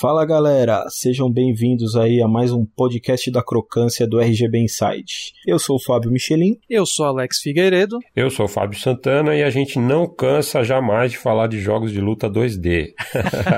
Fala galera, sejam bem-vindos aí a mais um podcast da crocância do RGB Inside. Eu sou o Fábio Michelin. Eu sou Alex Figueiredo. Eu sou o Fábio Santana e a gente não cansa jamais de falar de jogos de luta 2D.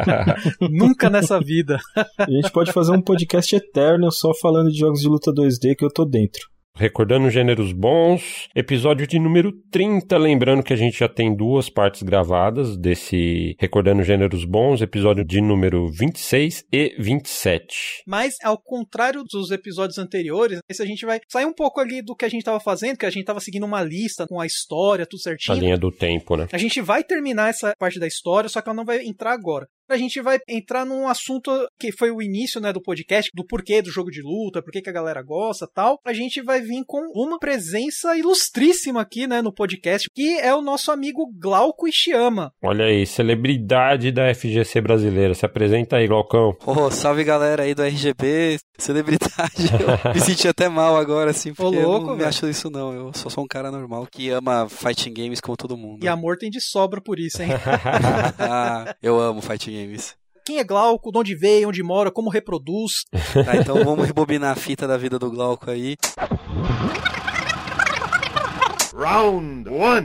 Nunca nessa vida. a gente pode fazer um podcast eterno só falando de jogos de luta 2D que eu tô dentro. Recordando gêneros bons, episódio de número 30. Lembrando que a gente já tem duas partes gravadas desse Recordando Gêneros Bons, episódio de número 26 e 27. Mas, ao contrário dos episódios anteriores, esse a gente vai sair um pouco ali do que a gente estava fazendo, que a gente estava seguindo uma lista com a história, tudo certinho. A linha do tempo, né? A gente vai terminar essa parte da história, só que ela não vai entrar agora a gente vai entrar num assunto que foi o início né, do podcast, do porquê do jogo de luta, por que a galera gosta tal. A gente vai vir com uma presença ilustríssima aqui né, no podcast, que é o nosso amigo Glauco Ishiyama. Olha aí, celebridade da FGC brasileira. Se apresenta aí, Glaucão. Oh, salve galera aí do RGB, celebridade. Eu me senti até mal agora, assim, porque Ô, louco, eu não me acho isso não. Eu só sou um cara normal que ama fighting games como todo mundo. E amor tem de sobra por isso, hein? ah, eu amo fighting games quem é Glauco, de onde veio, onde mora, como reproduz. Tá, então vamos rebobinar a fita da vida do Glauco aí. Round 1.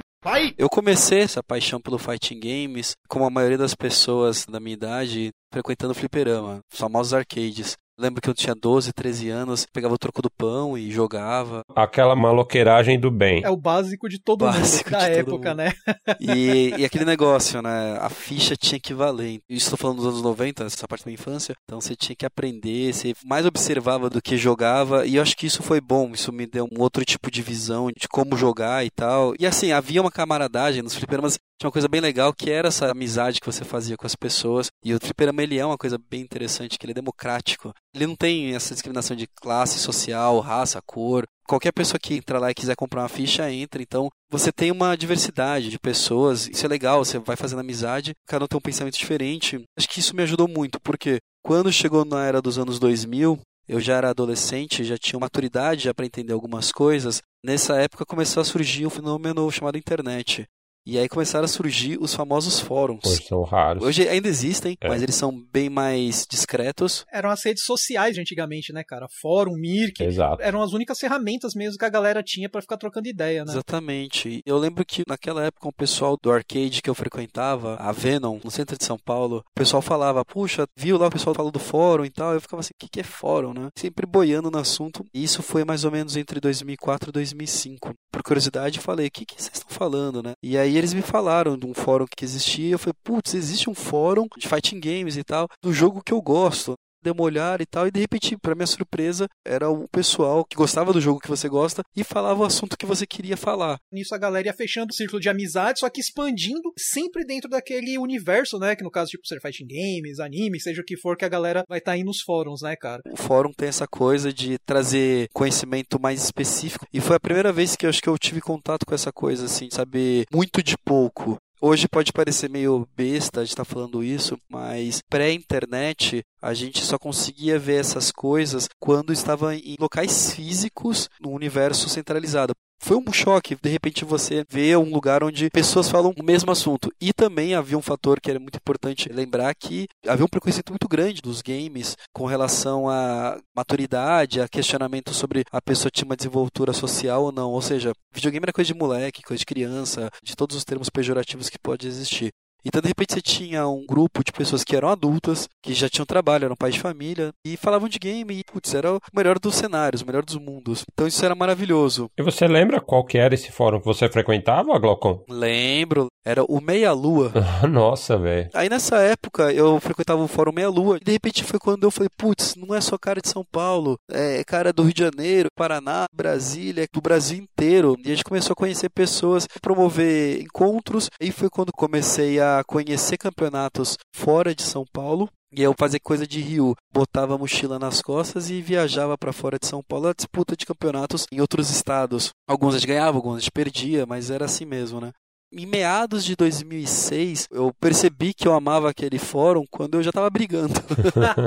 Eu comecei essa paixão pelo fighting games, como a maioria das pessoas da minha idade, frequentando fliperama, os famosos arcades. Lembro que eu tinha 12, 13 anos, pegava o troco do pão e jogava. Aquela maloqueiragem do bem. É o básico de todo básico mundo da época, mundo. né? E, e, aquele negócio, né? A ficha tinha que valer. Isso estou falando dos anos 90, essa parte da minha infância. Então você tinha que aprender, você mais observava do que jogava. E eu acho que isso foi bom. Isso me deu um outro tipo de visão de como jogar e tal. E assim, havia uma camaradagem nos fliperamas tinha uma coisa bem legal que era essa amizade que você fazia com as pessoas. E o fliperama ele é uma coisa bem interessante, que ele é democrático. Ele não tem essa discriminação de classe social, raça, cor. Qualquer pessoa que entra lá e quiser comprar uma ficha, entra. Então, você tem uma diversidade de pessoas. Isso é legal, você vai fazendo amizade, cada um tem um pensamento diferente. Acho que isso me ajudou muito, porque quando chegou na era dos anos 2000, eu já era adolescente, já tinha maturidade já para entender algumas coisas. Nessa época começou a surgir um fenômeno chamado internet. E aí começaram a surgir os famosos fóruns. Hoje são raros. Hoje ainda existem, é. mas eles são bem mais discretos. Eram as redes sociais de antigamente, né, cara? Fórum, Mirk. Exato. Eram as únicas ferramentas mesmo que a galera tinha para ficar trocando ideia, né? Exatamente. Eu lembro que naquela época o pessoal do arcade que eu frequentava, a Venom, no centro de São Paulo, o pessoal falava, puxa, viu lá o pessoal falando do fórum e tal. Eu ficava assim, o que, que é fórum, né? Sempre boiando no assunto. E isso foi mais ou menos entre 2004 e 2005. Por curiosidade, falei, o que, que vocês estão falando, né? E aí eles me falaram de um fórum que existia. Eu falei, putz, existe um fórum de fighting games e tal, do jogo que eu gosto dei uma olhada e tal, e de repente, para minha surpresa, era o pessoal que gostava do jogo que você gosta e falava o assunto que você queria falar. Nisso a galera ia fechando o círculo de amizade, só que expandindo sempre dentro daquele universo, né? Que no caso, tipo, ser fighting games, anime, seja o que for, que a galera vai estar tá aí nos fóruns, né, cara? O fórum tem essa coisa de trazer conhecimento mais específico. E foi a primeira vez que eu acho que eu tive contato com essa coisa, assim, saber muito de pouco. Hoje pode parecer meio besta a gente estar tá falando isso, mas pré-internet a gente só conseguia ver essas coisas quando estava em locais físicos no universo centralizado foi um choque, de repente você vê um lugar onde pessoas falam o mesmo assunto. E também havia um fator que era muito importante lembrar que havia um preconceito muito grande dos games com relação à maturidade, a questionamento sobre a pessoa tinha uma desenvoltura social ou não. Ou seja, videogame era coisa de moleque, coisa de criança, de todos os termos pejorativos que pode existir. Então, de repente, você tinha um grupo de pessoas que eram adultas, que já tinham trabalho, eram pais de família, e falavam de game, e, putz, era o melhor dos cenários, o melhor dos mundos. Então, isso era maravilhoso. E você lembra qual que era esse fórum que você frequentava, Glaucon? Lembro. Era o Meia Lua. Nossa, velho. Aí, nessa época, eu frequentava o fórum Meia Lua, e de repente foi quando eu falei, putz, não é só cara de São Paulo, é cara do Rio de Janeiro, Paraná, Brasília, do Brasil inteiro. E a gente começou a conhecer pessoas, promover encontros, e foi quando comecei a conhecer campeonatos fora de São Paulo. E eu fazia coisa de Rio, botava a mochila nas costas e viajava para fora de São Paulo a disputa de campeonatos em outros estados. Alguns a gente ganhava, alguns a gente perdia, mas era assim mesmo, né? Em meados de 2006, eu percebi que eu amava aquele fórum quando eu já estava brigando.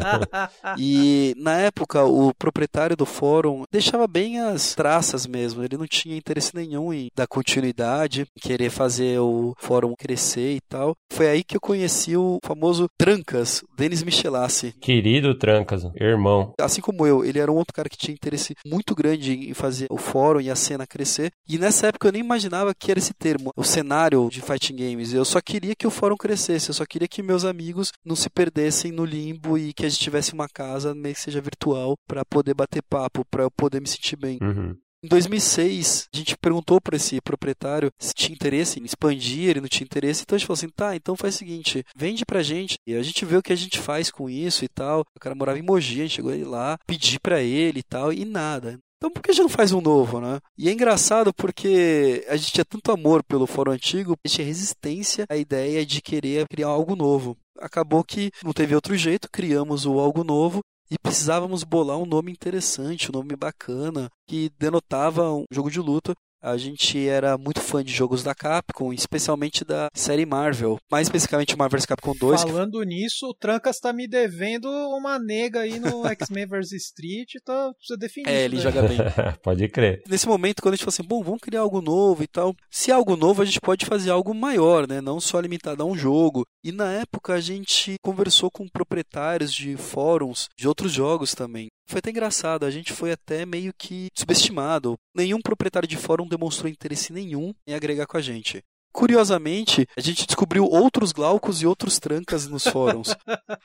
e na época, o proprietário do fórum deixava bem as traças mesmo. Ele não tinha interesse nenhum em dar continuidade, querer fazer o fórum crescer e tal. Foi aí que eu conheci o famoso Trancas, Denis Michelassi. Querido Trancas, irmão. Assim como eu, ele era um outro cara que tinha interesse muito grande em fazer o fórum e a cena crescer. E nessa época eu nem imaginava que era esse termo, o cenário de fighting games. Eu só queria que o fórum crescesse, eu só queria que meus amigos não se perdessem no limbo e que a gente tivesse uma casa, meio que seja virtual, para poder bater papo, para eu poder me sentir bem. Uhum. Em 2006, a gente perguntou para esse proprietário se tinha interesse em expandir, ele não tinha interesse. Então a gente falou assim: tá, então faz o seguinte, vende pra gente e a gente vê o que a gente faz com isso e tal. O cara morava em Mogi, a gente chegou lá, pedi para ele e tal, e nada. Então por que a gente não faz um novo, né? E é engraçado porque a gente tinha tanto amor pelo fórum antigo, a gente tinha resistência à ideia de querer criar algo novo. Acabou que não teve outro jeito, criamos o algo novo e precisávamos bolar um nome interessante, um nome bacana, que denotava um jogo de luta. A gente era muito fã de jogos da Capcom, especialmente da série Marvel, mais especificamente Marvel's Capcom 2. Falando que... nisso, o Trancas tá me devendo uma nega aí no X-Men vs Street, tá, precisa definir. É, ele joga bem. pode crer. Nesse momento, quando a gente falou assim, bom, vamos criar algo novo e tal. Se é algo novo, a gente pode fazer algo maior, né? Não só limitado a um jogo. E na época a gente conversou com proprietários de fóruns de outros jogos também. Foi até engraçado, a gente foi até meio que subestimado. Nenhum proprietário de fórum demonstrou interesse nenhum em agregar com a gente. Curiosamente, a gente descobriu outros glaucos e outros trancas nos fóruns.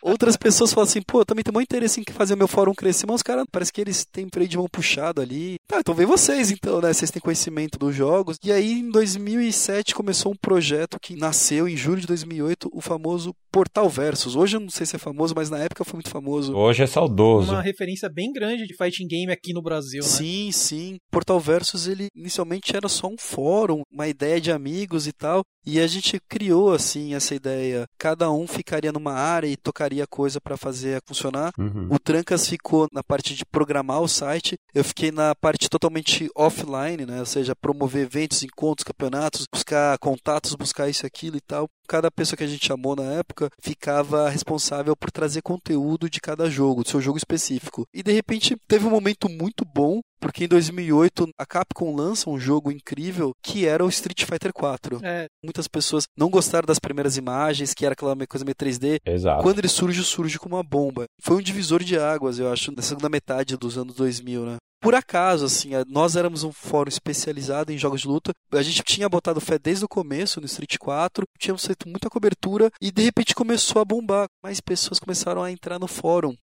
Outras pessoas falam assim, pô, eu também tenho muito interesse em fazer o meu fórum crescer, mas os caras, parece que eles têm freio de mão puxado ali. Tá, então vem vocês então, né? Vocês têm conhecimento dos jogos. E aí, em 2007, começou um projeto que nasceu em julho de 2008, o famoso Portal Versus. Hoje eu não sei se é famoso, mas na época foi muito famoso. Hoje é saudoso. Uma referência bem grande de fighting game aqui no Brasil, né? Sim, sim. Portal Versus, ele inicialmente era só um fórum, uma ideia de amigos e tal. E a gente criou assim essa ideia. Cada um ficaria numa área e tocaria coisa para fazer funcionar. Uhum. O Trancas ficou na parte de programar o site. Eu fiquei na parte totalmente offline, né? Ou seja, promover eventos, encontros, campeonatos, buscar contatos, buscar isso, aquilo e tal. Cada pessoa que a gente chamou na época ficava responsável por trazer conteúdo de cada jogo, do seu jogo específico. E de repente teve um momento muito bom porque em 2008 a Capcom lança um jogo incrível que era o Street Fighter 4. É. Muitas pessoas não gostaram das primeiras imagens, que era aquela coisa meio 3D. Exato. Quando ele surge, surge como uma bomba. Foi um divisor de águas, eu acho, na segunda metade dos anos 2000, né? Por acaso, assim, nós éramos um fórum especializado em jogos de luta. A gente tinha botado fé desde o começo no Street 4, tínhamos feito muita cobertura e de repente começou a bombar. Mais pessoas começaram a entrar no fórum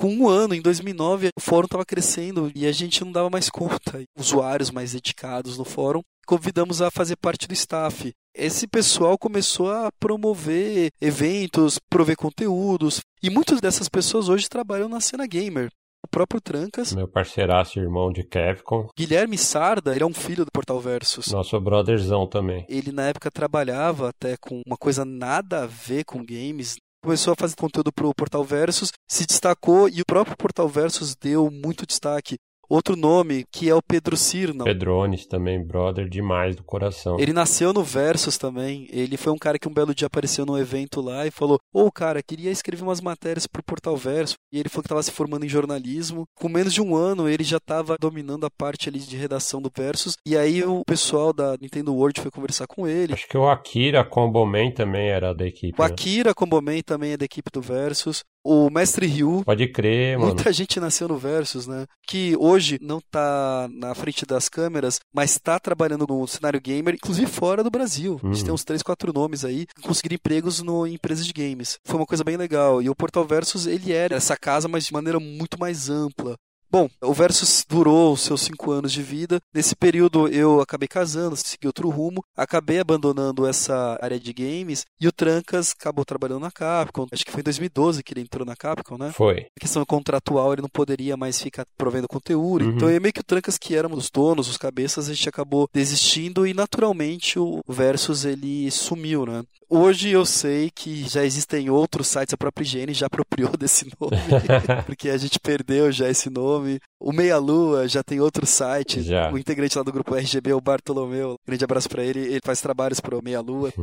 com um ano, em 2009, o fórum estava crescendo e a gente não dava mais conta. Usuários mais dedicados no fórum, convidamos a fazer parte do staff. Esse pessoal começou a promover eventos, prover conteúdos, e muitas dessas pessoas hoje trabalham na cena gamer. O próprio Trancas. Meu parceiraço irmão de Capcom. Guilherme Sarda, ele é um filho do Portal Versus. Nosso brotherzão também. Ele na época trabalhava até com uma coisa nada a ver com games, começou a fazer conteúdo para o Portal Versus, se destacou e o próprio Portal Versus deu muito destaque. Outro nome, que é o Pedro Cirno. Pedrones também, brother demais do coração. Ele nasceu no Versus também. Ele foi um cara que um belo dia apareceu num evento lá e falou: Ô, oh, cara, queria escrever umas matérias pro Portal Verso. E ele falou que estava se formando em jornalismo. Com menos de um ano, ele já estava dominando a parte ali de redação do Versus. E aí o pessoal da Nintendo World foi conversar com ele. Acho que o Akira Comboman também era da equipe. O né? Akira Comboman também é da equipe do Versus. O Mestre Ryu. Pode crer, mano. Muita gente nasceu no Versus, né? Que hoje não tá na frente das câmeras, mas tá trabalhando no cenário gamer, inclusive fora do Brasil. Uhum. A gente tem uns 3, 4 nomes aí que conseguiram empregos no, em empresas de games. Foi uma coisa bem legal. E o Portal Versus, ele era essa casa, mas de maneira muito mais ampla. Bom, o Versus durou os seus cinco anos de vida. Nesse período eu acabei casando, segui outro rumo, acabei abandonando essa área de games e o Trancas acabou trabalhando na Capcom. Acho que foi em 2012 que ele entrou na Capcom, né? Foi. A questão contratual, ele não poderia mais ficar provendo conteúdo. Uhum. Então é meio que o Trancas que éramos os donos, os cabeças, a gente acabou desistindo e naturalmente o Versus ele sumiu, né? Hoje eu sei que já existem outros sites, a própria higiene já apropriou desse nome, porque a gente perdeu já esse nome nome. O Meia Lua já tem outro site. Já. O integrante lá do grupo RGB, o Bartolomeu. Grande abraço pra ele. Ele faz trabalhos pro Meia Lua.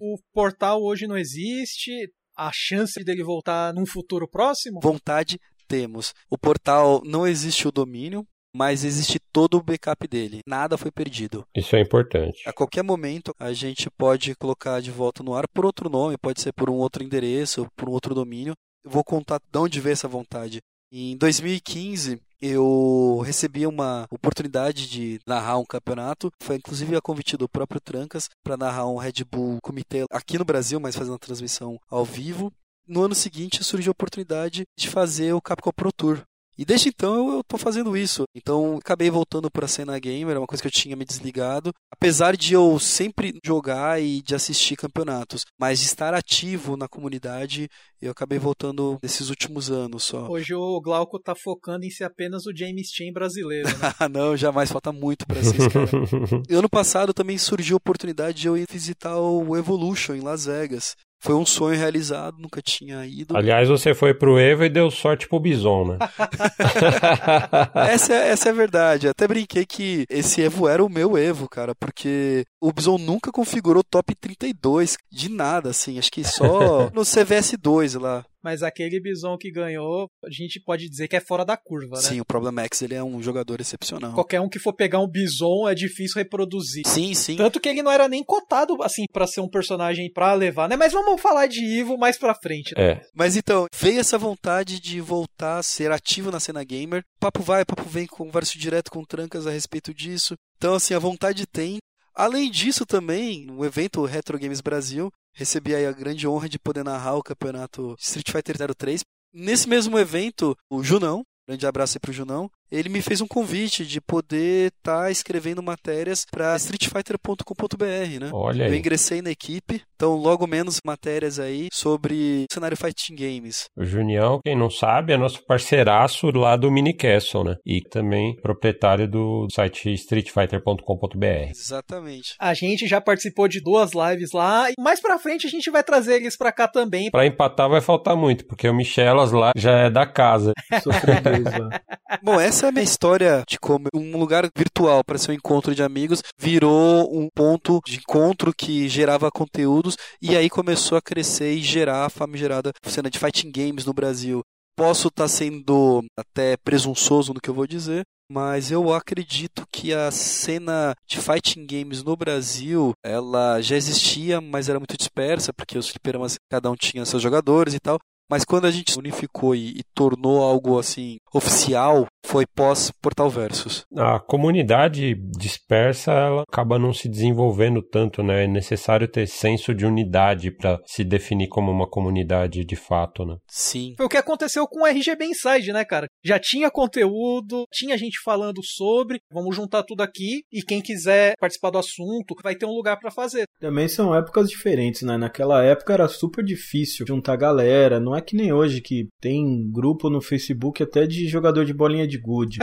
O portal hoje não existe. A chance dele voltar num futuro próximo? Vontade temos. O portal não existe o domínio, mas existe todo o backup dele. Nada foi perdido. Isso é importante. A qualquer momento a gente pode colocar de volta no ar por outro nome, pode ser por um outro endereço, por um outro domínio. Eu vou contar de onde veio essa vontade. Em 2015, eu recebi uma oportunidade de narrar um campeonato. Foi inclusive a convite do próprio Trancas para narrar um Red Bull Comitê aqui no Brasil, mas fazendo a transmissão ao vivo. No ano seguinte surgiu a oportunidade de fazer o Capcom Pro Tour. E desde então eu estou fazendo isso. Então acabei voltando para a cena gamer, é uma coisa que eu tinha me desligado. Apesar de eu sempre jogar e de assistir campeonatos, mas de estar ativo na comunidade, eu acabei voltando nesses últimos anos só. Hoje o Glauco tá focando em ser apenas o James Chan brasileiro. Né? Não, jamais, falta muito para ser esse cara. ano passado também surgiu a oportunidade de eu ir visitar o Evolution em Las Vegas. Foi um sonho realizado, nunca tinha ido. Aliás, você foi pro Evo e deu sorte pro Bison, né? essa, é, essa é a verdade. Até brinquei que esse Evo era o meu Evo, cara, porque o Bison nunca configurou top 32 de nada, assim. Acho que só no CVS 2 lá. Mas aquele Bison que ganhou, a gente pode dizer que é fora da curva, né? Sim, o Problemax ele é um jogador excepcional. Qualquer um que for pegar um Bison é difícil reproduzir. Sim, sim. Tanto que ele não era nem cotado assim para ser um personagem para levar, né? Mas vamos falar de Ivo mais pra frente. Né? É. Mas então, veio essa vontade de voltar a ser ativo na cena gamer. Papo vai, papo vem, converso direto com Trancas a respeito disso. Então, assim, a vontade tem. Além disso também, no evento Retro Games Brasil, recebi aí a grande honra de poder narrar o campeonato Street Fighter 03. Nesse mesmo evento, o Junão, grande abraço aí pro Junão, ele me fez um convite de poder estar tá escrevendo matérias para streetfighter.com.br, né? Olha aí. Eu ingressei na equipe, então logo menos matérias aí sobre cenário fighting games. O Junião, quem não sabe, é nosso parceiraço lá do Mini Castle, né? E também proprietário do site streetfighter.com.br. Exatamente. A gente já participou de duas lives lá, e mais pra frente a gente vai trazer eles pra cá também. Pra empatar vai faltar muito, porque o Michelas lá já é da casa. Bom, essa essa é a minha história de como um lugar virtual para ser um encontro de amigos virou um ponto de encontro que gerava conteúdos e aí começou a crescer e gerar a famigerada cena de fighting games no Brasil. Posso estar tá sendo até presunçoso no que eu vou dizer, mas eu acredito que a cena de fighting games no Brasil, ela já existia, mas era muito dispersa, porque os fliperamas cada um tinha seus jogadores e tal, mas quando a gente unificou e, e tornou algo assim oficial, foi pós Portal Versus. A comunidade dispersa ela acaba não se desenvolvendo tanto, né? É necessário ter senso de unidade para se definir como uma comunidade de fato, né? Sim. Foi o que aconteceu com o RGB Inside, né, cara? Já tinha conteúdo, tinha gente falando sobre, vamos juntar tudo aqui e quem quiser participar do assunto vai ter um lugar para fazer. Também são épocas diferentes, né? Naquela época era super difícil juntar galera, não é que nem hoje que tem grupo no Facebook até de jogador de bolinha de gude.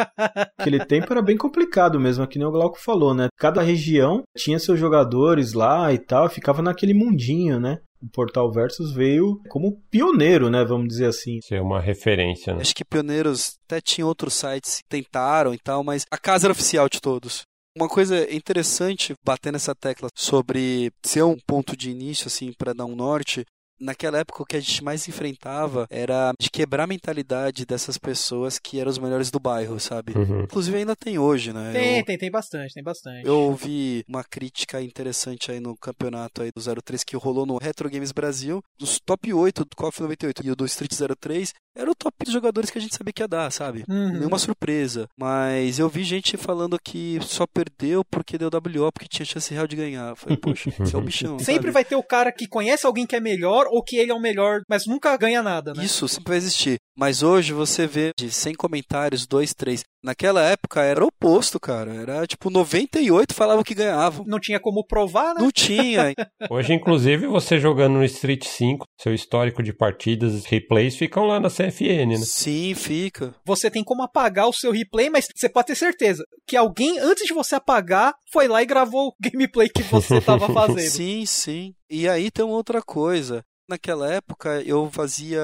Aquele tempo era bem complicado mesmo, é que nem o Glauco falou, né? Cada região tinha seus jogadores lá e tal, ficava naquele mundinho, né? o Portal Versus veio como pioneiro, né? Vamos dizer assim. Ser uma referência, né? Acho que pioneiros até tinham outros sites que tentaram e tal, mas a casa era oficial de todos. Uma coisa interessante bater nessa tecla sobre ser um ponto de início assim para dar um norte naquela época o que a gente mais enfrentava era de quebrar a mentalidade dessas pessoas que eram os melhores do bairro, sabe? Uhum. Inclusive ainda tem hoje, né? Tem, eu, tem, tem bastante, tem bastante. Eu ouvi uma crítica interessante aí no campeonato aí do 03 que rolou no Retro Games Brasil, dos top 8 do KOF 98 e o do Street 03, era o top dos jogadores que a gente sabia que ia dar, sabe? Uhum. Nenhuma surpresa. Mas eu vi gente falando que só perdeu porque deu WO, porque tinha chance real de ganhar. Eu falei, poxa, esse é o bichão. Sempre sabe? vai ter o cara que conhece alguém que é melhor ou que ele é o melhor, mas nunca ganha nada, né? Isso sempre vai existir. Mas hoje você vê de 100 comentários, 2, 3. Naquela época era o oposto, cara. Era tipo 98 falavam que ganhavam. Não tinha como provar, né? Não tinha. Hoje, inclusive, você jogando no Street 5, seu histórico de partidas, replays ficam lá na CFN, né? Sim, fica. Você tem como apagar o seu replay, mas você pode ter certeza que alguém, antes de você apagar, foi lá e gravou o gameplay que você estava fazendo. sim, sim. E aí tem outra coisa. Naquela época eu fazia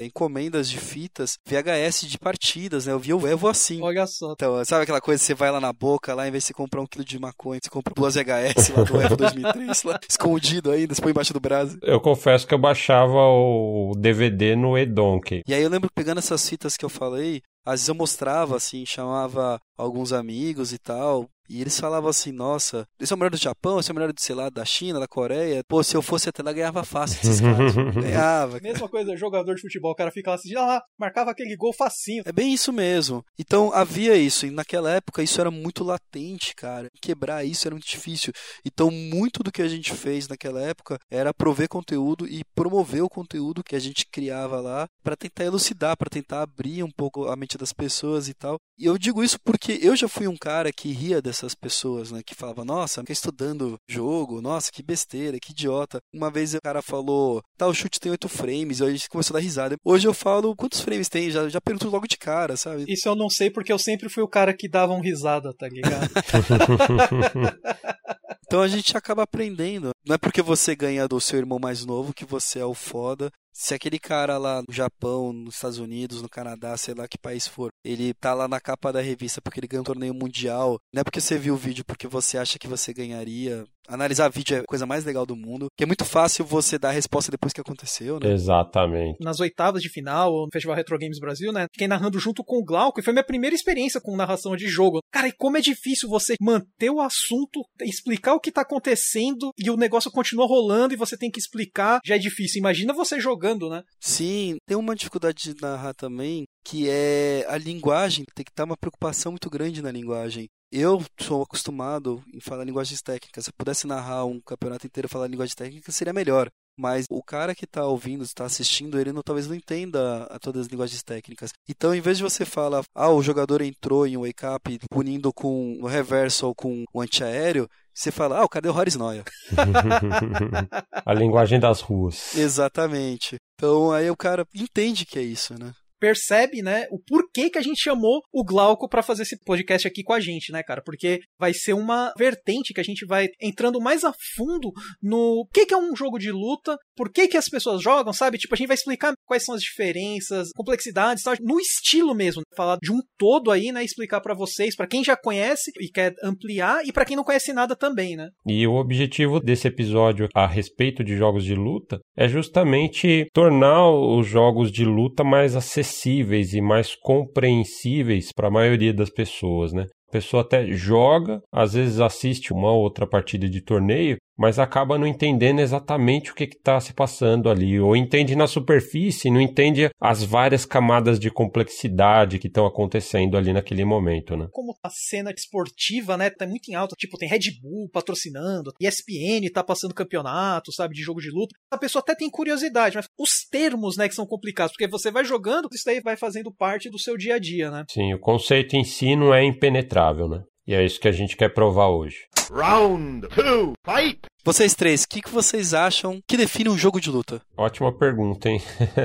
encomendas de fitas VHS de partidas, né? Eu via o Evo assim. Olha só. Então, sabe aquela coisa, você vai lá na boca, lá em vez de você comprar um quilo de maconha, você compra duas VHS lá do Evo 2003, lá, escondido ainda, você põe embaixo do braço. Eu confesso que eu baixava o DVD no Edonkey. E aí eu lembro pegando essas fitas que eu falei, às vezes eu mostrava, assim, chamava alguns amigos e tal. E eles falavam assim, nossa, esse é o melhor do Japão, esse é o melhor, sei lá, da China, da Coreia. Pô, se eu fosse até lá, ganhava fácil desses caras. ganhava. Mesma coisa, jogador de futebol, o cara fica lá assistindo, ah, marcava aquele gol facinho. É bem isso mesmo. Então havia isso, e naquela época isso era muito latente, cara. Quebrar isso era muito difícil. Então muito do que a gente fez naquela época era prover conteúdo e promover o conteúdo que a gente criava lá para tentar elucidar, para tentar abrir um pouco a mente das pessoas e tal. E eu digo isso porque eu já fui um cara que ria dessa essas pessoas, né? Que falava, nossa, fica estudando jogo, nossa, que besteira, que idiota. Uma vez o cara falou, tá, o chute tem oito frames, e a gente começou a dar risada. Hoje eu falo, quantos frames tem? Já, já pergunto logo de cara, sabe? Isso eu não sei porque eu sempre fui o cara que dava um risada, tá ligado? então a gente acaba aprendendo. Não é porque você ganha do seu irmão mais novo que você é o foda. Se aquele cara lá no Japão, nos Estados Unidos, no Canadá, sei lá que país for, ele tá lá na capa da revista porque ele ganhou um torneio mundial, não é porque você viu o vídeo porque você acha que você ganharia. Analisar vídeo é a coisa mais legal do mundo, que é muito fácil você dar a resposta depois que aconteceu, né? Exatamente. Nas oitavas de final, no Festival Retro Games Brasil, né? Fiquei narrando junto com o Glauco e foi minha primeira experiência com narração de jogo. Cara, e como é difícil você manter o assunto, explicar o que tá acontecendo e o negócio continua rolando e você tem que explicar, já é difícil. Imagina você jogando, né? Sim, tem uma dificuldade de narrar também, que é a linguagem, tem que estar uma preocupação muito grande na linguagem. Eu sou acostumado em falar linguagens técnicas. Se eu pudesse narrar um campeonato inteiro falar linguagem técnica, seria melhor. Mas o cara que está ouvindo, está assistindo, ele não, talvez não entenda a todas as linguagens técnicas. Então, em vez de você falar, ah, o jogador entrou em um wake up punindo com o reverso ou com o antiaéreo, você fala, ah, cadê o Horace Noia? a linguagem das ruas. Exatamente. Então aí o cara entende que é isso, né? Percebe, né, o porquê que a gente chamou o Glauco para fazer esse podcast aqui com a gente, né, cara? Porque vai ser uma vertente que a gente vai entrando mais a fundo no que, que é um jogo de luta, por que, que as pessoas jogam, sabe? Tipo, a gente vai explicar quais são as diferenças, complexidades, tal, no estilo mesmo, falar de um todo aí, né, explicar para vocês, para quem já conhece e quer ampliar e para quem não conhece nada também, né? E o objetivo desse episódio a respeito de jogos de luta é justamente tornar os jogos de luta mais acessíveis e mais compreensíveis para a maioria das pessoas, né? A pessoa até joga, às vezes assiste uma outra partida de torneio, mas acaba não entendendo exatamente o que está se passando ali, ou entende na superfície, não entende as várias camadas de complexidade que estão acontecendo ali naquele momento, né? Como a cena esportiva, né, tá muito em alta, tipo, tem Red Bull patrocinando, ESPN tá passando campeonato, sabe, de jogo de luta. A pessoa até tem curiosidade, mas os termos, né, que são complicados, porque você vai jogando, isso daí vai fazendo parte do seu dia a dia, né? Sim, o conceito em si não é impenetrável, né? E é isso que a gente quer provar hoje. Round 2, fight! Vocês três, o que, que vocês acham que define um jogo de luta? Ótima pergunta, hein?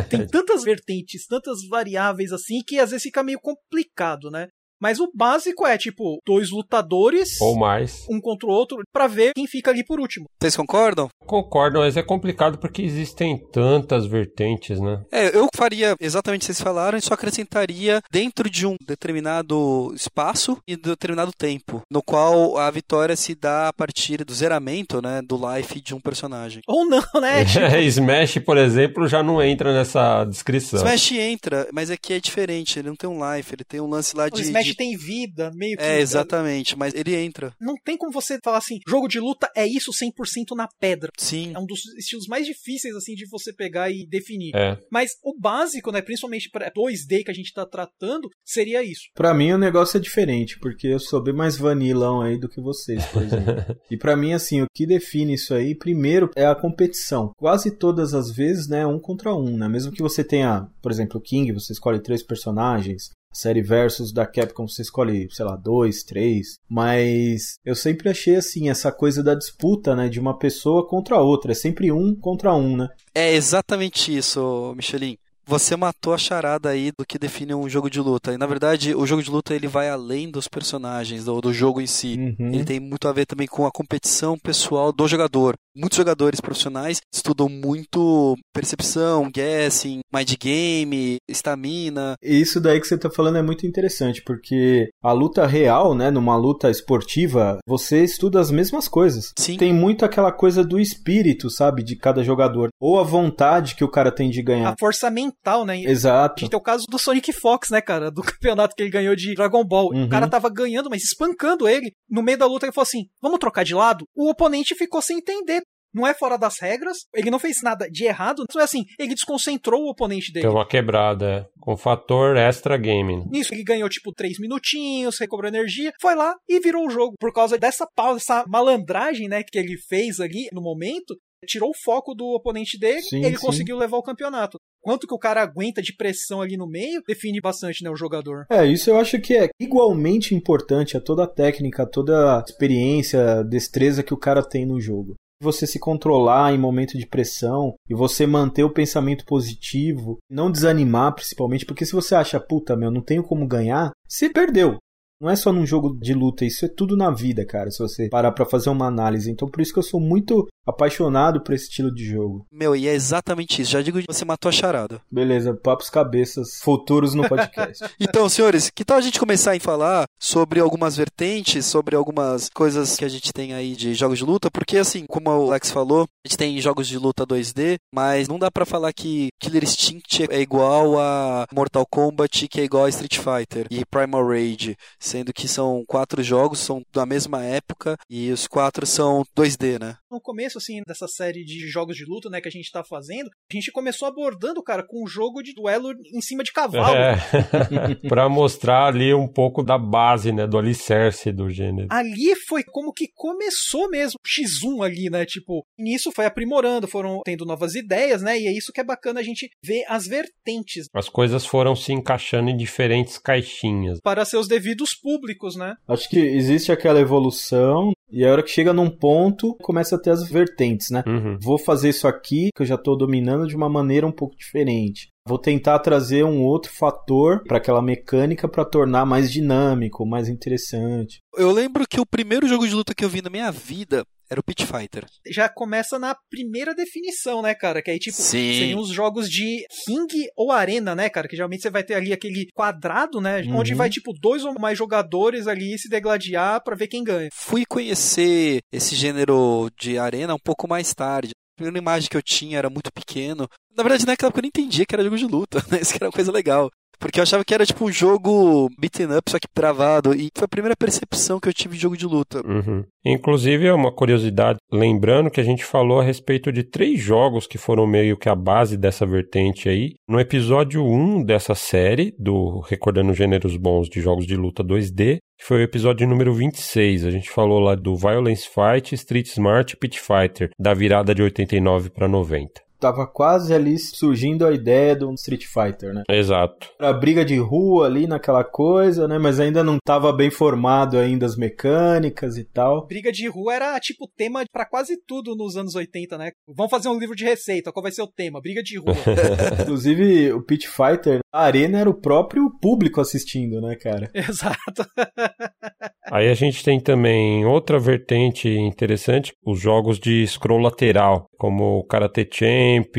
Tem tantas vertentes, tantas variáveis assim, que às vezes fica meio complicado, né? Mas o básico é, tipo, dois lutadores. Ou mais. Um contra o outro, para ver quem fica ali por último. Vocês concordam? Concordo, mas é complicado porque existem tantas vertentes, né? É, eu faria exatamente o que vocês falaram e só acrescentaria dentro de um determinado espaço e determinado tempo, no qual a vitória se dá a partir do zeramento, né, do life de um personagem. Ou não, né? Tipo... Smash, por exemplo, já não entra nessa descrição. Smash entra, mas aqui é diferente, ele não tem um life, ele tem um lance lá de... Smash de... tem vida, meio que... É, exatamente, mas ele entra. Não tem como você falar assim, jogo de luta é isso 100% na pedra. Sim. É um dos estilos mais difíceis, assim, de você pegar e definir. É. Mas o básico, né, principalmente para 2D que a gente tá tratando, seria isso. Para mim o negócio é diferente, porque eu sou bem mais vanilão aí do que vocês, por exemplo. e para mim, assim, o que define isso aí, primeiro, é a competição. Quase todas as vezes, né, um contra um, né? Mesmo que você tenha, por exemplo, o King, você escolhe três personagens, série Versus da Capcom você escolhe, sei lá, dois, três. Mas eu sempre achei assim, essa coisa da disputa, né? De uma pessoa contra a outra. É sempre um contra um, né? É exatamente isso, Michelin. Você matou a charada aí do que define um jogo de luta. E na verdade, o jogo de luta ele vai além dos personagens, do, do jogo em si. Uhum. Ele tem muito a ver também com a competição pessoal do jogador. Muitos jogadores profissionais estudam muito percepção, guessing, mind game, estamina. Isso daí que você tá falando é muito interessante, porque a luta real, né, numa luta esportiva, você estuda as mesmas coisas. Sim. Tem muito aquela coisa do espírito, sabe, de cada jogador, ou a vontade que o cara tem de ganhar. A força mental, né? A Exato. gente tem o caso do Sonic Fox, né, cara? Do campeonato que ele ganhou de Dragon Ball. Uhum. O cara tava ganhando, mas espancando ele. No meio da luta, ele falou assim: vamos trocar de lado? O oponente ficou sem entender. Não é fora das regras, ele não fez nada de errado. Então é assim, ele desconcentrou o oponente dele. Tem uma quebrada, é. com fator extra gaming. Nisso, ele ganhou tipo três minutinhos, recobrou energia, foi lá e virou o jogo. Por causa dessa pausa, essa malandragem, né, que ele fez ali no momento, tirou o foco do oponente dele Sim, ele sim. conseguiu levar o campeonato. Quanto que o cara aguenta de pressão ali no meio, define bastante, né, o jogador. É, isso eu acho que é igualmente importante a toda a técnica, a toda a experiência, a destreza que o cara tem no jogo. Você se controlar em momento de pressão e você manter o pensamento positivo, não desanimar principalmente, porque se você acha, puta, meu, não tenho como ganhar, você perdeu. Não é só num jogo de luta, isso é tudo na vida, cara, se você parar pra fazer uma análise. Então por isso que eu sou muito apaixonado por esse estilo de jogo. Meu, e é exatamente isso. Já digo, você matou a charada. Beleza, papos cabeças futuros no podcast. Então, senhores, que tal a gente começar a falar sobre algumas vertentes, sobre algumas coisas que a gente tem aí de jogos de luta? Porque, assim, como o Alex falou, a gente tem jogos de luta 2D, mas não dá pra falar que Killer Instinct é igual a Mortal Kombat, que é igual a Street Fighter e Primal Rage, sendo que são quatro jogos, são da mesma época e os quatro são 2D, né? No começo, assim, dessa série de jogos de luta, né, que a gente tá fazendo, a gente começou abordando, cara, com um jogo de duelo em cima de cavalo. É, pra mostrar ali um pouco da base, né, do alicerce do gênero. Ali foi como que começou mesmo o X1 ali, né? Tipo, nisso foi aprimorando, foram tendo novas ideias, né? E é isso que é bacana a gente ver as vertentes As coisas foram se encaixando em diferentes caixinhas. para seus devidos públicos, né? Acho que existe aquela evolução e a hora que chega num ponto, começa a ter as vertentes, né? Uhum. Vou fazer isso aqui que eu já estou dominando de uma maneira um pouco diferente. Vou tentar trazer um outro fator para aquela mecânica para tornar mais dinâmico, mais interessante. Eu lembro que o primeiro jogo de luta que eu vi na minha vida era o Pit Fighter. Já começa na primeira definição, né, cara? Que aí, tipo, Sim. seriam os jogos de ringue ou arena, né, cara? Que geralmente você vai ter ali aquele quadrado, né? Onde Uhum. vai, tipo, dois ou mais jogadores ali se degladiar pra ver quem ganha. Fui conhecer esse gênero de arena um pouco mais tarde. A primeira imagem que eu tinha era muito pequeno. Na verdade, naquela época eu não entendia que era jogo de luta, né? Isso que era uma coisa legal. Porque eu achava que era tipo um jogo beaten up, só que travado. E foi a primeira percepção que eu tive de jogo de luta. Uhum. Inclusive, é uma curiosidade, lembrando que a gente falou a respeito de três jogos que foram meio que a base dessa vertente aí. No episódio 1 dessa série, do Recordando Gêneros Bons de Jogos de Luta 2D, que foi o episódio número 26. A gente falou lá do Violence Fight, Street Smart e Pit Fighter, da virada de 89 para 90. Tava quase ali surgindo a ideia do Street Fighter, né? Exato. A briga de rua ali naquela coisa, né? Mas ainda não tava bem formado ainda as mecânicas e tal. Briga de rua era, tipo, tema pra quase tudo nos anos 80, né? Vamos fazer um livro de receita, qual vai ser o tema? Briga de rua. Inclusive, o Pit Fighter, a arena era o próprio público assistindo, né, cara? Exato. Aí a gente tem também outra vertente interessante, os jogos de scroll lateral, como o Karate Champ,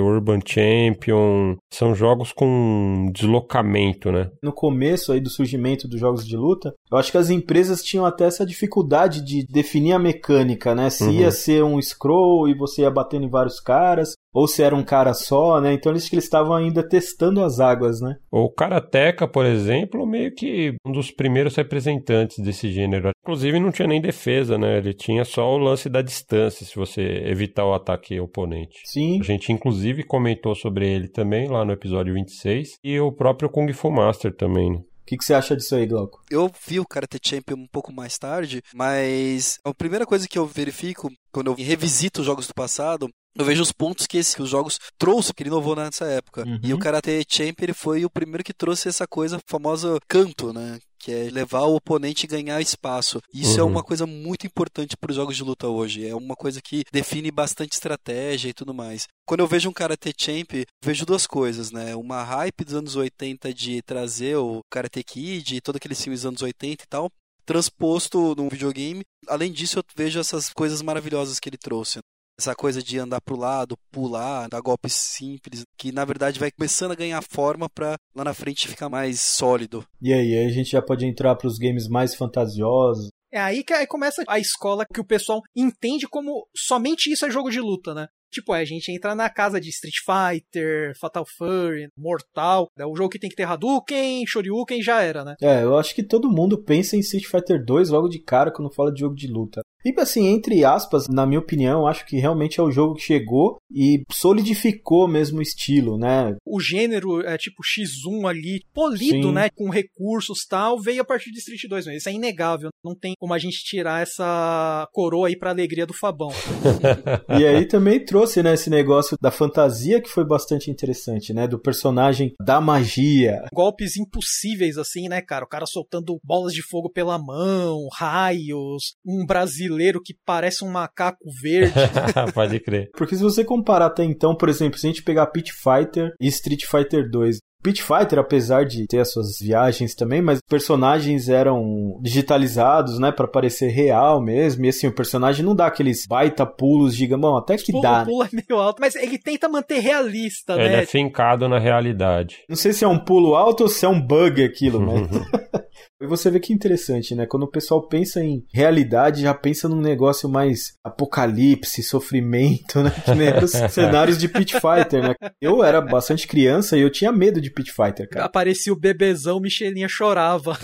Urban Champion, são jogos com deslocamento, né? No começo aí do surgimento dos jogos de luta, eu acho que as empresas tinham até essa dificuldade de definir a mecânica, né? Se Uhum. ia ser um scroll e você ia batendo em vários caras, ou se era um cara só, né? Então eles que eles estavam ainda testando as águas, né? O Karateka, por exemplo, meio que um dos primeiros representantes desse gênero. Inclusive não tinha nem defesa, né? Ele tinha só o lance da distância, se você evitar o ataque oponente. Sim. A gente inclusive comentou sobre ele também lá no episódio 26 e o próprio Kung Fu Master também. né? O que, que você acha disso aí, Glauco? Eu vi o Karate Champion um pouco mais tarde, mas a primeira coisa que eu verifico quando eu revisito os jogos do passado, eu vejo os pontos que, esse, que os jogos trouxe, que ele inovou nessa época. Uhum. E o Karate Champion ele foi o primeiro que trouxe essa coisa famosa canto, né? Que é levar o oponente e ganhar espaço. Isso é Uhum. uma coisa muito importante para os jogos de luta hoje. É uma coisa que define bastante estratégia e tudo mais. Quando eu vejo um Karate Champ, vejo duas coisas, né? Uma hype dos anos 80 de trazer o Karate Kid e todos aqueles filmes dos anos 80 e tal, transposto num videogame. Além disso, eu vejo essas coisas maravilhosas que ele trouxe. Essa coisa de andar pro lado, pular, dar golpes simples, que na verdade vai começando a ganhar forma para lá na frente ficar mais sólido. E aí, aí a gente já pode entrar para os games mais fantasiosos. É aí que aí começa a escola que o pessoal entende como somente isso é jogo de luta, né? Tipo, é, a gente entra na casa de Street Fighter, Fatal Fury, Mortal. É o jogo que tem que ter Hadouken, Shoryuken já era, né? É, eu acho que todo mundo pensa em Street Fighter 2 logo de cara quando fala de jogo de luta. E assim, entre aspas, na minha opinião, acho que realmente é o jogo que chegou e solidificou mesmo o estilo, né? O gênero é tipo X1 ali, polido, Sim. né? Com recursos tal, veio a partir de Street 2 mesmo. Isso é inegável. Não tem como a gente tirar essa coroa aí pra alegria do Fabão. e aí também trouxe, né, esse negócio da fantasia que foi bastante interessante, né? Do personagem da magia. Golpes impossíveis, assim, né, cara? O cara soltando bolas de fogo pela mão, raios, um Brasil brasileiro que parece um macaco verde. Pode crer. Porque se você comparar até então, por exemplo, se a gente pegar Pit Fighter e Street Fighter 2, Pit Fighter, apesar de ter as suas viagens também, mas personagens eram digitalizados, né, para parecer real mesmo. E assim, o personagem não dá aqueles baita pulos gigantão, até que Pula, dá. O pulo é meio alto, mas ele tenta manter realista, ele né? Ele é fincado na realidade. Não sei se é um pulo alto ou se é um bug aquilo, mas E você vê que interessante, né? Quando o pessoal pensa em realidade, já pensa num negócio mais apocalipse, sofrimento, né? Que nem os cenários de Pit Fighter, né? Eu era bastante criança e eu tinha medo de Pit Fighter, cara. Aparecia o bebezão, Michelinha chorava.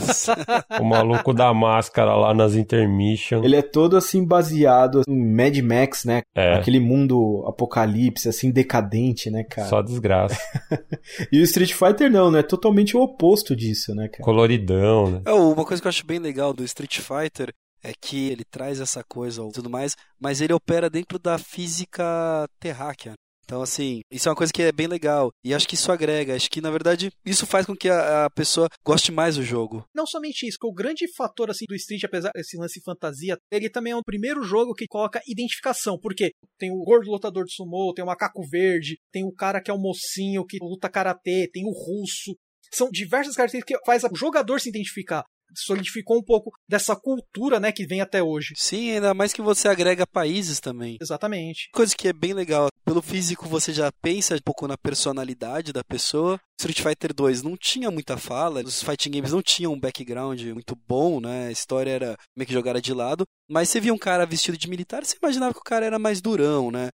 o maluco da máscara lá nas intermission. Ele é todo assim baseado em Mad Max, né? É. Aquele mundo apocalipse, assim, decadente, né, cara? Só desgraça. e o Street Fighter não, né? Totalmente o oposto disso, né, cara? Coloridão, né? É, uma coisa que eu acho bem legal do Street Fighter é que ele traz essa coisa e tudo mais, mas ele opera dentro da física terráquea. Então, assim, isso é uma coisa que é bem legal. E acho que isso agrega. Acho que, na verdade, isso faz com que a, a pessoa goste mais do jogo. Não somente isso, que o grande fator, assim, do Street, apesar desse lance fantasia, ele também é o primeiro jogo que coloca identificação. Porque tem o gordo lutador de sumô, tem o macaco verde, tem o cara que é o mocinho que luta karatê, tem o russo. São diversas características que faz o jogador se identificar solidificou um pouco dessa cultura, né, que vem até hoje. Sim, ainda mais que você agrega países também. Exatamente. Coisa que é bem legal. Pelo físico você já pensa um pouco na personalidade da pessoa. Street Fighter 2 não tinha muita fala, os fighting games não tinham um background muito bom, né? A história era meio que jogada de lado, mas você via um cara vestido de militar, você imaginava que o cara era mais durão, né?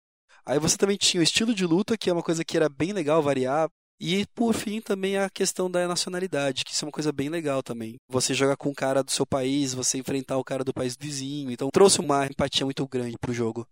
Aí você também tinha o estilo de luta, que é uma coisa que era bem legal variar. E por fim também a questão da nacionalidade, que isso é uma coisa bem legal também. Você jogar com o cara do seu país, você enfrentar o cara do país vizinho, então trouxe uma empatia muito grande pro jogo.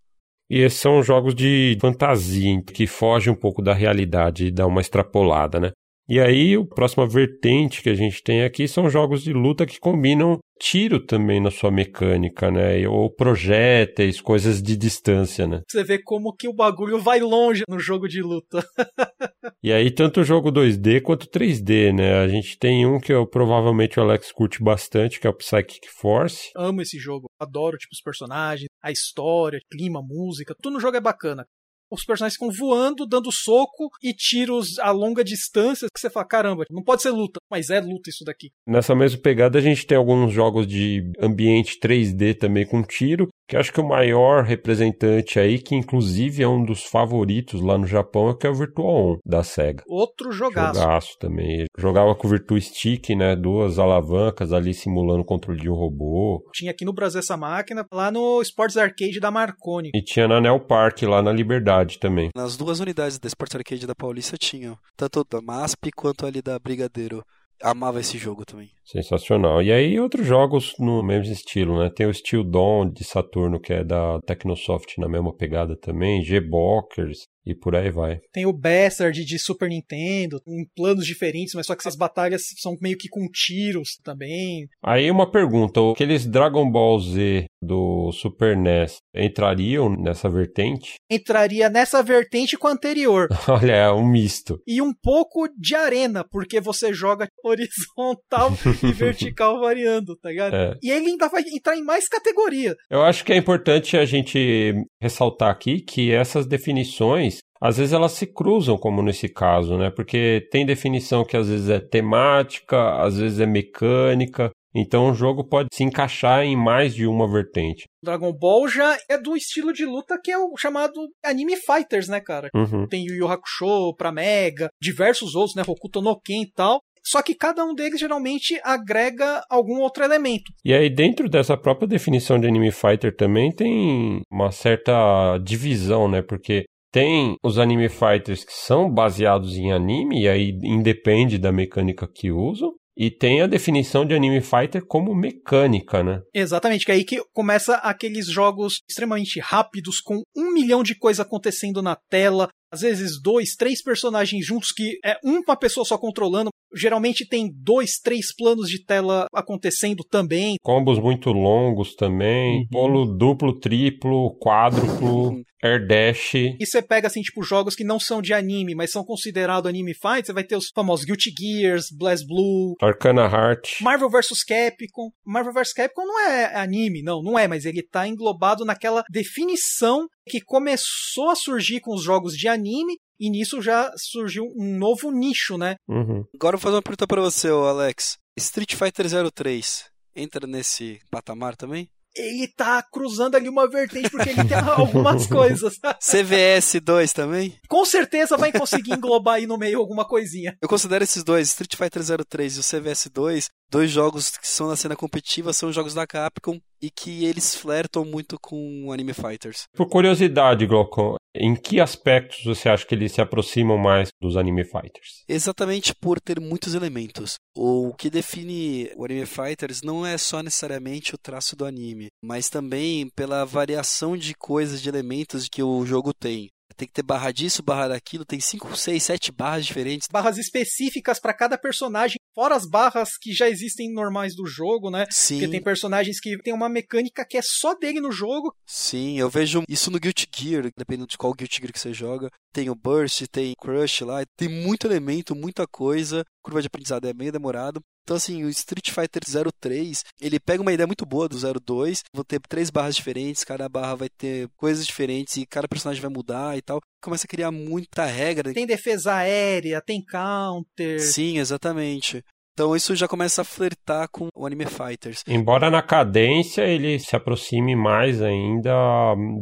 E esses são jogos de fantasia, que fogem um pouco da realidade e dá uma extrapolada, né? E aí, a próxima vertente que a gente tem aqui são jogos de luta que combinam tiro também na sua mecânica, né? Ou projéteis, coisas de distância, né? Você vê como que o bagulho vai longe no jogo de luta. e aí, tanto o jogo 2D quanto 3D, né? A gente tem um que eu, provavelmente o Alex curte bastante, que é o Psychic Force. Amo esse jogo. Adoro, tipo, os personagens, a história, clima, música. Tudo no jogo é bacana os personagens ficam voando, dando soco e tiros a longa distância que você fala, caramba, não pode ser luta, mas é luta isso daqui. Nessa mesma pegada a gente tem alguns jogos de ambiente 3D também com tiro, que acho que o maior representante aí, que inclusive é um dos favoritos lá no Japão, é que é o Virtual On da SEGA. Outro jogaço. Jogaço também. Jogava com o Virtua Stick, né? Duas alavancas ali simulando o controle de um robô. Tinha aqui no Brasil essa máquina, lá no Sports Arcade da Marconi. E tinha na Neo Park, lá na Liberdade também. Nas duas unidades da Sports Arcade da Paulista tinham. Tanto da MASP quanto ali da Brigadeiro amava esse jogo também. Sensacional. E aí outros jogos no mesmo estilo, né? Tem o Steel Dawn de Saturno, que é da Technosoft na mesma pegada também, G-Bockers e por aí vai. Tem o Bastard de Super Nintendo, em planos diferentes, mas só que essas batalhas são meio que com tiros também. Aí uma pergunta, aqueles Dragon Ball Z do Super NES entrariam nessa vertente? Entraria nessa vertente com a anterior. Olha, é um misto. E um pouco de arena, porque você joga horizontal e vertical variando, tá ligado? É. E ele ainda vai entrar em mais categoria. Eu acho que é importante a gente ressaltar aqui que essas definições às vezes elas se cruzam, como nesse caso, né? Porque tem definição que às vezes é temática, às vezes é mecânica, Então o jogo pode se encaixar em mais de uma vertente. Dragon Ball já é do estilo de luta que é o chamado anime fighters, né, cara? Uhum. Tem Yu Yu Hakusho pra Mega, diversos outros, né, Hokuto no Ken e tal. Só que cada um deles geralmente agrega algum outro elemento. E aí, dentro dessa própria definição de anime fighter também tem uma certa divisão, né? Porque tem os anime fighters que são baseados em anime, e aí independe da mecânica que usam. E tem a definição de anime fighter como mecânica, né? Exatamente, que é aí que começa aqueles jogos extremamente rápidos, com um milhão de coisas acontecendo na tela, às vezes dois, três personagens juntos que é uma pessoa só controlando. Geralmente tem dois, três planos de tela acontecendo também. Combos muito longos também, Uhum. pulo duplo, triplo, quádruplo, air dash. E você pega, assim, tipo, jogos que não são de anime, mas são considerados anime fight, você vai ter os famosos Guilty Gears, Blast Blue, Arcana Heart. Marvel vs Capcom. Marvel vs Capcom não é anime, não, não é, mas ele tá englobado naquela definição que começou a surgir com os jogos de anime, e nisso já surgiu um novo nicho, né? Uhum. Agora eu vou fazer uma pergunta pra você, ô Alex. Street Fighter 03 entra nesse patamar também? Ele tá cruzando ali uma vertente porque ele tem algumas coisas. CVS 2 também? Com certeza vai conseguir englobar aí no meio alguma coisinha. Eu considero esses dois, Street Fighter 03 e o CVS 2, dois jogos que são na cena competitiva, são jogos da Capcom e que eles flertam muito com Anime Fighters. Por curiosidade, Glaucon, em que aspectos você acha que eles se aproximam mais dos anime fighters? Exatamente por ter muitos elementos. O que define o Anime Fighters não é só necessariamente o traço do anime, mas também pela variação de coisas, de elementos que o jogo tem. Tem que ter barra disso, barra daquilo, tem 5, 6, 7 barras diferentes. Barras específicas para cada personagem, fora as barras que já existem normais do jogo, né? Sim, Porque tem personagens que tem uma mecânica que é só dele no jogo. sim, eu vejo isso no Guilty Gear, dependendo de qual Guilty Gear que você joga. Tem o Burst, tem Crush lá, tem muito elemento, muita coisa. Curva de aprendizado é meio demorado. Então, assim, o Street Fighter 03, ele pega uma ideia muito boa do 02. Vou ter três barras diferentes, cada barra vai ter coisas diferentes e cada personagem vai mudar e tal. Começa a criar muita regra. Tem defesa aérea, tem counter. Sim, exatamente. Então isso já começa a flertar com o Anime Fighters. Embora na cadência ele se aproxime mais ainda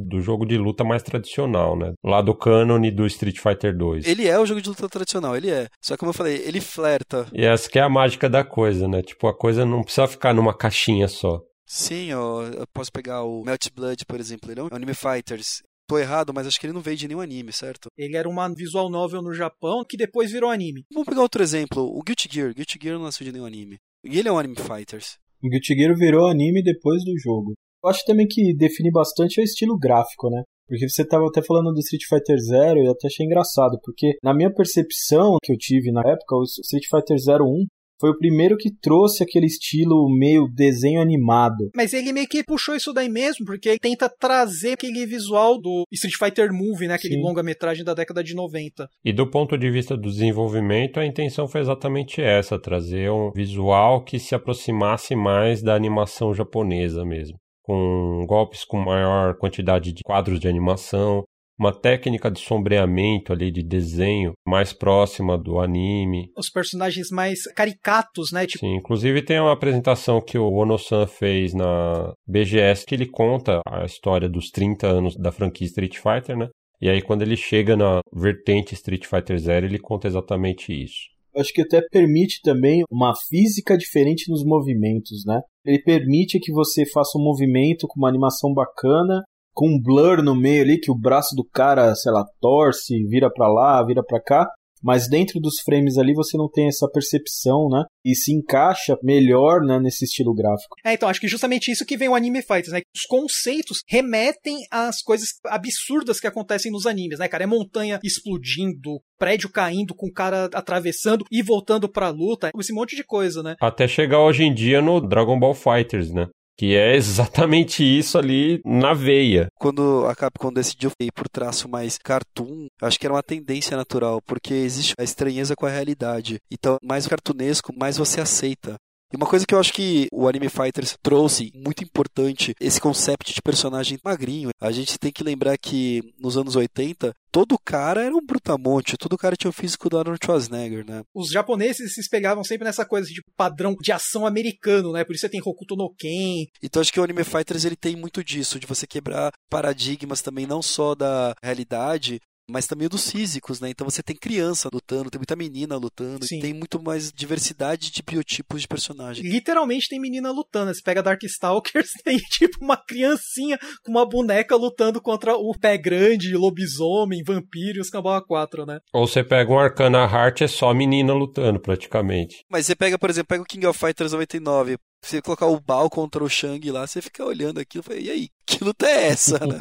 do jogo de luta mais tradicional, né? Lá do cânone do Street Fighter 2. Ele é o jogo de luta tradicional, ele é. Só que como eu falei, ele flerta. E essa que é a mágica da coisa, né? Tipo, a coisa não precisa ficar numa caixinha só. Sim, ó, eu posso pegar o Melt Blood, por exemplo, ele é um Anime Fighters. Tô errado, mas acho que ele não veio de nenhum anime, certo? Ele era uma visual novel no Japão que depois virou anime. Vamos pegar outro exemplo, o Guilty Gear. Guilty Gear não nasceu de nenhum anime. E ele é um Anime Fighters. O Guilty Gear virou anime depois do jogo. Eu acho também que define bastante é o estilo gráfico, né? Porque você estava até falando do Street Fighter Zero e eu até achei engraçado, porque na minha percepção que eu tive na época, o Street Fighter 01 foi o primeiro que trouxe aquele estilo meio desenho animado. Mas ele meio que puxou isso daí mesmo, porque ele tenta trazer aquele visual do Street Fighter Movie, né? Aquele longa-metragem da década de 90. E do ponto de vista do desenvolvimento, a intenção foi exatamente essa: trazer um visual que se aproximasse mais da animação japonesa mesmo. Com golpes com maior quantidade de quadros de animação, uma técnica de sombreamento ali, de desenho mais próxima do anime. Os personagens mais caricatos, né? Tipo, Sim, inclusive tem uma apresentação que o Ono-san fez na BGS que ele conta a história dos 30 anos da franquia Street Fighter, né? E aí quando ele chega na vertente Street Fighter Zero, ele conta exatamente isso. Eu acho que até permite também uma física diferente nos movimentos, né? Ele permite que você faça um movimento com uma animação bacana, com um blur no meio ali, que o braço do cara, sei lá, torce, vira pra lá, vira pra cá. Mas dentro dos frames ali você não tem essa percepção, né? E se encaixa melhor né, nesse estilo gráfico. É, então, acho que justamente isso que vem o Anime Fighters, né? Os conceitos remetem às coisas absurdas que acontecem nos animes, né, cara? É montanha explodindo, prédio caindo com o cara atravessando e voltando pra luta, esse monte de coisa, né? Até chegar hoje em dia no Dragon Ball Fighters, né? Que é exatamente isso ali na veia. Quando a Capcom decidiu ir por traço mais cartoon, acho que era uma tendência natural, porque existe a estranheza com a realidade. Então, mais cartunesco, mais você aceita. E uma coisa que eu acho que o Anime Fighters trouxe, muito importante, esse conceito de personagem magrinho. A gente tem que lembrar que nos anos 80, todo cara era um brutamonte, todo cara tinha o físico do Arnold Schwarzenegger, né? Os japoneses se espelhavam sempre nessa coisa de padrão de ação americano, né? Por isso você tem Hokuto no Ken. Então acho que o Anime Fighters ele tem muito disso, de você quebrar paradigmas também não só da realidade, mas também dos físicos, né? Então você tem criança lutando, tem muita menina lutando, tem muito mais diversidade de biotipos de personagem. Literalmente tem menina lutando. Você pega Darkstalkers, tem tipo uma criancinha com uma boneca lutando contra o pé grande, lobisomem, vampiro e os Cambau 4, né? Ou você pega um Arcana Heart, é só menina lutando, praticamente. Mas você pega, por exemplo, pega o King of Fighters 99, você colocar o Bao contra o Shang lá, você fica olhando aquilo e fala, e aí, que luta é essa, né?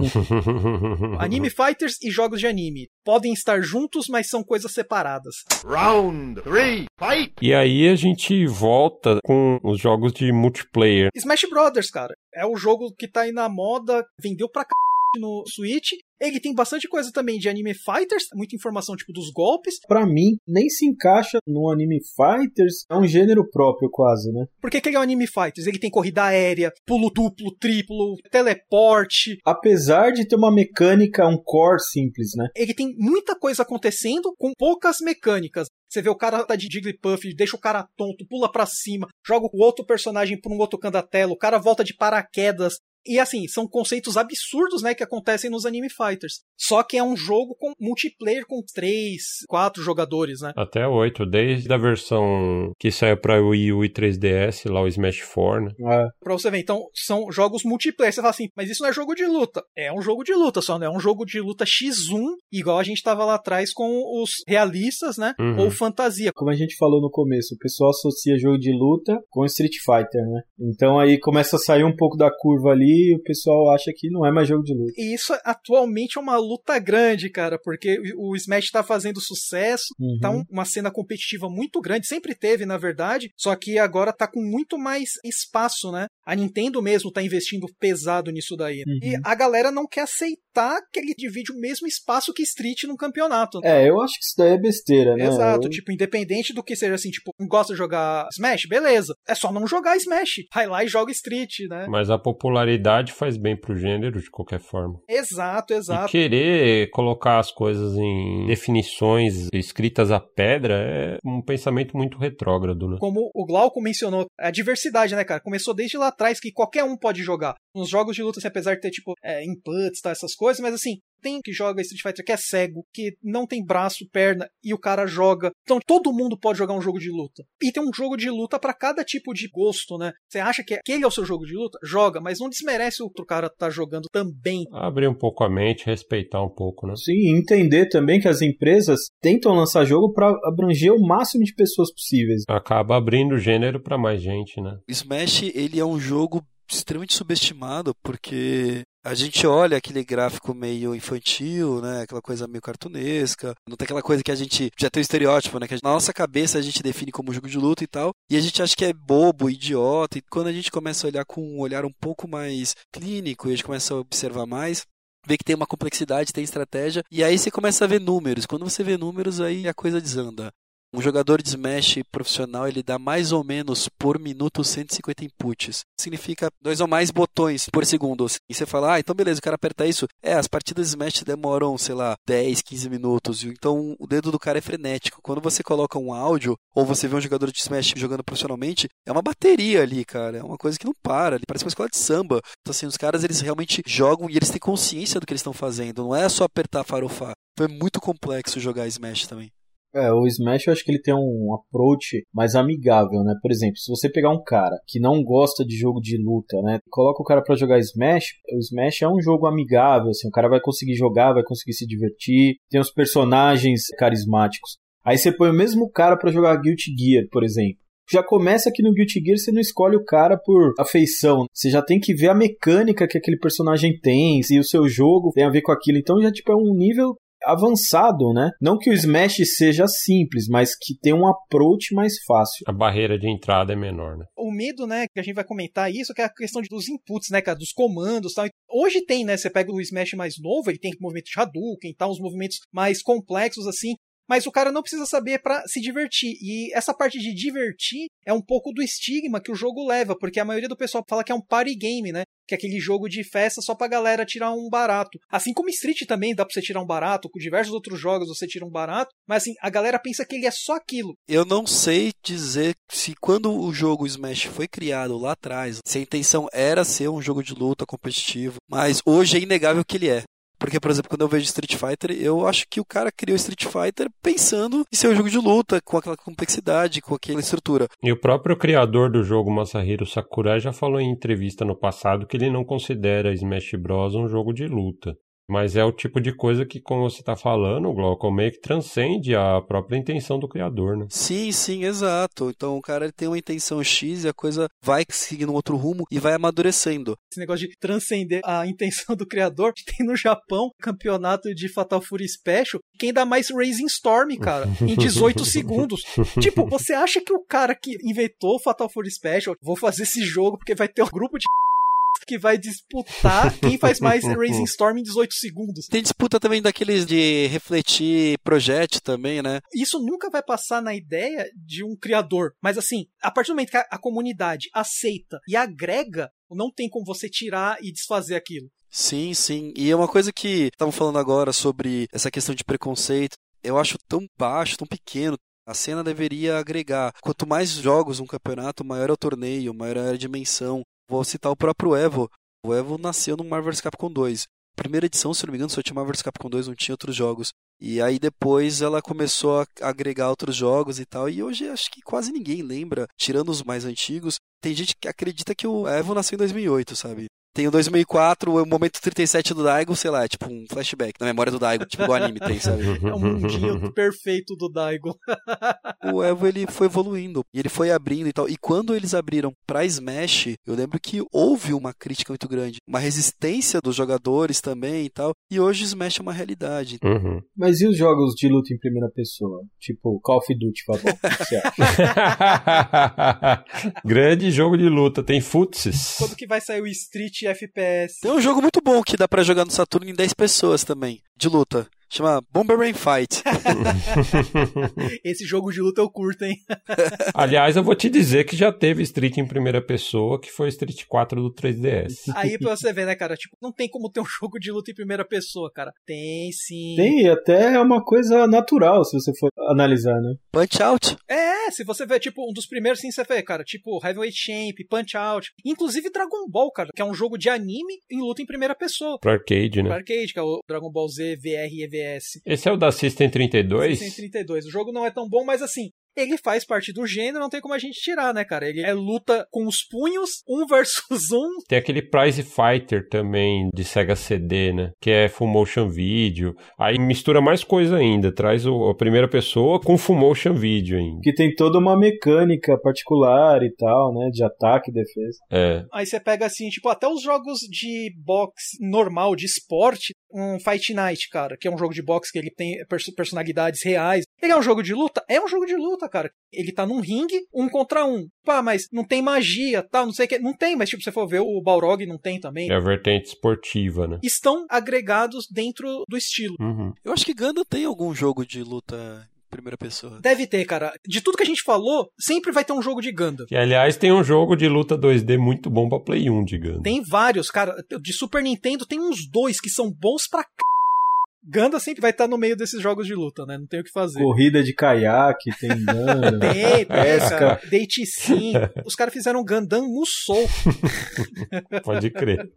Anime Fighters e jogos de anime podem estar juntos, mas são coisas separadas. Round three, fight! E aí a gente volta com os jogos de multiplayer. Smash Brothers, cara, é o jogo que tá aí na moda, vendeu pra c... no Switch. Ele tem bastante coisa também de Anime Fighters, muita informação tipo dos golpes, Pra mim, nem se encaixa no anime Fighters. É um gênero próprio, quase, né? Por que, que ele é um anime fighters? Ele tem corrida aérea, pulo duplo, triplo, teleporte. Apesar de ter uma mecânica, um core simples, né? Ele tem muita coisa acontecendo com poucas mecânicas. Você vê o cara tá de Jigglypuff, deixa o cara tonto, pula pra cima, joga o outro personagem por um outro canto da tela, o cara volta de paraquedas. E assim, são conceitos absurdos, né, que acontecem nos Anime Fighters. Só que é um jogo com multiplayer com três, quatro jogadores, né? Até oito, desde a versão que saiu pra Wii U e 3DS, lá o Smash 4, né? É. Pra você ver, então, são jogos multiplayer. Você fala assim, mas isso não é jogo de luta. É um jogo de luta, só não é um jogo de luta X1, igual a gente tava lá atrás com os realistas, né? Uhum. Ou fantasia. Como a gente falou no começo, o pessoal associa jogo de luta com Street Fighter, né? Então aí começa a sair um pouco da curva ali o pessoal acha que não é mais jogo de luta. E isso atualmente é uma luta grande, cara, porque o Smash tá fazendo sucesso, Uhum. tá um- uma cena competitiva muito grande, sempre teve, na verdade, só que agora tá com muito mais espaço, né? A Nintendo mesmo tá investindo pesado nisso daí. Uhum. E a galera não quer aceitar que ele divide o mesmo espaço que Street no campeonato. É, eu acho que isso daí é besteira, né? Exato, Eu- tipo, independente do que seja assim, tipo, não gosta de jogar Smash, beleza. É só não jogar Smash. Vai lá e joga Street, né? Mas a popularidade faz bem pro gênero, de qualquer forma. Exato, E exato. querer colocar as coisas em definições escritas à pedra é um pensamento muito retrógrado, né? Como o Glauco mencionou, a diversidade, né, cara? Começou desde lá atrás que qualquer um pode jogar. Nos jogos de luta, assim, apesar de ter, tipo, é, inputs, tá, essas coisas, mas assim, tem que joga Street Fighter que é cego, que não tem braço, perna, e o cara joga. Então todo mundo pode jogar um jogo de luta. E tem um jogo de luta pra cada tipo de gosto, né? Você acha que aquele é o seu jogo de luta? Joga, mas não desmerece o outro cara tá jogando também. Abrir um pouco a mente, respeitar um pouco, né? Sim, entender também que as empresas tentam lançar jogo pra abranger o máximo de pessoas possíveis. Acaba abrindo o gênero pra mais gente, né? Smash, ele é um jogo extremamente subestimado, porque a gente olha aquele gráfico meio infantil, né? Aquela coisa meio cartunesca. Não tem aquela coisa que a gente já tem o estereótipo, né? Que na nossa cabeça a gente define como jogo de luta e tal. E a gente acha que é bobo, idiota. E quando a gente começa a olhar com um olhar um pouco mais clínico e a gente começa a observar mais, vê que tem uma complexidade, tem estratégia, e aí você começa a ver números. Quando você vê números, aí a coisa desanda. Um jogador de Smash profissional, ele dá mais ou menos por minuto 150 inputs. Significa dois ou mais botões por segundo. E você fala, ah, então beleza, o cara aperta isso. É, as partidas de Smash demoram, sei lá, 10, 15 minutos. Então o dedo do cara é frenético. Quando você coloca um áudio, ou você vê um jogador de Smash jogando profissionalmente, é uma bateria ali, cara. É uma coisa que não para. Parece uma escola de samba. Então assim, os caras, eles realmente jogam e eles têm consciência do que eles estão fazendo. Não é só apertar farofar. Foi muito complexo jogar Smash também. É, o Smash eu acho que ele tem um approach mais amigável, né? Por exemplo, se você pegar um cara que não gosta de jogo de luta, né? Coloca o cara pra jogar Smash, o Smash é um jogo amigável, assim, o cara vai conseguir jogar, vai conseguir se divertir, tem os personagens carismáticos. Aí você põe o mesmo cara pra jogar Guilty Gear, por exemplo. Já começa que no Guilty Gear você não escolhe o cara por afeição. Você já tem que ver a mecânica que aquele personagem tem, se o seu jogo tem a ver com aquilo. Então já tipo é um nível avançado, né? Não que o Smash seja simples, mas que tem um approach mais fácil. A barreira de entrada é menor, né? O medo, né, que a gente vai comentar isso, que é a questão dos inputs, né, cara, dos comandos e tal. Hoje tem, né, você pega o Smash mais novo, ele tem movimento de Hadouken e tal, uns movimentos mais complexos, assim. Mas o cara não precisa saber para se divertir. E essa parte de divertir é um pouco do estigma que o jogo leva, porque a maioria do pessoal fala que é um party game, né? Que é aquele jogo de festa só pra galera tirar um barato. Assim como Street também dá pra você tirar um barato, com diversos outros jogos você tira um barato, mas assim, a galera pensa que ele é só aquilo. Eu não sei dizer se quando o jogo Smash foi criado lá atrás, se a intenção era ser um jogo de luta competitivo, mas hoje é inegável que ele é. Porque, por exemplo, quando eu vejo Street Fighter, eu acho que o cara criou Street Fighter pensando em ser um jogo de luta, com aquela complexidade, com aquela estrutura. E o próprio criador do jogo, Masahiro Sakurai, já falou em entrevista no passado que ele não considera Smash Bros. um jogo de luta. Mas é o tipo de coisa que, como você está falando, Glauco, meio que transcende a própria intenção do criador, né? Sim, sim, exato. Então o cara tem uma intenção X e a coisa vai seguindo outro rumo e vai amadurecendo. Esse negócio de transcender a intenção do criador, tem no Japão campeonato de Fatal Fury Special, quem dá mais Raising Storm, cara, em 18 segundos. Tipo, você acha que o cara que inventou Fatal Fury Special, vou fazer esse jogo porque vai ter um grupo de que vai disputar quem faz mais Raising Storm em 18 segundos. Tem disputa também daqueles de refletir projeto também, né? Isso nunca vai passar na ideia de um criador. Mas assim, a partir do momento que a comunidade aceita e agrega, não tem como você tirar e desfazer aquilo. Sim, sim. E é uma coisa que estavam falando agora sobre essa questão de preconceito. Eu acho tão baixo, tão pequeno. A cena deveria agregar. Quanto mais jogos um campeonato, maior é o torneio, maior é a dimensão. Vou citar o próprio Evo. O Evo nasceu no Marvel's Capcom 2. Primeira edição, se não me engano, só tinha Marvel's Capcom 2, não tinha outros jogos. E aí depois ela começou a agregar outros jogos e tal. E hoje acho que quase ninguém lembra, tirando os mais antigos. Tem gente que acredita que o Evo nasceu em 2008, sabe? Tem o 2004, o momento 37 do Daigo, sei lá, é tipo um flashback na memória do Daigo, tipo o anime tem, sabe? É um mundinho perfeito do Daigo. o Evo ele foi evoluindo e ele foi abrindo e tal. E quando eles abriram pra Smash, eu lembro que houve uma crítica muito grande, uma resistência dos jogadores também e tal. E hoje Smash é uma realidade. Uhum. Mas e os jogos de luta em primeira pessoa? Tipo Call of Duty, por favor. O que você acha? Grande jogo de luta, tem futsis. Quando que vai sair o Street FPS? Tem um jogo muito bom que dá pra jogar no Saturno em 10 pessoas também, de luta. Chama Bomberman Fight. Esse jogo de luta eu curto, hein? Aliás, eu vou te dizer que já teve Street em primeira pessoa, que foi Street 4 do 3DS. Aí pra você ver, né, cara? Tipo, não tem como ter um jogo de luta em primeira pessoa, cara. Tem sim. Tem, e até é uma coisa natural, se você for analisar, né? Punch Out. É, se você ver, tipo, um dos primeiros sim, você vê, cara, tipo Heavyweight Champ, Punch Out, inclusive Dragon Ball, cara, que é um jogo de anime em luta em primeira pessoa. Pro arcade, né? Pro arcade, que é o Dragon Ball Z, VR e EVS. Esse é o da System 32? System 32. O jogo não é tão bom, mas assim, ele faz parte do gênero, não tem como a gente tirar, né, cara? Ele é luta com os punhos, um versus um. Tem aquele Prize Fighter também de Sega CD, né? Que é full motion video. Aí mistura mais coisa ainda, traz o, a primeira pessoa com full motion video ainda. Que tem toda uma mecânica particular e tal, né? De ataque e defesa. É. Aí você pega assim, tipo, até os jogos de boxe normal, de esporte, um Fight Night, cara, que é um jogo de boxe que ele tem pers personalidades reais. Ele é um jogo de luta? É um jogo de luta, cara. Ele tá num ringue, um contra um. Pá, mas não tem magia, tal, não sei o que. Não tem, mas tipo, se você for ver, o Balrog não tem também. É a vertente esportiva, né? Estão agregados dentro do estilo. Uhum. Eu acho que Ganda tem algum jogo de luta em primeira pessoa. Deve ter, cara. De tudo que a gente falou, sempre vai ter um jogo de Ganda. E aliás, tem um jogo de luta 2D muito bom pra Play 1 de Ganda. Tem vários, cara. De Super Nintendo tem uns dois que são bons pra c... Ganda sempre vai estar no meio desses jogos de luta, né? Não tem o que fazer. Corrida de caiaque, tem Ganda. Tem, pesca. cara. Date sim. Os caras fizeram Gundam Musou. Pode crer.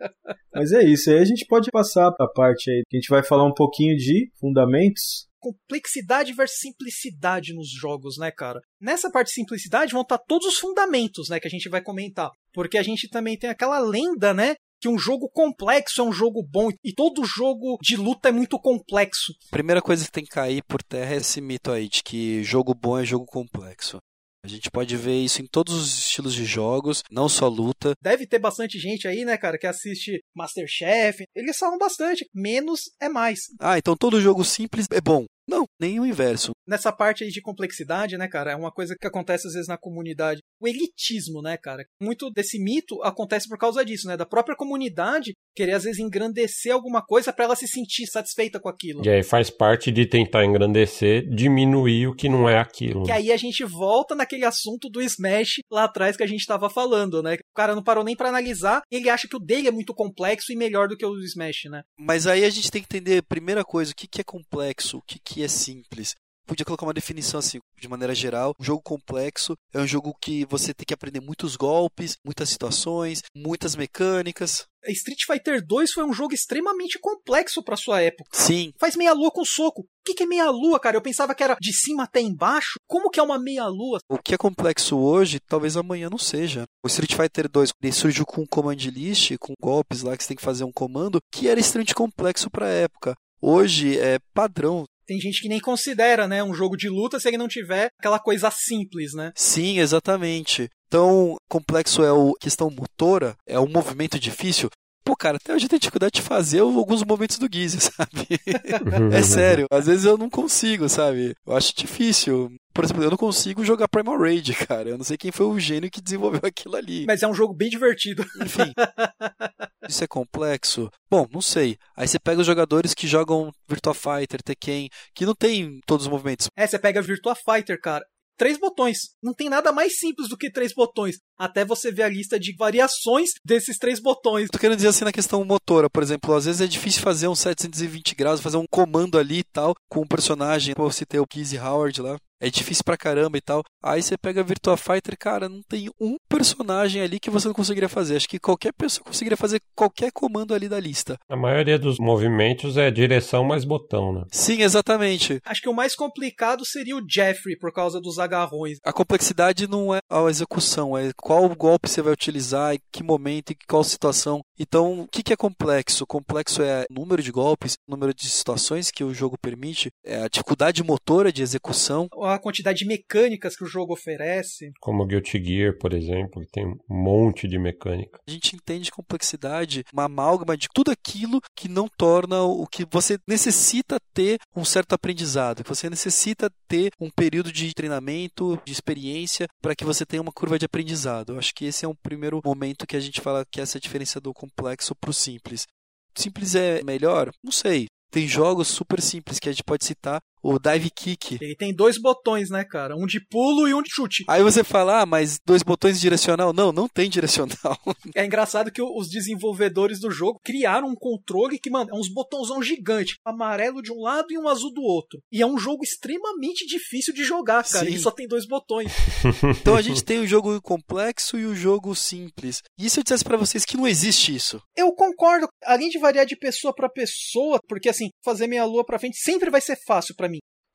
Mas é isso, aí a gente pode passar pra parte aí que a gente vai falar um pouquinho de fundamentos. Complexidade versus simplicidade nos jogos, né, cara? Nessa parte de simplicidade vão estar todos os fundamentos, né, que a gente vai comentar. Porque a gente também tem aquela lenda, né, que um jogo complexo é um jogo bom e todo jogo de luta é muito complexo. Primeira coisa que tem que cair por terra é esse mito aí de que jogo bom é jogo complexo. A gente pode ver isso em todos os estilos de jogos, não só luta. Deve ter bastante gente aí, né, cara, que assiste Masterchef. Eles falam bastante. Menos é mais. Ah, então todo jogo simples é bom. Não, nem o inverso. Nessa parte aí de complexidade, né, cara, é uma coisa que acontece às vezes na comunidade. O elitismo, né, cara? Muito desse mito acontece por causa disso, né? Da própria comunidade querer às vezes engrandecer alguma coisa para ela se sentir satisfeita com aquilo. E aí faz parte de tentar engrandecer, diminuir o que não é aquilo. Que aí a gente volta naquele assunto do Smash lá atrás que a gente tava falando, né? O cara não parou nem para analisar, ele acha que o dele é muito complexo e melhor do que o do Smash, né? Mas aí a gente tem que entender, primeira coisa, o que, que é complexo, o que, que é simples podia colocar uma definição assim, de maneira geral. Um jogo complexo é um jogo que você tem que aprender muitos golpes, muitas situações, muitas mecânicas. Street Fighter 2 foi um jogo extremamente complexo para sua época. Sim. Faz meia lua com soco. O que, que é meia lua, cara? Eu pensava que era de cima até embaixo. Como que é uma meia lua? O que é complexo hoje, talvez amanhã não seja. O Street Fighter 2 ele surgiu com um command list, com golpes lá que você tem que fazer um comando, que era extremamente complexo para a época. Hoje é padrão tem gente que nem considera, né, um jogo de luta se ele não tiver aquela coisa simples, né? Sim, exatamente. Então, complexo é a questão motora, é um movimento difícil. Pô, cara, até hoje eu tenho dificuldade de fazer alguns momentos do Gizzy, sabe? é sério, às vezes eu não consigo, sabe? Eu acho difícil. Por exemplo, eu não consigo jogar Primal Rage, cara. Eu não sei quem foi o gênio que desenvolveu aquilo ali. Mas é um jogo bem divertido. Enfim. Isso é complexo? Bom, não sei. Aí você pega os jogadores que jogam Virtua Fighter, Tekken, que não tem todos os movimentos. É, você pega Virtua Fighter, cara três botões. Não tem nada mais simples do que três botões. Até você ver a lista de variações desses três botões. Tô querendo dizer assim na questão motora, por exemplo, às vezes é difícil fazer um 720 graus, fazer um comando ali e tal, com um personagem, como você tem o Kizzy Howard lá é difícil pra caramba e tal. Aí você pega Virtua Fighter, cara, não tem um personagem ali que você não conseguiria fazer. Acho que qualquer pessoa conseguiria fazer qualquer comando ali da lista. A maioria dos movimentos é direção mais botão, né? Sim, exatamente. Acho que o mais complicado seria o Jeffrey, por causa dos agarrões. A complexidade não é a execução, é qual golpe você vai utilizar, em que momento, em qual situação. Então, o que é complexo? Complexo é o número de golpes, o número de situações que o jogo permite, é a dificuldade motora de execução a quantidade de mecânicas que o jogo oferece. Como o Guilty Gear, por exemplo, que tem um monte de mecânica. A gente entende complexidade, uma amálgama de tudo aquilo que não torna o que você necessita ter um certo aprendizado, que você necessita ter um período de treinamento, de experiência, para que você tenha uma curva de aprendizado. Eu acho que esse é um primeiro momento que a gente fala que essa é a diferença do complexo para o simples. Simples é melhor? Não sei. Tem jogos super simples que a gente pode citar o dive kick. Ele tem dois botões, né, cara? Um de pulo e um de chute. Aí você fala, ah, mas dois botões direcional? Não, não tem direcional. É engraçado que os desenvolvedores do jogo criaram um controle que, mano, é uns botãozão gigante. Amarelo de um lado e um azul do outro. E é um jogo extremamente difícil de jogar, cara. Sim. Ele só tem dois botões. então a gente tem o jogo complexo e o jogo simples. E se eu dissesse para vocês que não existe isso? Eu concordo. Além de variar de pessoa para pessoa, porque assim, fazer meia lua pra frente sempre vai ser fácil para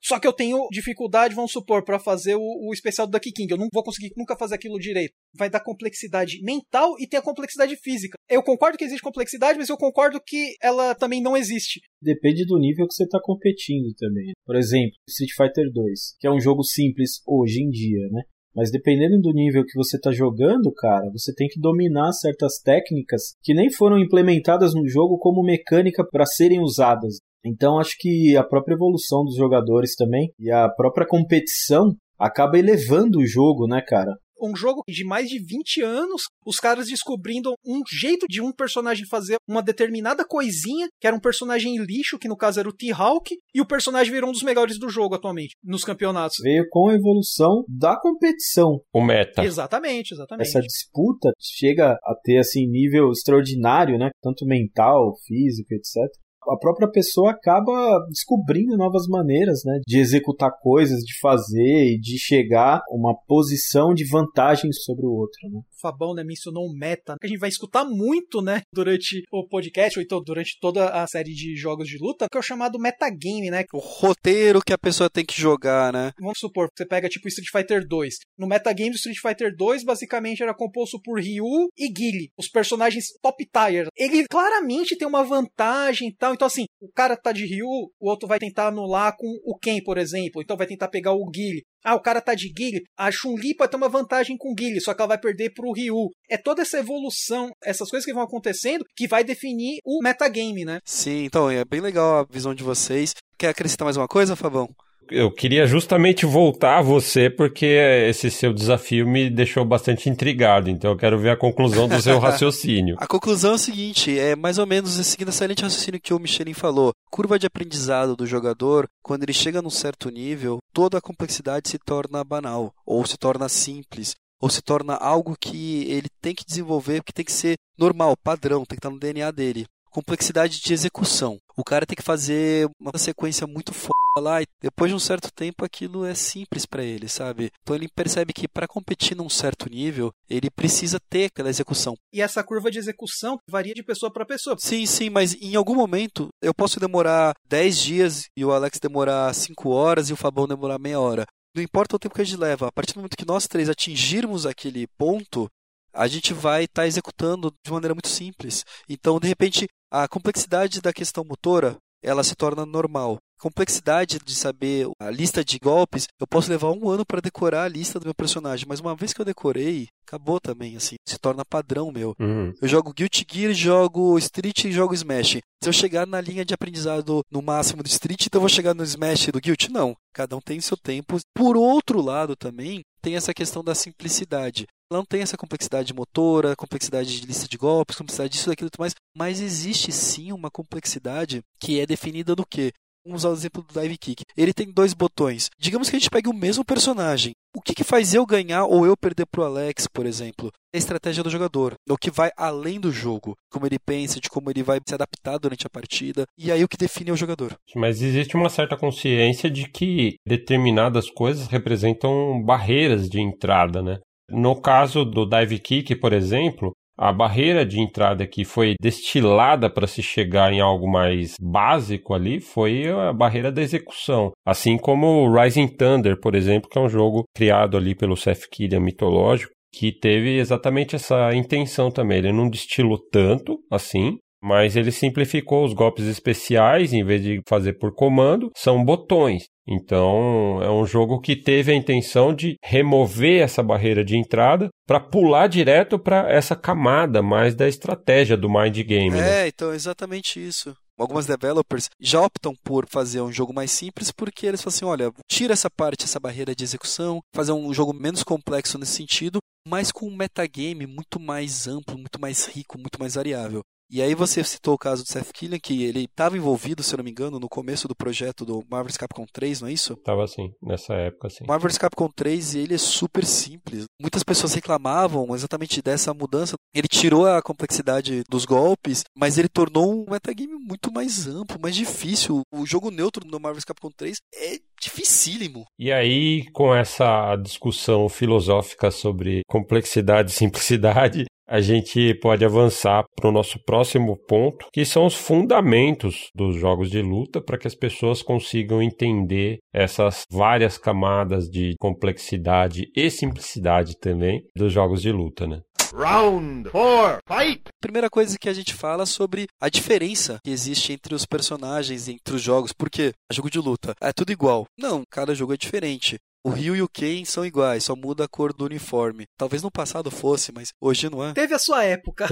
só que eu tenho dificuldade, vamos supor, para fazer o, o, especial do Duck King. Eu não vou conseguir nunca fazer aquilo direito. Vai dar complexidade mental e tem a complexidade física. Eu concordo que existe complexidade, mas eu concordo que ela também não existe. Depende do nível que você está competindo também. Por exemplo, Street Fighter 2, que é um jogo simples hoje em dia, né? Mas dependendo do nível que você está jogando, cara, você tem que dominar certas técnicas que nem foram implementadas no jogo como mecânica para serem usadas. Então acho que a própria evolução dos jogadores também e a própria competição acaba elevando o jogo, né, cara? um jogo de mais de 20 anos, os caras descobrindo um jeito de um personagem fazer uma determinada coisinha, que era um personagem lixo, que no caso era o T-Hawk, e o personagem virou um dos melhores do jogo atualmente, nos campeonatos. Veio com a evolução da competição. O meta. Exatamente, exatamente. Essa disputa chega a ter, assim, nível extraordinário, né? Tanto mental, físico, etc a própria pessoa acaba descobrindo novas maneiras, né, de executar coisas, de fazer e de chegar a uma posição de vantagem sobre o outro, né? O Fabão, né, mencionou um meta, que a gente vai escutar muito, né, durante o podcast ou então durante toda a série de jogos de luta, que é o chamado metagame, né? O roteiro que a pessoa tem que jogar, né? Vamos supor, você pega tipo Street Fighter 2. No metagame do Street Fighter 2, basicamente era composto por Ryu e Guile, os personagens top tier. Ele claramente tem uma vantagem e tal, Então, assim, o cara tá de Ryu, o outro vai tentar anular com o Ken, por exemplo. Então vai tentar pegar o Guile. Ah, o cara tá de Guile. A Chun-Li pode ter uma vantagem com o Guile, só que ela vai perder pro Ryu. É toda essa evolução, essas coisas que vão acontecendo, que vai definir o metagame, né? Sim, então é bem legal a visão de vocês. Quer acrescentar mais uma coisa, Fabão? Eu queria justamente voltar a você, porque esse seu desafio me deixou bastante intrigado. Então eu quero ver a conclusão do seu raciocínio. A conclusão é o seguinte: é mais ou menos seguindo essa linha de raciocínio que o Michelin falou. Curva de aprendizado do jogador, quando ele chega num certo nível, toda a complexidade se torna banal, ou se torna simples, ou se torna algo que ele tem que desenvolver, que tem que ser normal, padrão, tem que estar no DNA dele. Complexidade de execução. O cara tem que fazer uma sequência muito foda lá e depois de um certo tempo aquilo é simples para ele, sabe? Então ele percebe que para competir num certo nível, ele precisa ter aquela execução. E essa curva de execução varia de pessoa para pessoa. Sim, sim, mas em algum momento eu posso demorar 10 dias e o Alex demorar 5 horas e o Fabão demorar meia hora. Não importa o tempo que a gente leva, a partir do momento que nós três atingirmos aquele ponto, a gente vai estar tá executando de maneira muito simples. Então, de repente, a complexidade da questão motora ela se torna normal. Complexidade de saber a lista de golpes, eu posso levar um ano para decorar a lista do meu personagem, mas uma vez que eu decorei, acabou também, assim, se torna padrão meu. Uhum. Eu jogo Guilty Gear, jogo Street e jogo Smash. Se eu chegar na linha de aprendizado no máximo do Street, então eu vou chegar no Smash do Guilty? Não. Cada um tem seu tempo. Por outro lado, também, tem essa questão da simplicidade. Ela não tem essa complexidade motora, complexidade de lista de golpes, complexidade disso, daquilo e tudo mais, mas existe sim uma complexidade que é definida no quê? Vamos usar o exemplo do Dive Kick. Ele tem dois botões. Digamos que a gente pegue o mesmo personagem. O que, que faz eu ganhar ou eu perder pro Alex, por exemplo? É a estratégia do jogador. É o que vai além do jogo. Como ele pensa, de como ele vai se adaptar durante a partida. E aí o que define é o jogador. Mas existe uma certa consciência de que determinadas coisas representam barreiras de entrada, né? No caso do dive kick, por exemplo, a barreira de entrada que foi destilada para se chegar em algo mais básico ali foi a barreira da execução. Assim como o Rising Thunder, por exemplo, que é um jogo criado ali pelo Seth Killian mitológico, que teve exatamente essa intenção também. Ele não destilou tanto assim, mas ele simplificou os golpes especiais, em vez de fazer por comando, são botões. Então, é um jogo que teve a intenção de remover essa barreira de entrada para pular direto para essa camada mais da estratégia do mind game. É, né? então exatamente isso. Algumas developers já optam por fazer um jogo mais simples porque eles falam assim: olha, tira essa parte, essa barreira de execução, fazer um jogo menos complexo nesse sentido, mas com um metagame muito mais amplo, muito mais rico, muito mais variável. E aí você citou o caso do Seth Killian, que ele estava envolvido, se eu não me engano, no começo do projeto do Marvel's Capcom 3, não é isso? Tava assim, nessa época, sim. Marvel's Capcom 3, ele é super simples. Muitas pessoas reclamavam exatamente dessa mudança. Ele tirou a complexidade dos golpes, mas ele tornou um metagame muito mais amplo, mais difícil. O jogo neutro no Marvel's Capcom 3 é dificílimo. E aí, com essa discussão filosófica sobre complexidade e simplicidade, a gente pode avançar para o nosso próximo ponto, que são os fundamentos dos jogos de luta, para que as pessoas consigam entender essas várias camadas de complexidade e simplicidade também dos jogos de luta, né? Round 4, fight! Primeira coisa que a gente fala é sobre a diferença que existe entre os personagens, entre os jogos. Por quê? Jogo de luta. É tudo igual. Não, cada jogo é diferente. O Ryu e o Ken são iguais, só muda a cor do uniforme. Talvez no passado fosse, mas hoje não é. Teve a sua época.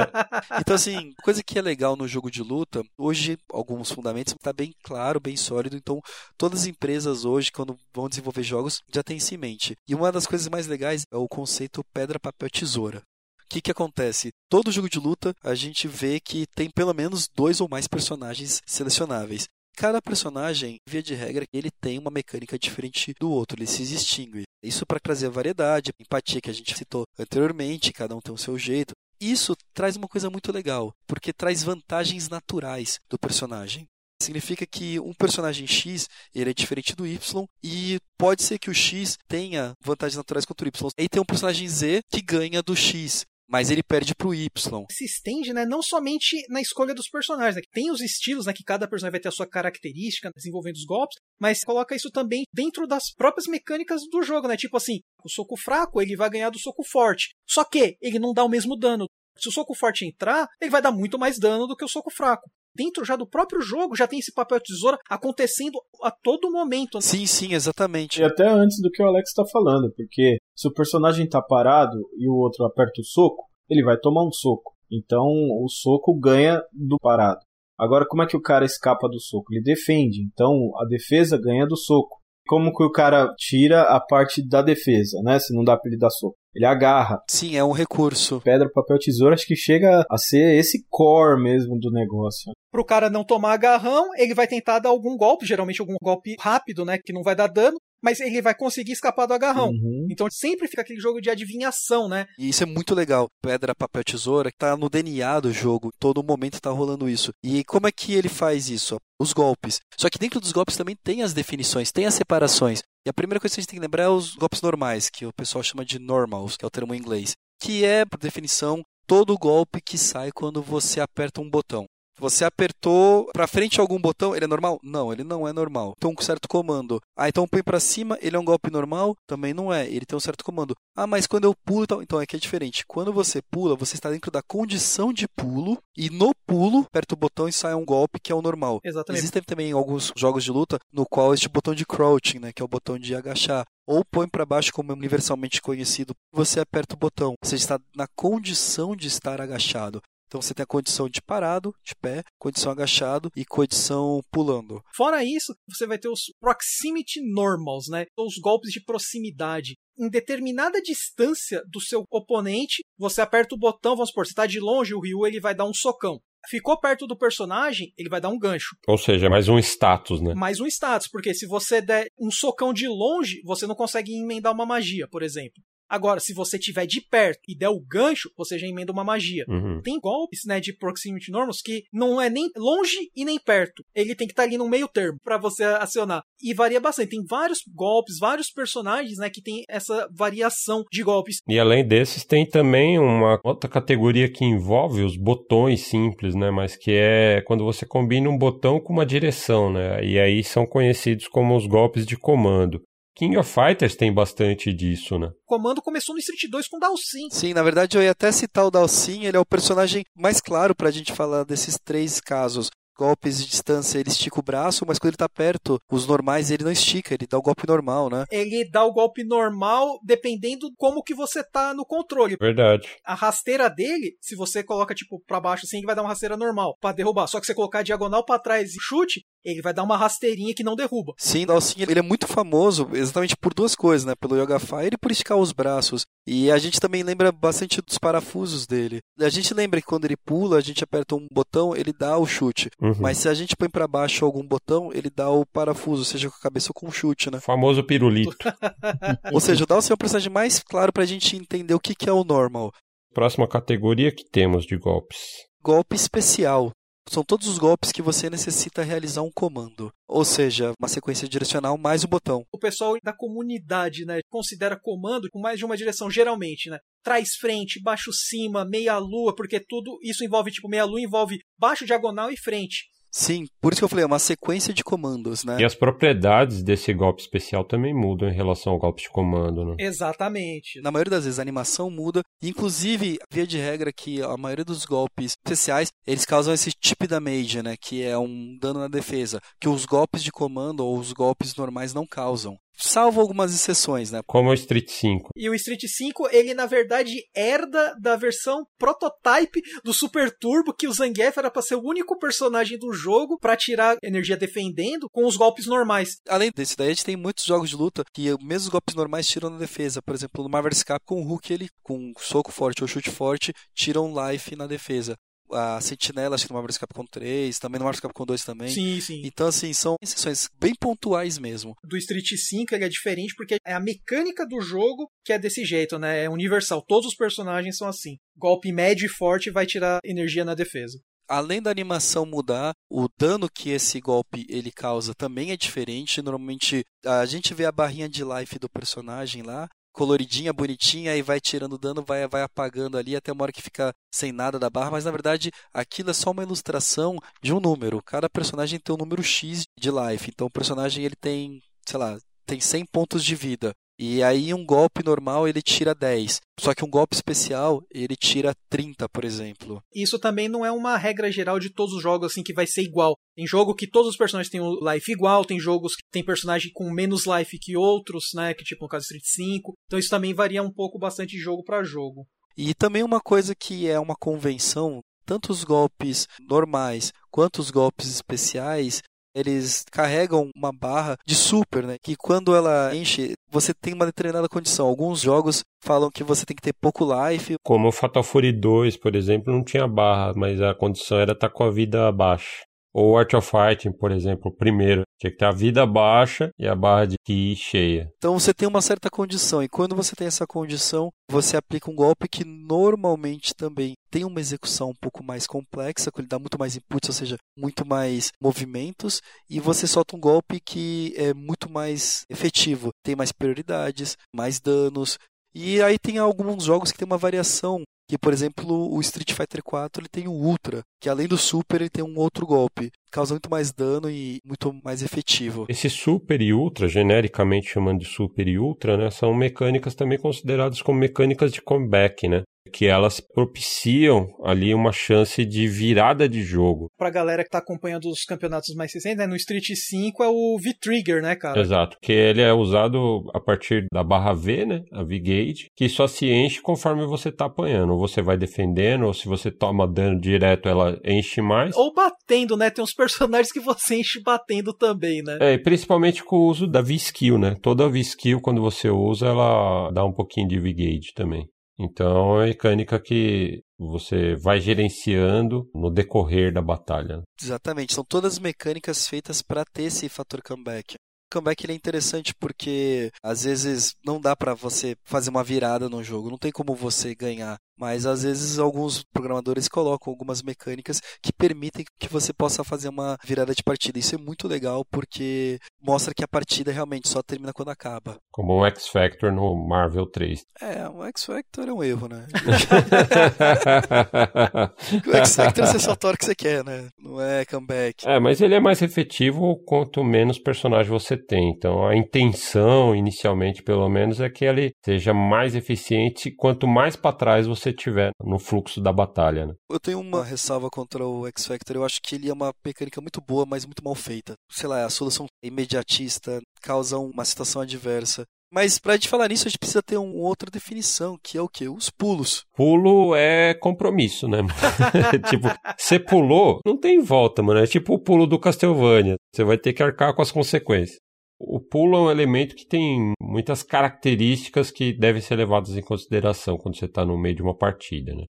então, assim, coisa que é legal no jogo de luta, hoje, alguns fundamentos está bem claro, bem sólido. Então, todas as empresas hoje, quando vão desenvolver jogos, já tem isso em mente. E uma das coisas mais legais é o conceito pedra, papel, tesoura. O que, que acontece? Todo jogo de luta a gente vê que tem pelo menos dois ou mais personagens selecionáveis cada personagem, via de regra, ele tem uma mecânica diferente do outro, ele se distingue. Isso para trazer variedade, empatia que a gente citou anteriormente, cada um tem o seu jeito. Isso traz uma coisa muito legal, porque traz vantagens naturais do personagem. Significa que um personagem X ele é diferente do Y e pode ser que o X tenha vantagens naturais contra o Y. Aí tem um personagem Z que ganha do X mas ele perde pro Y. Se estende, né, não somente na escolha dos personagens, né, tem os estilos, né, que cada personagem vai ter a sua característica desenvolvendo os golpes, mas coloca isso também dentro das próprias mecânicas do jogo, né? Tipo assim, o soco fraco, ele vai ganhar do soco forte. Só que ele não dá o mesmo dano. Se o soco forte entrar, ele vai dar muito mais dano do que o soco fraco. Dentro já do próprio jogo já tem esse papel tesoura acontecendo a todo momento. né? Sim, sim, exatamente. E até antes do que o Alex tá falando, porque se o personagem tá parado e o outro aperta o soco, ele vai tomar um soco. Então o soco ganha do parado. Agora, como é que o cara escapa do soco? Ele defende. Então a defesa ganha do soco. Como que o cara tira a parte da defesa, né? Se não dá pra ele dar soco. Ele agarra. Sim, é um recurso. Pedra, papel, tesoura, acho que chega a ser esse core mesmo do negócio. Pro cara não tomar agarrão, ele vai tentar dar algum golpe, geralmente algum golpe rápido, né? Que não vai dar dano, mas ele vai conseguir escapar do agarrão. Uhum. Então sempre fica aquele jogo de adivinhação, né? E isso é muito legal. Pedra, papel, tesoura, que tá no DNA do jogo. Todo momento tá rolando isso. E como é que ele faz isso? Os golpes. Só que dentro dos golpes também tem as definições, tem as separações. E a primeira coisa que a gente tem que lembrar é os golpes normais, que o pessoal chama de normals, que é o termo em inglês. Que é, por definição, todo golpe que sai quando você aperta um botão. Você apertou para frente algum botão, ele é normal? Não, ele não é normal. Tem um certo comando. Ah, então põe para cima, ele é um golpe normal? Também não é. Ele tem um certo comando. Ah, mas quando eu pulo, então, então é que é diferente. Quando você pula, você está dentro da condição de pulo e no pulo, aperta o botão e sai um golpe que é o normal. Exatamente. Existem também alguns jogos de luta no qual este botão de crouching, né, que é o botão de agachar, ou põe para baixo como é universalmente conhecido, você aperta o botão. Você está na condição de estar agachado. Então você tem a condição de parado, de pé, condição agachado e condição pulando. Fora isso, você vai ter os proximity normals, né? Os golpes de proximidade. Em determinada distância do seu oponente, você aperta o botão, vamos supor, você está de longe, o Ryu ele vai dar um socão. Ficou perto do personagem, ele vai dar um gancho. Ou seja, mais um status, né? Mais um status, porque se você der um socão de longe, você não consegue emendar uma magia, por exemplo. Agora, se você tiver de perto e der o gancho, você já emenda uma magia. Uhum. Tem golpes, né, de proximity normals que não é nem longe e nem perto. Ele tem que estar ali no meio termo para você acionar. E varia bastante. Tem vários golpes, vários personagens, né, que tem essa variação de golpes. E além desses, tem também uma outra categoria que envolve os botões simples, né? Mas que é quando você combina um botão com uma direção, né? E aí são conhecidos como os golpes de comando. King of Fighters tem bastante disso, né? O comando começou no Street 2 com Dalsin. Sim, na verdade eu ia até citar o Dalsin, ele é o personagem mais claro pra gente falar desses três casos. Golpes de distância, ele estica o braço, mas quando ele tá perto, os normais ele não estica, ele dá o golpe normal, né? Ele dá o golpe normal dependendo como que você tá no controle. Verdade. A rasteira dele, se você coloca tipo para baixo assim, ele vai dar uma rasteira normal para derrubar. Só que você colocar diagonal para trás e chute, ele vai dar uma rasteirinha que não derruba. Sim, Dalsin, ele é muito famoso exatamente por duas coisas, né? Pelo Yoga Fire e por esticar os braços. E a gente também lembra bastante dos parafusos dele. A gente lembra que quando ele pula, a gente aperta um botão, ele dá o chute. Uhum. Mas se a gente põe para baixo algum botão, ele dá o parafuso, seja com a cabeça ou com o chute, né? O famoso pirulito. Ou seja, o Dalsin é o personagem mais claro pra gente entender o que que é o normal. Próxima categoria que temos de golpes. Golpe especial. São todos os golpes que você necessita realizar um comando. Ou seja, uma sequência direcional mais o botão. O pessoal da comunidade, né, considera comando com mais de uma direção, geralmente, né? Trás frente, baixo cima, meia lua, porque tudo isso envolve, tipo, meia lua envolve baixo, diagonal e frente. Sim, por isso que eu falei, é uma sequência de comandos, né? E as propriedades desse golpe especial também mudam em relação ao golpe de comando, né? Exatamente. Na maioria das vezes a animação muda, inclusive, via de regra que a maioria dos golpes especiais, eles causam esse tip damage, né, que é um dano na defesa, que os golpes de comando ou os golpes normais não causam. Salvo algumas exceções, né? Como o Street 5. E o Street 5, ele na verdade herda da versão prototype do Super Turbo, que o Zangief era pra ser o único personagem do jogo pra tirar energia defendendo com os golpes normais. Além desse daí, a gente tem muitos jogos de luta que mesmo os golpes normais tiram na defesa. Por exemplo, no Marvel Cap com o Hulk, ele com soco forte ou chute forte, tiram life na defesa. A Sentinela, acho que no Marvel Capcom 3, também no Marvel Capcom 2 também. Sim, sim. Então, assim, são exceções bem pontuais mesmo. Do Street 5 ele é diferente porque é a mecânica do jogo que é desse jeito, né? É universal. Todos os personagens são assim. Golpe médio e forte vai tirar energia na defesa. Além da animação mudar, o dano que esse golpe ele causa também é diferente. Normalmente a gente vê a barrinha de life do personagem lá, coloridinha, bonitinha, e vai tirando dano, vai, vai apagando ali até uma hora que fica sem nada da barra, mas na verdade aquilo é só uma ilustração de um número. Cada personagem tem um número X de life. Então o personagem ele tem, sei lá, tem 100 pontos de vida. E aí um golpe normal ele tira 10. Só que um golpe especial ele tira 30, por exemplo. Isso também não é uma regra geral de todos os jogos assim que vai ser igual. Tem jogo que todos os personagens têm o life igual, tem jogos que tem personagem com menos life que outros, né? Que tipo no caso Street 5. Então isso também varia um pouco bastante de jogo para jogo. E também uma coisa que é uma convenção, tanto os golpes normais quanto os golpes especiais, eles carregam uma barra de super, né? Que quando ela enche, você tem uma determinada condição. Alguns jogos falam que você tem que ter pouco life. Como o Fatal Fury 2, por exemplo, não tinha barra, mas a condição era estar com a vida baixa. Ou Art of Fighting, por exemplo, primeiro. Tinha que ter a vida baixa e a barra de ki cheia. Então você tem uma certa condição, e quando você tem essa condição, você aplica um golpe que normalmente também tem uma execução um pouco mais complexa, que ele dá muito mais inputs, ou seja, muito mais movimentos, e você solta um golpe que é muito mais efetivo, tem mais prioridades, mais danos. E aí tem alguns jogos que tem uma variação que, por exemplo, o Street Fighter 4 ele tem o Ultra, que além do Super ele tem um outro golpe, causa muito mais dano e muito mais efetivo. Esse Super e Ultra, genericamente chamando de Super e Ultra, né, são mecânicas também consideradas como mecânicas de comeback, né? Que elas propiciam ali uma chance de virada de jogo. Pra galera que tá acompanhando os campeonatos mais recentes, né, no Street 5 é o V-Trigger, né, cara? Exato, que ele é usado a partir da barra V, né, a V-Gauge, que só se enche conforme você tá apanhando. Ou você vai defendendo, ou se você toma dano direto, ela enche mais. Ou batendo, né, tem uns personagens que você enche batendo também, né? É, e principalmente com o uso da V-Skill, né, toda V-Skill, quando você usa, ela dá um pouquinho de V-Gauge também. Então é uma mecânica que você vai gerenciando no decorrer da batalha. Exatamente, são todas mecânicas feitas para ter esse fator comeback. O comeback ele é interessante porque às vezes não dá para você fazer uma virada no jogo, não tem como você ganhar mas às vezes alguns programadores colocam algumas mecânicas que permitem que você possa fazer uma virada de partida. Isso é muito legal porque mostra que a partida realmente só termina quando acaba. Como um X Factor no Marvel 3. É, o X Factor é um erro, né? o X Factor você só torna o que você quer, né? Não é comeback. É, mas ele é mais efetivo quanto menos personagem você tem. Então a intenção, inicialmente pelo menos, é que ele seja mais eficiente quanto mais para trás você você tiver no fluxo da batalha. Né? Eu tenho uma ressalva contra o X Factor. Eu acho que ele é uma mecânica muito boa, mas muito mal feita. Sei lá, a solução é imediatista, causa uma situação adversa. Mas pra gente falar nisso, a gente precisa ter uma outra definição, que é o quê? Os pulos. Pulo é compromisso, né? tipo, você pulou, não tem volta, mano. É tipo o pulo do Castlevania. Você vai ter que arcar com as consequências. O pulo é um elemento que tem muitas características que devem ser levadas em consideração quando você está no meio de uma partida. Né?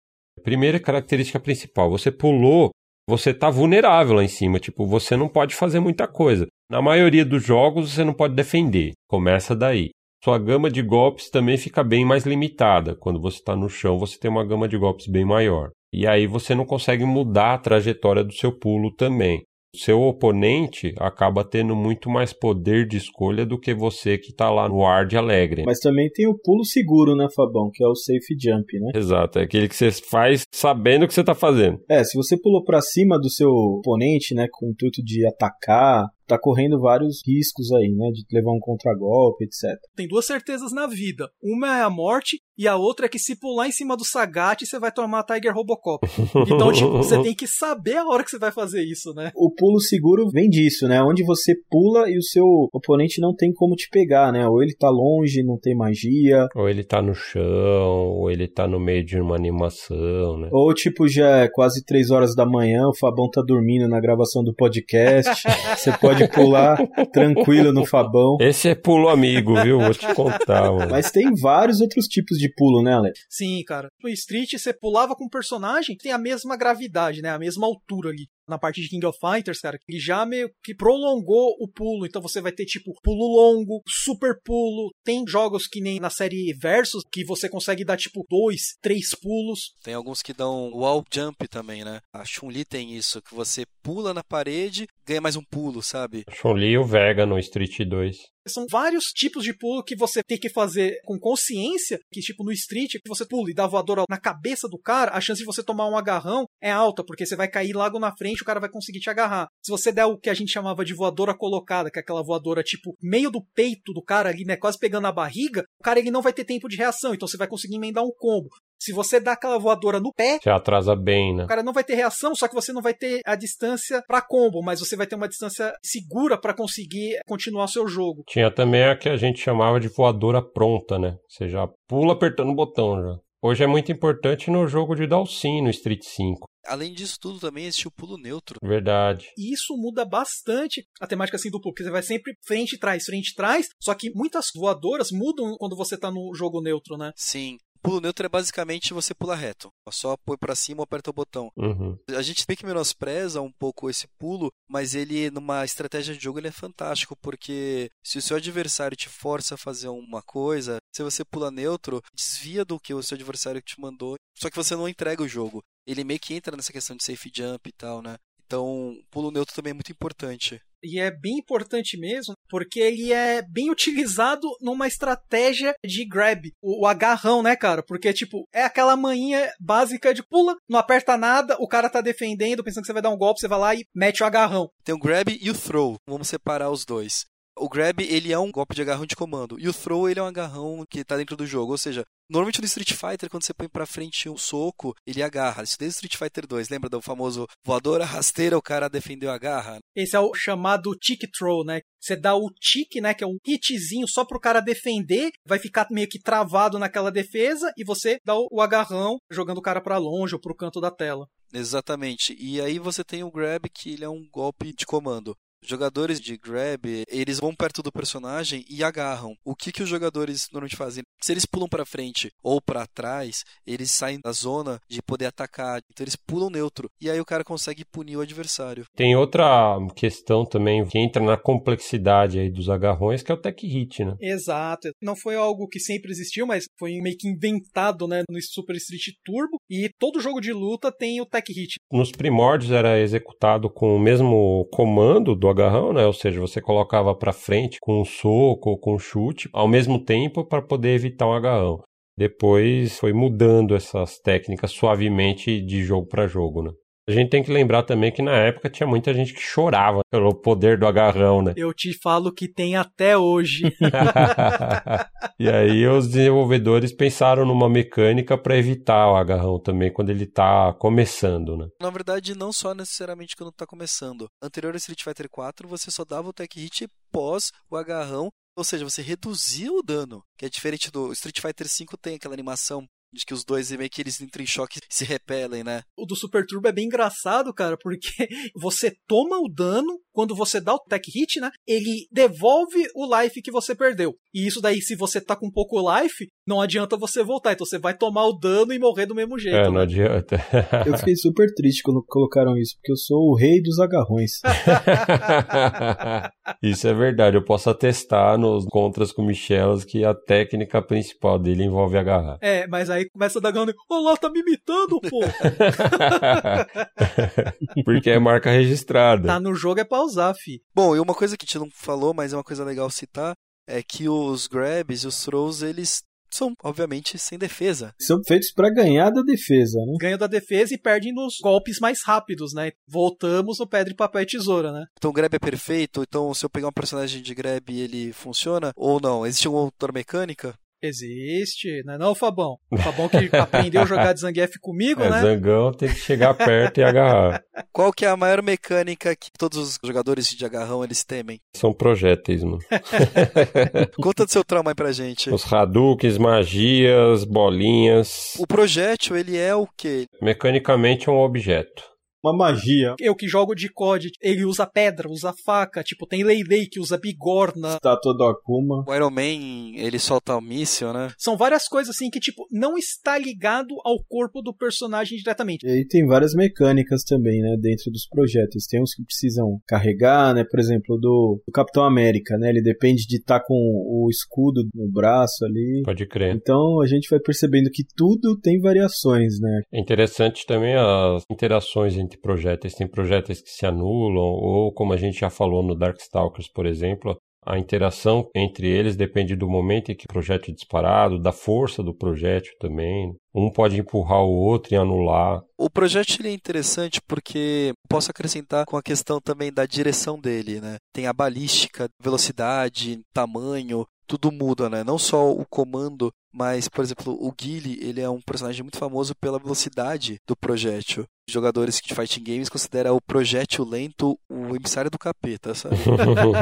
Primeira característica principal: você pulou, você está vulnerável lá em cima. Tipo, você não pode fazer muita coisa. Na maioria dos jogos, você não pode defender. Começa daí. Sua gama de golpes também fica bem mais limitada. Quando você está no chão, você tem uma gama de golpes bem maior. E aí você não consegue mudar a trajetória do seu pulo também seu oponente acaba tendo muito mais poder de escolha do que você que tá lá no ar de alegre. Mas também tem o pulo seguro, né, Fabão? Que é o safe jump, né? Exato, é aquele que você faz sabendo o que você tá fazendo. É, se você pulou para cima do seu oponente, né, com o intuito de atacar, tá correndo vários riscos aí, né? De levar um contragolpe, etc. Tem duas certezas na vida. Uma é a morte e a outra é que se pular em cima do Sagat, você vai tomar Tiger Robocop. Então, tipo, você tem que saber a hora que você vai fazer isso, né? O pulo seguro vem disso, né? Onde você pula e o seu oponente não tem como te pegar, né? Ou ele tá longe, não tem magia. Ou ele tá no chão, ou ele tá no meio de uma animação, né? Ou, tipo, já é quase três horas da manhã, o Fabão tá dormindo na gravação do podcast. você pode pode pular tranquilo no Fabão. Esse é pulo amigo, viu? Vou te contar, mano. Mas tem vários outros tipos de pulo, né, Alex? Sim, cara. No Street, você pulava com o personagem, tem a mesma gravidade, né? A mesma altura ali na parte de King of Fighters, cara, ele já meio que prolongou o pulo. Então você vai ter, tipo, pulo longo, super pulo. Tem jogos que nem na série Versus, que você consegue dar, tipo, dois, três pulos. Tem alguns que dão wall jump também, né? A Chun-Li tem isso, que você pula na parede, ganha mais um pulo, sabe? Chun-Li e o Vega no Street 2. São vários tipos de pulo que você tem que fazer com consciência, que tipo no street, que você pula e dá voadora na cabeça do cara, a chance de você tomar um agarrão é alta, porque você vai cair logo na frente, o cara vai conseguir te agarrar. Se você der o que a gente chamava de voadora colocada, que é aquela voadora tipo meio do peito do cara ali, né, quase pegando a barriga, o cara ele não vai ter tempo de reação, então você vai conseguir emendar um combo. Se você dá aquela voadora no pé, Você atrasa bem, né? o cara não vai ter reação, só que você não vai ter a distância pra combo, mas você vai ter uma distância segura pra conseguir continuar o seu jogo. Tinha também a que a gente chamava de voadora pronta, né? Você já pula apertando o botão já. Hoje é muito importante no jogo de Dalsin, no Street 5. Além disso tudo, também existe o pulo neutro. Verdade. E isso muda bastante a temática assim do pulo, porque você vai sempre frente, trás, frente, trás, só que muitas voadoras mudam quando você tá no jogo neutro, né? Sim. Pulo neutro é basicamente você pula reto. Só põe pra cima ou aperta o botão. Uhum. A gente bem que menospreza um pouco esse pulo, mas ele, numa estratégia de jogo, ele é fantástico, porque se o seu adversário te força a fazer uma coisa, se você pula neutro, desvia do que o seu adversário te mandou, só que você não entrega o jogo. Ele meio que entra nessa questão de safe jump e tal, né? Então, pulo neutro também é muito importante. E é bem importante mesmo, porque ele é bem utilizado numa estratégia de grab, o, o agarrão, né, cara? Porque, tipo, é aquela manhinha básica de pula, não aperta nada, o cara tá defendendo, pensando que você vai dar um golpe, você vai lá e mete o agarrão. Tem o grab e o throw. Vamos separar os dois. O grab, ele é um golpe de agarrão de comando. E o throw, ele é um agarrão que tá dentro do jogo. Ou seja, normalmente no Street Fighter, quando você põe pra frente um soco, ele agarra. Isso desde Street Fighter 2. Lembra do famoso voadora rasteira, o cara defendeu agarra? Esse é o chamado tick throw, né? Você dá o tick, né, que é um hitzinho só pro cara defender, vai ficar meio que travado naquela defesa e você dá o, o agarrão jogando o cara para longe ou pro canto da tela. Exatamente. E aí você tem o grab, que ele é um golpe de comando. Jogadores de grab, eles vão perto do personagem e agarram. O que, que os jogadores normalmente fazem? Se eles pulam para frente ou para trás, eles saem da zona de poder atacar. Então eles pulam neutro. E aí o cara consegue punir o adversário. Tem outra questão também que entra na complexidade aí dos agarrões, que é o tech hit, né? Exato. Não foi algo que sempre existiu, mas foi meio que inventado, né, no Super Street Turbo. E todo jogo de luta tem o tech hit. Nos primórdios era executado com o mesmo comando do agarrão, né? Ou seja, você colocava para frente com um soco ou com um chute, ao mesmo tempo para poder evitar um agarrão. Depois foi mudando essas técnicas suavemente de jogo para jogo, né? A gente tem que lembrar também que na época tinha muita gente que chorava pelo poder do agarrão, né? Eu te falo que tem até hoje. e aí os desenvolvedores pensaram numa mecânica para evitar o agarrão também quando ele tá começando, né? Na verdade, não só necessariamente quando tá começando. Anterior a Street Fighter 4, você só dava o tech hit pós o agarrão, ou seja, você reduzia o dano, que é diferente do Street Fighter 5 tem aquela animação de que os dois meio que eles entram em choque e se repelem, né? O do Super Turbo é bem engraçado, cara, porque você toma o dano quando você dá o tech hit, né? Ele devolve o life que você perdeu. E isso daí, se você tá com pouco life, não adianta você voltar. Então você vai tomar o dano e morrer do mesmo jeito. É, não né? adianta. Eu fiquei super triste quando colocaram isso, porque eu sou o rei dos agarrões. Isso é verdade. Eu posso atestar nos contras com o Michelas que a técnica principal dele envolve agarrar. É, mas aí começa a dar gano. Olá, tá me imitando, pô. Porque é marca registrada. tá no jogo é pra usar, fi. Bom, e uma coisa que a gente não falou, mas é uma coisa legal citar, é que os grabs e os throws, eles são, obviamente, sem defesa. São feitos pra ganhar da defesa, né? Ganha da defesa e perde nos golpes mais rápidos, né? Voltamos no pedra, papel e tesoura, né? Então o grab é perfeito, então se eu pegar um personagem de grab ele funciona ou não? Existe uma outra mecânica? Existe, né não, Fabão? O Fabão que aprendeu a jogar de Zangief comigo, É, né? Zangão tem que chegar perto e agarrar. Qual que é a maior mecânica que todos os jogadores de agarrão eles temem? São projéteis, mano. Conta do seu trauma aí pra gente. Os Hadoukens, magias, bolinhas. O projétil, ele é o quê? Mecanicamente é um objeto. Uma magia. Eu que jogo de COD, ele usa pedra, usa faca, tipo, tem Lei Lei que usa bigorna. Estátua do Akuma. O Iron Man, ele solta o míssil, né? São várias coisas assim que, tipo, não está ligado ao corpo do personagem diretamente. E aí tem várias mecânicas também, né, dentro dos projetos. Tem uns que precisam carregar, né, por exemplo, do, do Capitão América, né, ele depende de estar com o escudo no braço ali. Pode crer. Então a gente vai percebendo que tudo tem variações, né? É interessante também as interações entre projéteis. Tem projéteis que se anulam, ou como a gente já falou no Darkstalkers, por exemplo, A interação entre eles depende do momento em que o projétil é disparado, da força do projétil também. Um pode empurrar o outro e anular. O projétil é interessante porque posso acrescentar com a questão também da direção dele, né? Tem a balística, velocidade, tamanho, tudo muda, né? Não só o comando, mas, por exemplo, o Guile, ele é um personagem muito famoso pela velocidade do projétil. Jogadores de fighting games consideram o projétil lento o emissário do capeta, sabe?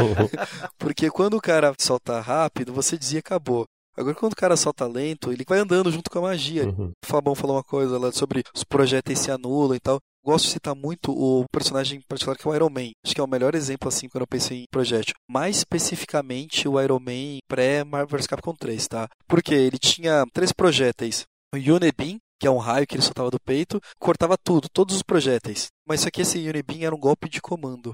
Porque quando o cara solta rápido, você dizia acabou. Agora, quando o cara solta lento, ele vai andando junto com a magia. Uhum. O Fabão falou uma coisa lá sobre os projéteis se anulam e tal. Gosto de citar muito o personagem em particular que é o Iron Man. Acho que é o melhor exemplo, assim, quando eu pensei em projétil. Mais especificamente, o Iron Man pré-Marvel vs Capcom 3, tá? Porque ele tinha três projéteis. O Unibeam, que é um raio que ele soltava do peito, cortava tudo, todos os projéteis. Mas só que esse Unibeam era um golpe de comando.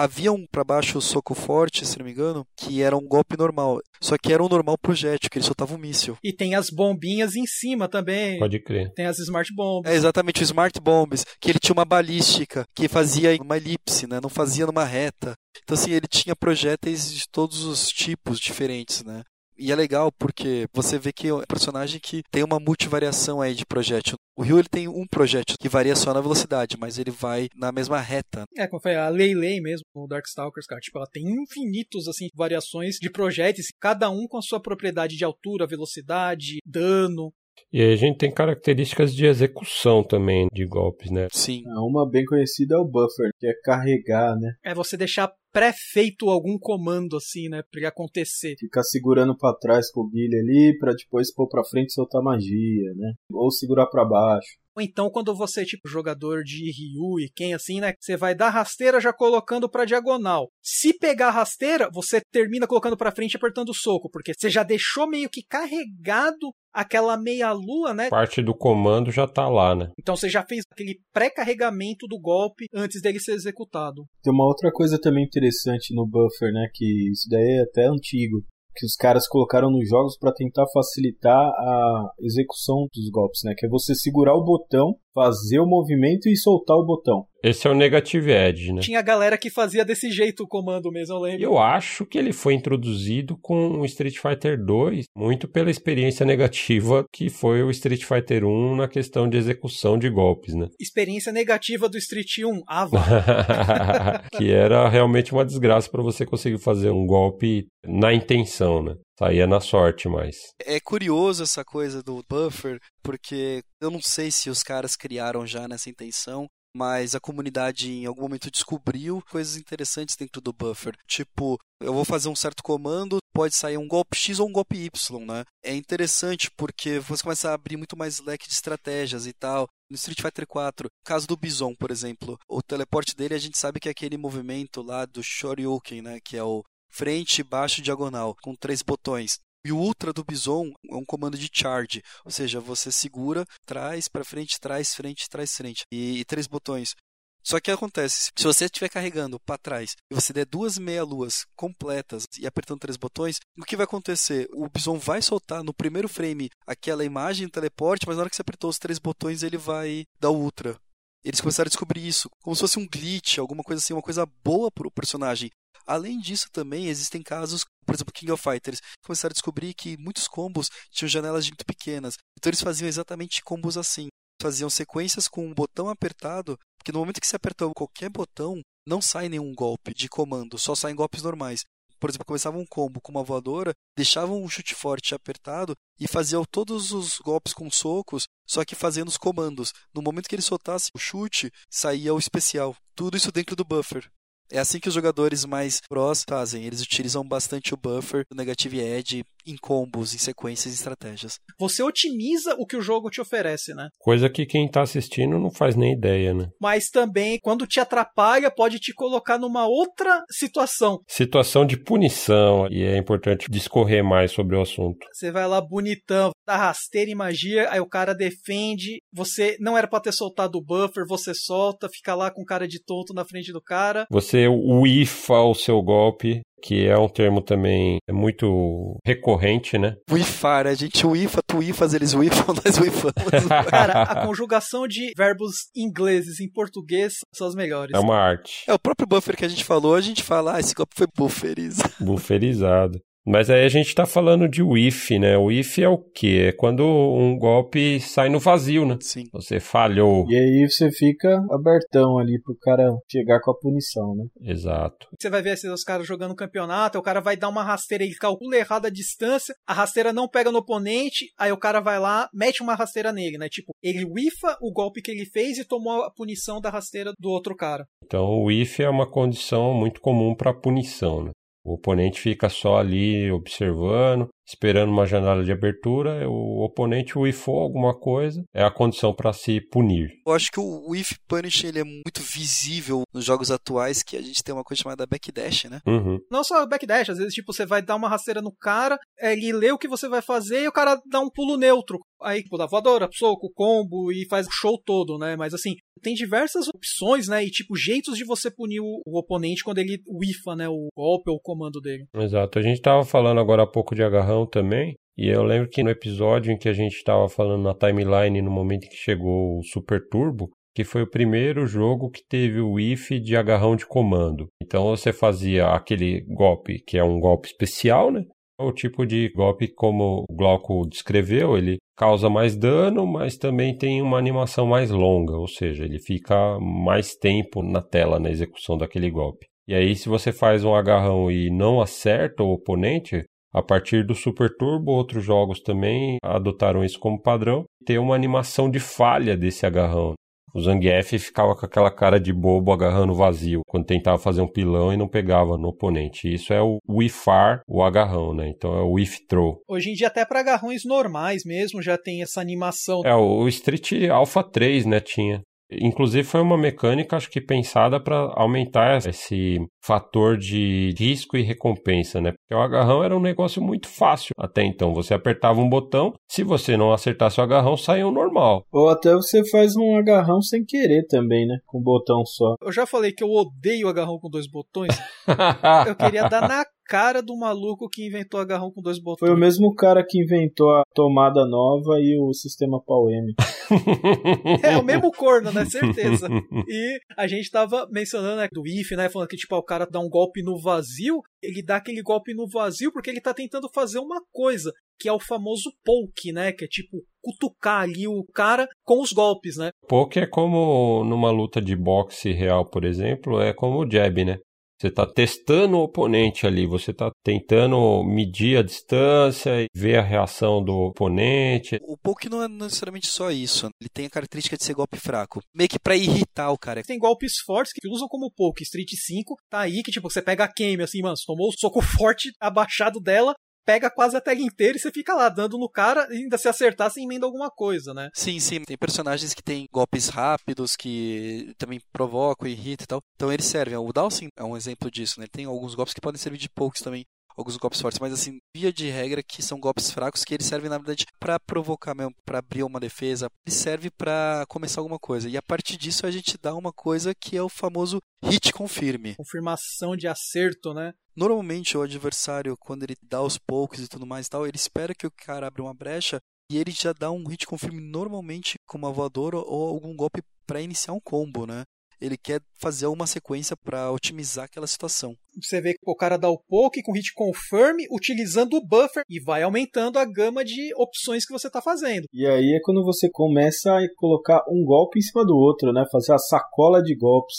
Havia um para baixo soco forte, se não me engano, que era um golpe normal. Só que era um normal projétil, que ele soltava um míssil. E tem as bombinhas em cima também. Pode crer. Tem as Smart Bombs. É exatamente o Smart Bombs, que ele tinha uma balística, que fazia uma elipse, né? Não fazia numa reta. Então, assim, ele tinha projéteis de todos os tipos diferentes, né? E é legal porque você vê que é um personagem que tem uma multivariação aí de projétil. O Ryu ele tem um projétil que varia só na velocidade, mas ele vai na mesma reta. É, como foi a Lei Lei mesmo, o Darkstalkers, cara. Tipo, ela tem infinitos, assim, variações de projéteis, cada um com a sua propriedade de altura, velocidade, dano. E aí a gente tem características de execução também de golpes, né? Sim. Ah, Uma bem conhecida é o buffer, que é carregar, né? É você deixar pré-feito algum comando, assim, né, pra acontecer. Ficar segurando pra trás com o guilha ali, pra depois pôr pra frente e soltar magia, né? Ou segurar pra baixo. Ou então, quando você, tipo, jogador de Ryu e quem assim, né? Você vai dar rasteira já colocando pra diagonal. Se pegar a rasteira, você termina colocando pra frente e apertando o soco, porque você já deixou meio que carregado aquela meia-lua, né? Parte do comando já tá lá, né? Então você já fez aquele pré-carregamento do golpe antes dele ser executado. Tem uma outra coisa também interessante no buffer, né? Que isso daí é até antigo. Que os caras colocaram nos jogos pra tentar facilitar a execução dos golpes, né? Que é você segurar o botão, fazer o movimento e soltar o botão. Esse é o Negative Edge, né? Tinha galera que fazia desse jeito o comando mesmo, eu lembro. Eu acho que ele foi introduzido com o Street Fighter 2, muito pela experiência negativa que foi o Street Fighter 1 na questão de execução de golpes, né? Experiência negativa do Street 1. Ah, vá. que era realmente uma desgraça para você conseguir fazer um golpe na intenção, né? Saía na sorte, mas. É curioso essa coisa do buffer, porque eu não sei se os caras criaram já nessa intenção, mas a comunidade em algum momento descobriu coisas interessantes dentro do buffer. Tipo, eu vou fazer um certo comando, pode sair um golpe X ou um golpe Y, né? É interessante porque você começa a abrir muito mais leque de estratégias e tal. No Street Fighter 4, caso do Bison, por exemplo, o teleporte dele a gente sabe que é aquele movimento lá do Shoryuken, né? Que é o frente, baixo, diagonal, com três botões. E o Ultra do Bison é um comando de charge, ou seja, você segura, traz para frente, traz frente, traz frente e, e três botões. Só que acontece, se você estiver carregando para trás e você der duas meia-luas completas e apertando três botões, o que vai acontecer? O Bison vai soltar no primeiro frame aquela imagem teleporte, mas na hora que você apertou os três botões, ele vai dar Ultra. Eles começaram a descobrir isso, como se fosse um glitch, alguma coisa assim, uma coisa boa para o personagem. Além disso, também existem casos, por exemplo, King of Fighters, começaram a descobrir que muitos combos tinham janelas muito pequenas. Então eles faziam exatamente combos assim. Faziam sequências com um botão apertado, porque no momento que você apertou qualquer botão, não sai nenhum golpe de comando, só saem golpes normais. Por exemplo, começava um combo com uma voadora, deixavam um chute forte apertado e faziam todos os golpes com socos, só que fazendo os comandos. No momento que ele soltasse o chute, saía o especial. Tudo isso dentro do buffer. É assim que os jogadores mais pros fazem. Eles utilizam bastante o buffer, o negative edge em combos, em sequências e estratégias. Você otimiza o que o jogo te oferece, né? Coisa que quem tá assistindo não faz nem ideia, né? Mas também, quando te atrapalha, pode te colocar numa outra situação. Situação de punição, e é importante discorrer mais sobre o assunto. Você vai lá bonitão, dá rasteira e magia, aí o cara defende, você não era pra ter soltado o buffer, você solta, fica lá com cara de tonto na frente do cara. Você uifa o seu golpe que é um termo também muito recorrente, né? Wifar, a gente wifa, tu wifas, eles wifam, nós wifamos. Cara, a conjugação de verbos ingleses em português são as melhores. É uma arte. É o próprio buffer que a gente falou, a gente fala, ah, esse golpe foi bufferizado. Bufferizado. Mas aí a gente tá falando de whiff, né? O whiff é o quê? É quando um golpe sai no vazio, né? Sim. Você falhou. E aí você fica abertão ali pro cara chegar com a punição, né? Exato. Você vai ver assim, os caras jogando campeonato, o cara vai dar uma rasteira e calcula errado a distância, a rasteira não pega no oponente, aí o cara vai lá, mete uma rasteira nele, né? Tipo, ele whiffa o golpe que ele fez e tomou a punição da rasteira do outro cara. Então o whiff é uma condição muito comum para punição, né? O oponente fica só ali observando, esperando uma janela de abertura, o oponente whiffou alguma coisa, é a condição para se punir. Eu acho que o whiff punish ele é muito visível nos jogos atuais, que a gente tem uma coisa chamada backdash, né? Uhum. Não só backdash, às vezes, tipo, você vai dar uma rasteira no cara, ele lê o que você vai fazer e o cara dá um pulo neutro. Aí, tipo, dá voadora, soco, combo e faz o show todo, né? Mas assim, tem diversas opções, né? E tipo, jeitos de você punir o, o oponente quando ele whiffa, né? O golpe ou o comando dele. Exato. A gente estava falando agora há pouco de agarrão também. E eu lembro que no episódio em que a gente estava falando na timeline, no momento em que chegou o Super Turbo, que foi o primeiro jogo que teve o if de agarrão de comando. Então você fazia aquele golpe, que é um golpe especial, né? O tipo de golpe, como o Glauco descreveu, ele causa mais dano, mas também tem uma animação mais longa, ou seja, ele fica mais tempo na tela na execução daquele golpe. E aí, se você faz um agarrão e não acerta o oponente, a partir do Super Turbo, outros jogos também adotaram isso como padrão, ter uma animação de falha desse agarrão. O Zangief ficava com aquela cara de bobo agarrando vazio quando tentava fazer um pilão e não pegava no oponente. Isso é o whiffar, o agarrão, né? Então é o whiff throw. Hoje em dia, até para agarrões normais mesmo, já tem essa animação. É, o Street Alpha 3, né, tinha. Inclusive foi uma mecânica, acho que pensada para aumentar esse fator de risco e recompensa, né? Porque o agarrão era um negócio muito fácil até então. Você apertava um botão, se você não acertasse o agarrão, saía o normal. Ou até você faz um agarrão sem querer também, né? Com um botão só. Eu já falei que eu odeio agarrão com dois botões. eu queria dar na cara do maluco que inventou agarrão com dois botões. Foi o mesmo cara que inventou a tomada nova e o sistema PAL-M. é o mesmo corno, né? Certeza. E a gente tava mencionando né, do if, né? Falando que tipo, o cara dá um golpe no vazio, ele dá aquele golpe no vazio porque ele tá tentando fazer uma coisa, que é o famoso poke, né? Que é tipo cutucar ali o cara com os golpes, né? Poke é como numa luta de boxe real, por exemplo, é como o jab, né? Você está testando o oponente ali, você está tentando medir a distância e ver a reação do oponente. O poke não é necessariamente só isso. Ele tem a característica de ser golpe fraco. Meio que para irritar o cara. Tem golpes fortes que usam como poke. Street 5 tá aí que, tipo, você pega a Kame, assim, mano, você tomou o soco forte abaixado dela, pega quase a tela inteira e você fica lá dando no cara e ainda se acertar você emenda alguma coisa, né? Sim, sim. Tem personagens que têm golpes rápidos que também provocam, irritam e tal. Então eles servem. O Dawson é um exemplo disso, né? Ele tem alguns golpes que podem servir de pokes também alguns golpes fortes, mas assim, via de regra que são golpes fracos que eles servem na verdade para provocar mesmo, para abrir uma defesa, ele serve para começar alguma coisa. E a partir disso a gente dá uma coisa que é o famoso hit confirme. Confirmação de acerto, né? Normalmente o adversário, quando ele dá os poucos e tudo mais e tal, ele espera que o cara abra uma brecha e ele já dá um hit confirme normalmente com uma voadora ou algum golpe para iniciar um combo, né? Ele quer fazer uma sequência para otimizar aquela situação. Você vê que o cara dá o poke com hit confirm utilizando o buffer e vai aumentando a gama de opções que você está fazendo. E aí é quando você começa a colocar um golpe em cima do outro, né? Fazer a sacola de golpes.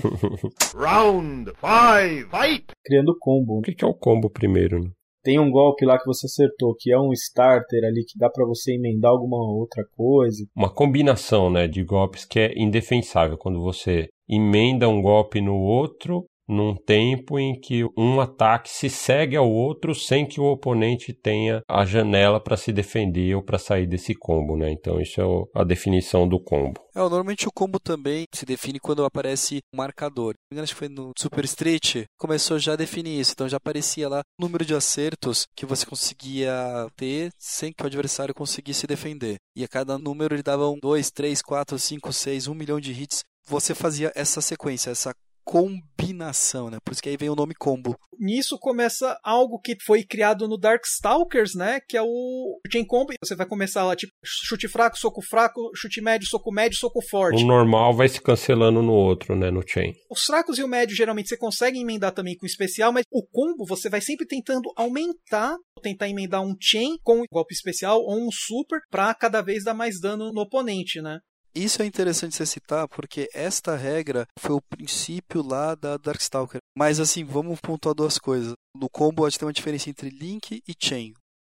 Round 5, fight! Criando combo. O que é o combo primeiro, né? Tem um golpe lá que você acertou, que é um starter ali, que dá para você emendar alguma outra coisa. Uma combinação, né, de golpes que é indefensável. Quando você emenda um golpe no outro, num tempo em que um ataque se segue ao outro sem que o oponente tenha a janela para se defender ou para sair desse combo, né? Então isso é a definição do combo. É, normalmente o combo também se define quando aparece um marcador. Acho que foi no Super Street, começou já a definir isso. Então já aparecia lá o número de acertos que você conseguia ter sem que o adversário conseguisse defender. E a cada número ele dava um 2, 3, 4, 5, 6, 1 milhão de hits. Você fazia essa sequência, essa combinação, né? Por isso que aí vem o nome combo. Nisso começa algo que foi criado no Darkstalkers, né? Que é o Chain Combo. Você vai começar lá, tipo, chute fraco, soco fraco, chute médio, soco médio, soco forte. O normal vai se cancelando no outro, né? No chain. Os fracos e o médio geralmente você consegue emendar também com o especial, mas o combo você vai sempre tentando aumentar, tentar emendar um chain com um golpe especial ou um super para cada vez dar mais dano no oponente, né? Isso é interessante você citar, porque esta regra foi o princípio lá da Darkstalker. Mas assim, vamos pontuar duas coisas. No combo a gente tem uma diferença entre link e chain.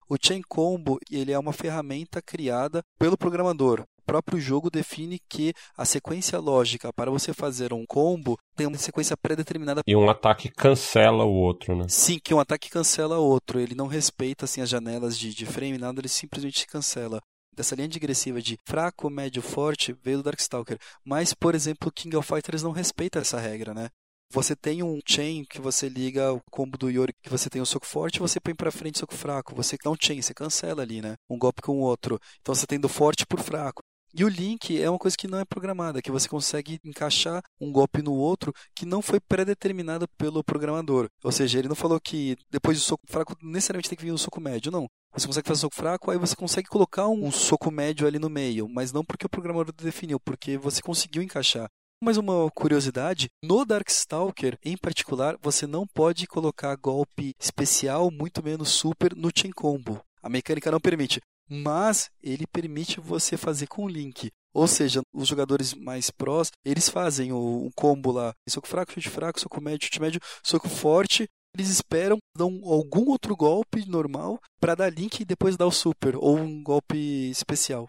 O chain combo ele é uma ferramenta criada pelo programador. O próprio jogo define que a sequência lógica para você fazer um combo tem uma sequência pré-determinada. E um ataque cancela o outro, né? Sim, que um ataque cancela o outro. Ele não respeita assim as janelas de, de frame, nada, ele simplesmente se cancela dessa linha digressiva de fraco, médio, forte veio do Darkstalker. Mas, por exemplo, King of Fighters não respeita essa regra, né? Você tem um chain que você liga o combo do Yori, que você tem um soco forte, você põe para frente soco fraco. Você dá um chain, você cancela ali, né? Um golpe com o outro. Então você tem do forte por fraco. E o link é uma coisa que não é programada, que você consegue encaixar um golpe no outro que não foi pré-determinado pelo programador. Ou seja, ele não falou que depois do soco fraco necessariamente tem que vir um soco médio, não. Você consegue fazer um soco fraco, aí você consegue colocar um soco médio ali no meio, mas não porque o programador definiu, porque você conseguiu encaixar. Mais uma curiosidade, no Darkstalker, em particular, você não pode colocar golpe especial, muito menos super, no Chain Combo. A mecânica não permite mas ele permite você fazer com link. Ou seja, os jogadores mais prós, eles fazem o, um combo lá, soco fraco, chute fraco, soco médio, chute médio, soco forte. Eles esperam, dão algum outro golpe normal para dar link e depois dar o super, ou um golpe especial.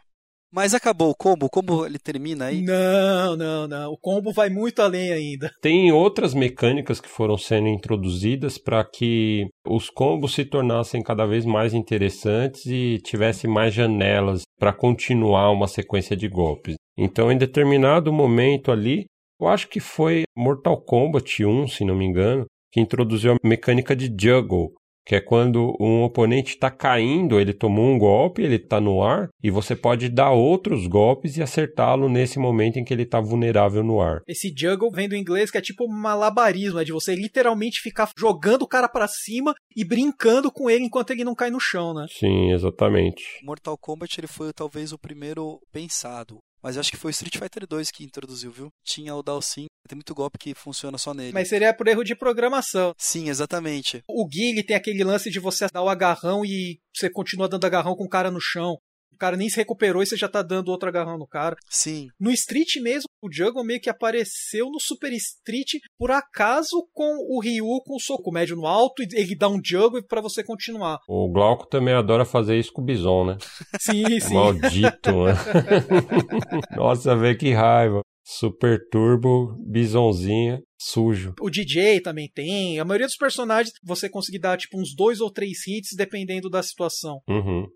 Mas acabou o combo? Como ele termina aí? Não, não, não. O combo vai muito além ainda. Tem outras mecânicas que foram sendo introduzidas para que os combos se tornassem cada vez mais interessantes e tivesse mais janelas para continuar uma sequência de golpes. Então, em determinado momento ali, eu acho que foi Mortal Kombat 1, se não me engano, que introduziu a mecânica de juggle, que é quando um oponente está caindo, ele tomou um golpe, ele está no ar, e você pode dar outros golpes e acertá-lo nesse momento em que ele está vulnerável no ar. Esse juggle vem do inglês que é tipo malabarismo, é de você literalmente ficar jogando o cara para cima e brincando com ele enquanto ele não cai no chão, né? Sim, exatamente. Mortal Kombat ele foi talvez o primeiro pensado mas acho que foi o Street Fighter 2 que introduziu, viu? Tinha o Dalsin, tem muito golpe que funciona só nele. Mas seria por erro de programação. Sim, exatamente. O Gui tem aquele lance de você dar o agarrão e você continua dando agarrão com o cara no chão. O cara nem se recuperou e você já tá dando outro agarrão no cara. Sim. No Street mesmo, o Juggle meio que apareceu no Super Street por acaso com o Ryu com o soco médio no alto e ele dá um Juggle para você continuar. O Glauco também adora fazer isso com o Bison, né? Sim, sim. Maldito, né? Nossa, velho, que raiva. Super Turbo, Bisonzinha, sujo. O DJ também tem. A maioria dos personagens você conseguir dar tipo uns dois ou três hits dependendo da situação. Uhum.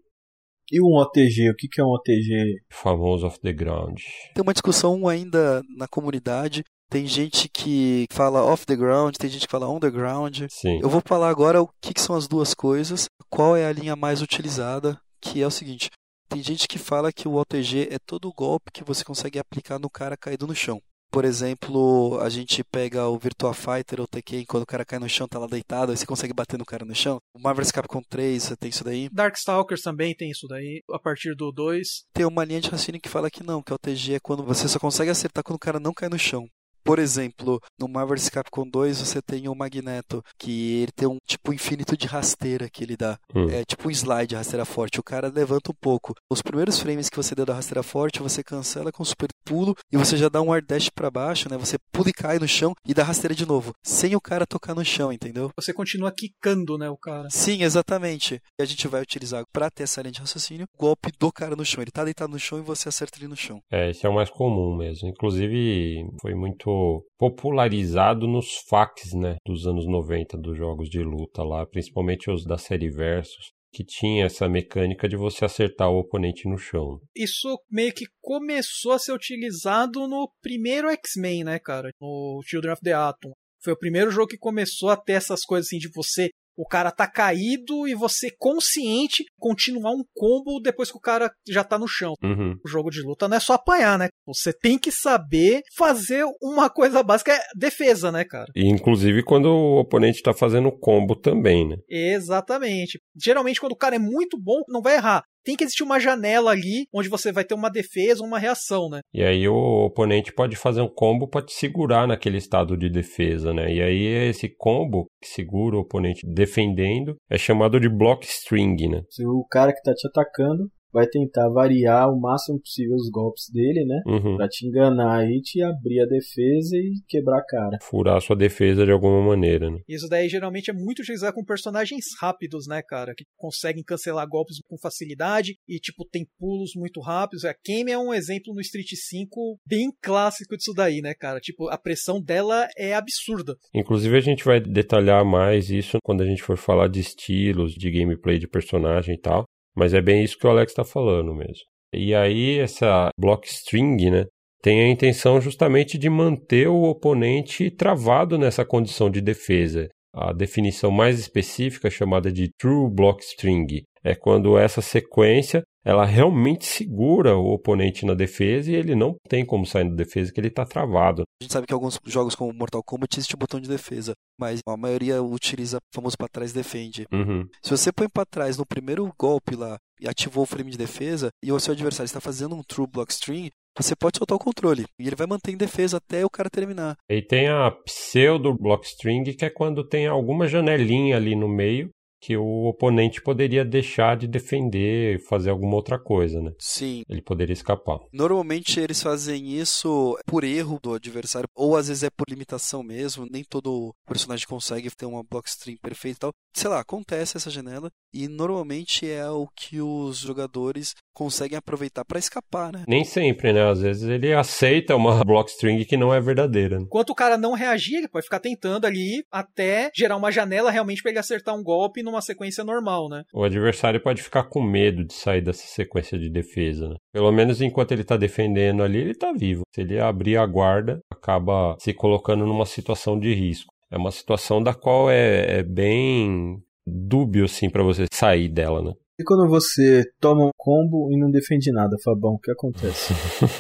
E um OTG? O que, é um OTG? Famoso off the ground. Tem uma discussão ainda na comunidade. Tem gente que fala off the ground, tem gente que fala on the ground. Sim. Eu vou falar agora o que, que são as duas coisas, qual é a linha mais utilizada, que é o seguinte. Tem gente que fala que o OTG é todo o golpe que você consegue aplicar no cara caído no chão. Por exemplo, a gente pega o Virtua Fighter ou Tekken, quando o cara cai no chão, tá lá deitado, aí você consegue bater no cara no chão. O Marvel's Capcom 3, você tem isso daí. Darkstalkers também tem isso daí, a partir do 2. Tem uma linha de raciocínio que fala que não, que o TG é quando você só consegue acertar quando o cara não cai no chão. Por exemplo, no Marvel's Capcom 2 você tem o Magneto, que ele tem um tipo infinito de rasteira que ele dá. Hum. É tipo um slide, rasteira forte. O cara levanta um pouco. Os primeiros frames que você deu da rasteira forte, você cancela com super pulo e você já dá um air dash pra baixo, né? Você pula e cai no chão e dá rasteira de novo, sem o cara tocar no chão, entendeu? Você continua quicando, né, o cara. Sim, exatamente. E a gente vai utilizar pra ter essa linha de raciocínio o golpe do cara no chão. Ele tá deitado no chão e você acerta ele no chão. É, esse é o mais comum mesmo. Inclusive, foi muito popularizado nos facs, né, dos anos 90 dos jogos de luta lá, principalmente os da série Versus, que tinha essa mecânica de você acertar o oponente no chão. Isso meio que começou a ser utilizado no primeiro X-Men, né, cara? No Children of the Atom. Foi o primeiro jogo que começou a ter essas coisas assim de você O cara tá caído e você consciente continuar um combo depois que o cara já tá no chão. Uhum. O jogo de luta não é só apanhar, né? Você tem que saber fazer uma coisa básica, é defesa, né, cara? E inclusive quando o oponente tá fazendo combo também, né? Exatamente. Geralmente, quando o cara é muito bom, não vai errar. Tem que existir uma janela ali onde você vai ter uma defesa, uma reação, né? E aí o oponente pode fazer um combo para te segurar naquele estado de defesa, né? E aí esse combo que segura o oponente defendendo é chamado de block string, né? Se o cara que tá te atacando vai tentar variar o máximo possível os golpes dele, né? Uhum. Pra te enganar e te abrir a defesa e quebrar a cara. Furar a sua defesa de alguma maneira, né? Isso daí geralmente é muito utilizado com personagens rápidos, né, cara? Que conseguem cancelar golpes com facilidade e, tipo, tem pulos muito rápidos. A Kame é um exemplo no Street 5 bem clássico disso daí, né, cara? Tipo, a pressão dela é absurda. Inclusive a gente vai detalhar mais isso quando a gente for falar de estilos, de gameplay de personagem e tal. Mas é bem isso que o Alex está falando mesmo. E aí, essa block string, né? Tem a intenção justamente de manter o oponente travado nessa condição de defesa. A definição mais específica, chamada de true block string, é quando essa sequência ela realmente segura o oponente na defesa e ele não tem como sair da defesa, que ele está travado. A gente sabe que alguns jogos como Mortal Kombat existe o botão de defesa, mas a maioria utiliza o famoso para trás defende. Uhum. Se você põe para trás no primeiro golpe lá e ativou o frame de defesa e o seu adversário está fazendo um true block string, você pode soltar o controle e ele vai manter em defesa até o cara terminar. E tem a pseudo block string, que é quando tem alguma janelinha ali no meio que o oponente poderia deixar de defender e fazer alguma outra coisa, né? Sim. Ele poderia escapar. Normalmente eles fazem isso por erro do adversário, ou às vezes é por limitação mesmo, nem todo personagem consegue ter uma block string perfeita e tal. Sei lá, acontece essa janela e normalmente é o que os jogadores conseguem aproveitar para escapar, né? Nem sempre, né? Às vezes ele aceita uma block string que não é verdadeira. né? Enquanto o cara não reagir, ele pode ficar tentando ali até gerar uma janela realmente para ele acertar um golpe numa sequência normal, né? O adversário pode ficar com medo de sair dessa sequência de defesa, né? Pelo menos enquanto ele tá defendendo ali, ele tá vivo. Se ele abrir a guarda, acaba se colocando numa situação de risco. É uma situação da qual é, é bem dúbio, assim, para você sair dela, né? E quando você toma um combo e não defende nada, Fabão, o que acontece?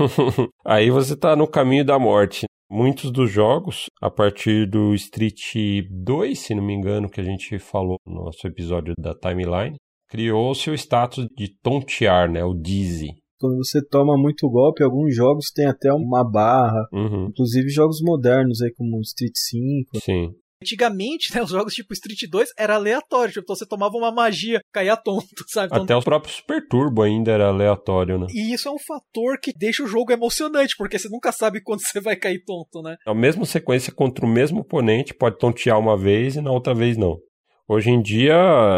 Aí você tá no caminho da morte. Muitos dos jogos, a partir do Street 2, se não me engano, que a gente falou no nosso episódio da timeline, criou-se o status de tontear, né? O Dizzy. Quando você toma muito golpe, alguns jogos têm até uma barra. Uhum, Inclusive jogos modernos aí, como Street 5. sim. Antigamente, né, os jogos tipo Street 2 era aleatório, tipo, então você tomava uma magia, caía tonto, sabe? Então, Até o próprio Super Turbo ainda era aleatório, né? E isso é um fator que deixa o jogo emocionante, porque você nunca sabe quando você vai cair tonto, né? A mesma sequência contra o mesmo oponente pode tontear uma vez e na outra vez não. Hoje em dia,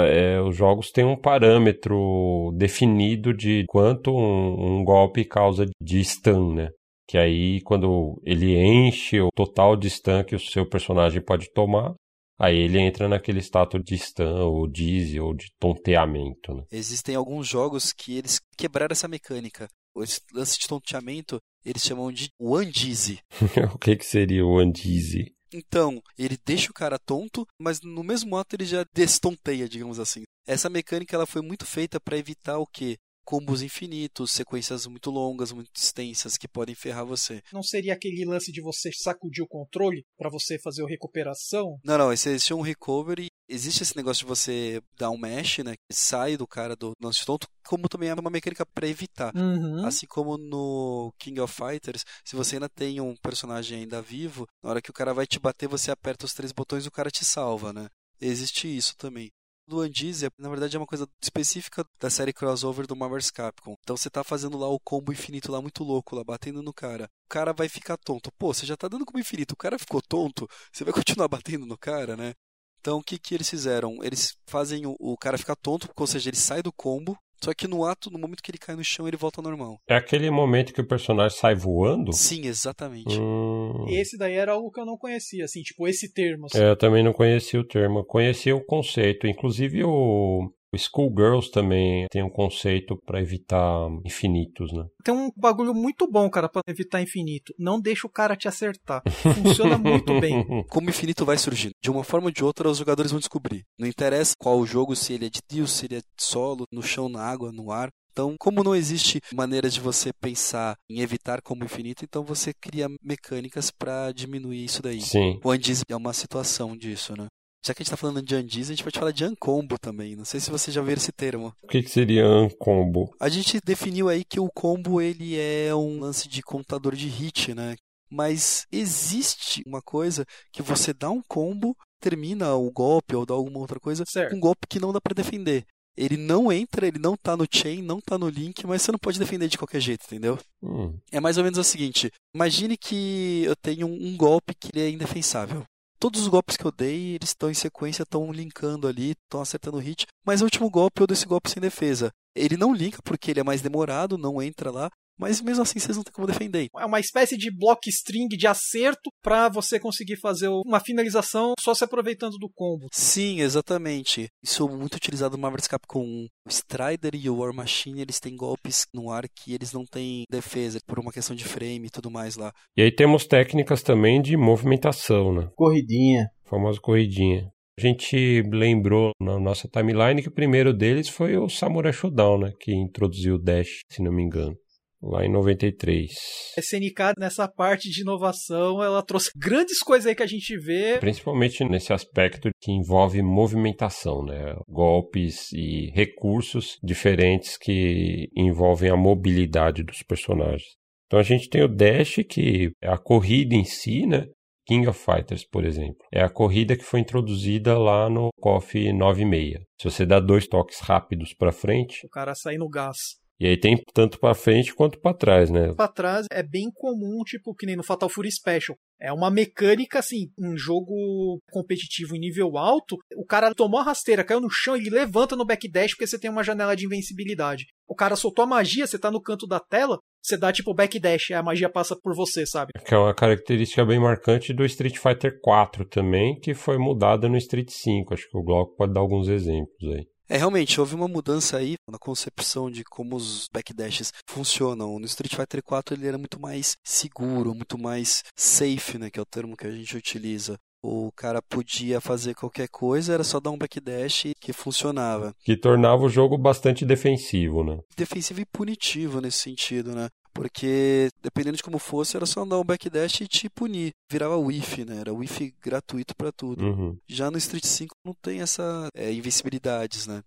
é, os jogos têm um parâmetro definido de quanto um, um golpe causa de stun, né? Que aí, quando ele enche o total de stun que o seu personagem pode tomar, aí ele entra naquele status de stun, ou dizzy, ou de tonteamento, né? Existem alguns jogos que eles quebraram essa mecânica. Esse lance de tonteamento, eles chamam de One Dizzy. o que, que seria o Andizzy? Então, ele deixa o cara tonto, mas no mesmo ato ele já destonteia, digamos assim. Essa mecânica ela foi muito feita para evitar o quê? Combos infinitos, sequências muito longas, muito extensas que podem ferrar você. Não seria aquele lance de você sacudir o controle pra você fazer a recuperação? Não, não, esse existe um recovery. Existe esse negócio de você dar um mesh, né? Que sai do cara do lance tonto, como também é uma mecânica para evitar. Uhum. Assim como no King of Fighters, se você ainda tem um personagem ainda vivo, na hora que o cara vai te bater, você aperta os três botões e o cara te salva, né? Existe isso também. Do Andize, na verdade, é uma coisa específica da série crossover do Marvel's Capcom. Então você tá fazendo lá o combo infinito lá muito louco, lá batendo no cara. O cara vai ficar tonto. Pô, você já tá dando combo infinito, o cara ficou tonto, você vai continuar batendo no cara, né? Então o que que eles fizeram? Eles fazem o, o cara ficar tonto, ou seja, ele sai do combo, só que no ato, no momento que ele cai no chão, ele volta ao normal. É aquele momento que o personagem sai voando? Sim, exatamente. Hum... Esse daí era algo que eu não conhecia, assim, tipo, esse termo. Assim. É, eu também não conhecia o termo. Eu conhecia o conceito. Inclusive, o O Schoolgirls também tem um conceito para evitar infinitos, né? Tem um bagulho muito bom, cara, para evitar infinito. Não deixa o cara te acertar. Funciona muito bem. Como infinito vai surgindo? De uma forma ou de outra, os jogadores vão descobrir. Não interessa qual o jogo, se ele é de trio, se ele é de solo, no chão, na água, no ar. Então, como não existe maneira de você pensar em evitar como infinito, então você cria mecânicas para diminuir isso daí. Sim. O Andiz é uma situação disso, né? Já que a gente tá falando de Andiz, a gente pode falar de Uncombo também. Não sei se você já viu esse termo. O que, que seria um combo? A gente definiu aí que o combo ele é um lance de contador de hit, né? Mas existe uma coisa que você dá um combo, termina o golpe ou dá alguma outra coisa, Certo. um golpe que não dá pra defender. Ele não entra, ele não tá no chain, não tá no link, mas você não pode defender de qualquer jeito, entendeu? Hum, É mais ou menos o seguinte: imagine que eu tenho um golpe que ele é indefensável. Todos os golpes que eu dei, eles estão em sequência, estão linkando ali, estão acertando o hit, mas o último golpe eu dou esse golpe sem defesa. Ele não linka porque ele é mais demorado, não entra lá, mas mesmo assim vocês não tem como defender. É uma espécie de block string de acerto para você conseguir fazer uma finalização só se aproveitando do combo. Sim, exatamente. Isso é muito utilizado no Marvel's Capcom 1. O Strider e o War Machine, eles têm golpes no ar que eles não têm defesa, por uma questão de frame e tudo mais lá. E aí temos técnicas também de movimentação, né? Corridinha. A famosa corridinha. A gente lembrou na nossa timeline que o primeiro deles foi o Samurai Shodown, né? Que introduziu o Dash, se não me engano. Lá em 93. A SNK, nessa parte de inovação, ela trouxe grandes coisas aí que a gente vê. Principalmente nesse aspecto que envolve movimentação, né? Golpes e recursos diferentes que envolvem a mobilidade dos personagens. Então a gente tem o Dash, que é a corrida em si, né? King of Fighters, por exemplo. É a corrida que foi introduzida lá no KOF 96. Se você dá dois toques rápidos para frente, O cara sair no gás. E aí tem tanto para frente quanto para trás, né? Pra trás é bem comum, tipo, que nem no Fatal Fury Special. É uma mecânica, assim, um jogo competitivo em nível alto. O cara tomou a rasteira, caiu no chão, ele levanta no backdash porque você tem uma janela de invencibilidade. O cara soltou a magia, você tá no canto da tela, você dá tipo backdash, a magia passa por você, sabe? Que é uma característica bem marcante do Street Fighter 4 também, que foi mudada no Street 5. Acho que o Glauco pode dar alguns exemplos aí. É, realmente, houve uma mudança aí na concepção de como os backdashes funcionam. No Street Fighter 4 ele era muito mais seguro, muito mais safe, né, que é o termo que a gente utiliza. O cara podia fazer qualquer coisa, era só dar um backdash que funcionava. Que tornava o jogo bastante defensivo, né? Defensivo e punitivo nesse sentido, né? Porque, dependendo de como fosse, era só dar um backdash e te punir. Virava whiff, né? Era whiff gratuito pra tudo. Uhum. Já no Street 5 não tem essa é, invencibilidades, né?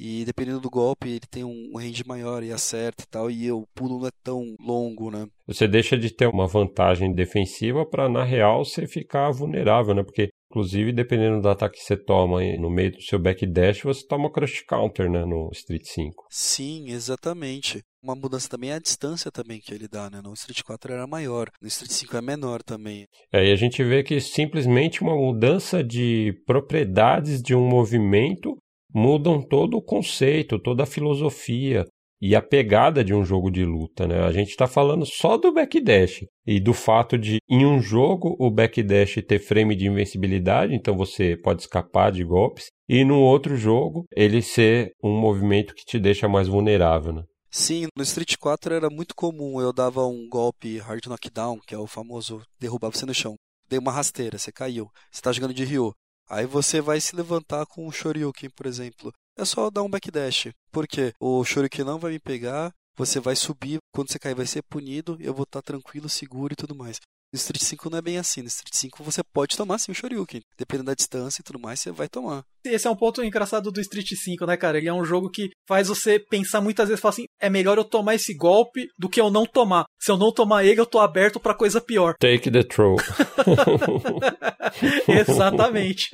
E dependendo do golpe, ele tem um range maior e acerta e tal, e o pulo não é tão longo, né? Você deixa de ter uma vantagem defensiva para na real você ficar vulnerável, né? Porque inclusive dependendo do ataque que você toma no meio do seu backdash, você toma crush counter, né, no Street 5. Sim, exatamente. Uma mudança também é a distância também que ele dá, né? No Street 4 era maior, no Street 5 é menor também. É, e a gente vê que simplesmente uma mudança de propriedades de um movimento mudam todo o conceito, toda a filosofia e a pegada de um jogo de luta, né? A gente está falando só do backdash e do fato de em um jogo o backdash ter frame de invencibilidade, então você pode escapar de golpes, e no outro jogo ele ser um movimento que te deixa mais vulnerável, né? Sim, no Street 4 era muito comum. Eu dava um golpe hard knockdown, que é o famoso derrubar você no chão. Dei uma rasteira, você caiu. Você tá jogando de Ryu. Aí você vai se levantar com um Shoryuken, por exemplo. É só dar um backdash. Por quê? O Shoryuken não vai me pegar, você vai subir, quando você cair vai ser punido, eu vou estar tranquilo, seguro e tudo mais. No Street 5 não é bem assim. No Street 5 você pode tomar sim o Shoryuken. Dependendo da distância e tudo mais, você vai tomar. Esse é um ponto engraçado do Street 5, né, cara? Ele é um jogo que faz você pensar muitas vezes, falar assim, é melhor eu tomar esse golpe do que eu não tomar. Se eu não tomar ele, eu tô aberto pra coisa pior. Take the throw. Exatamente.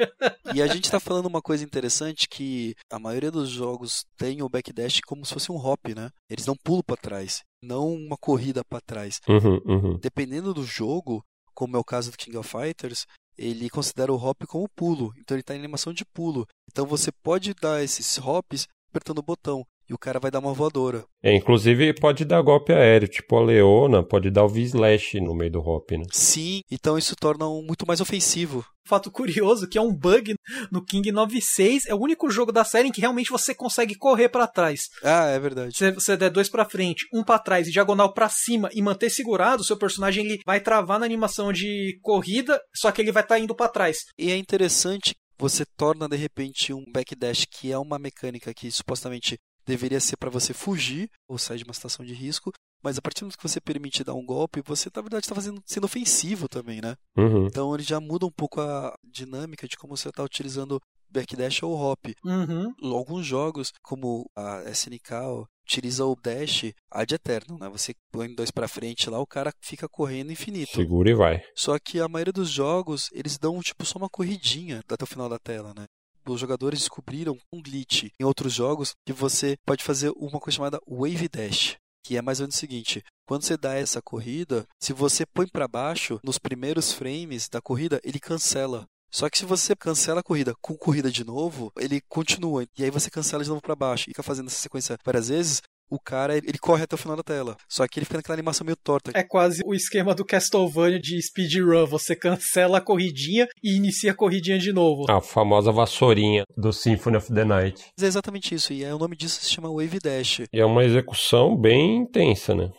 E a gente tá falando uma coisa interessante que a maioria dos jogos tem o backdash como se fosse um hop, né? Eles dão pulo para trás, não uma corrida para trás. Uhum, uhum. Dependendo do jogo, como é o caso do King of Fighters, ele considera o hop como pulo, então ele tá em animação de pulo. Então você pode dar esses hops apertando o botão. E o cara vai dar uma voadora. É, inclusive pode dar golpe aéreo, tipo a Leona, pode dar o V-Slash no meio do hop, né? Sim, então isso torna um muito mais ofensivo. Fato curioso que é um bug no King 96, é o único jogo da série em que realmente você consegue correr para trás. Ah, é verdade. Se você der dois para frente, um para trás e diagonal para cima e manter segurado, seu personagem ele vai travar na animação de corrida, só que ele vai estar tá indo para trás. E é interessante você torna de repente um backdash que é uma mecânica que supostamente deveria ser para você fugir ou sair de uma situação de risco, mas a partir do momento que você permite dar um golpe, você na verdade está sendo ofensivo também, né? Uhum. Então ele já muda um pouco a dinâmica de como você está utilizando backdash ou hop. Uhum. Alguns jogos, como a SNK, utiliza o dash ad eterno, né? Você põe dois para frente lá, o cara fica correndo infinito. Segura e vai. Só que a maioria dos jogos, eles dão tipo só uma corridinha até o final da tela, né? Os jogadores descobriram um glitch em outros jogos que você pode fazer uma coisa chamada Wave Dash, que é mais ou menos o seguinte: quando você dá essa corrida, se você põe para baixo nos primeiros frames da corrida, ele cancela. Só que se você cancela a corrida com corrida de novo, ele continua. E aí você cancela de novo para baixo e fica fazendo essa sequência várias vezes o cara ele corre até o final da tela. Só que ele fica naquela animação meio torta. É quase o esquema do Castlevania de speedrun. Você cancela a corridinha e inicia a corridinha de novo. A famosa vassourinha do Symphony of the Night. é exatamente isso. E é, o nome disso se chama Wave Dash. E é uma execução bem intensa, né?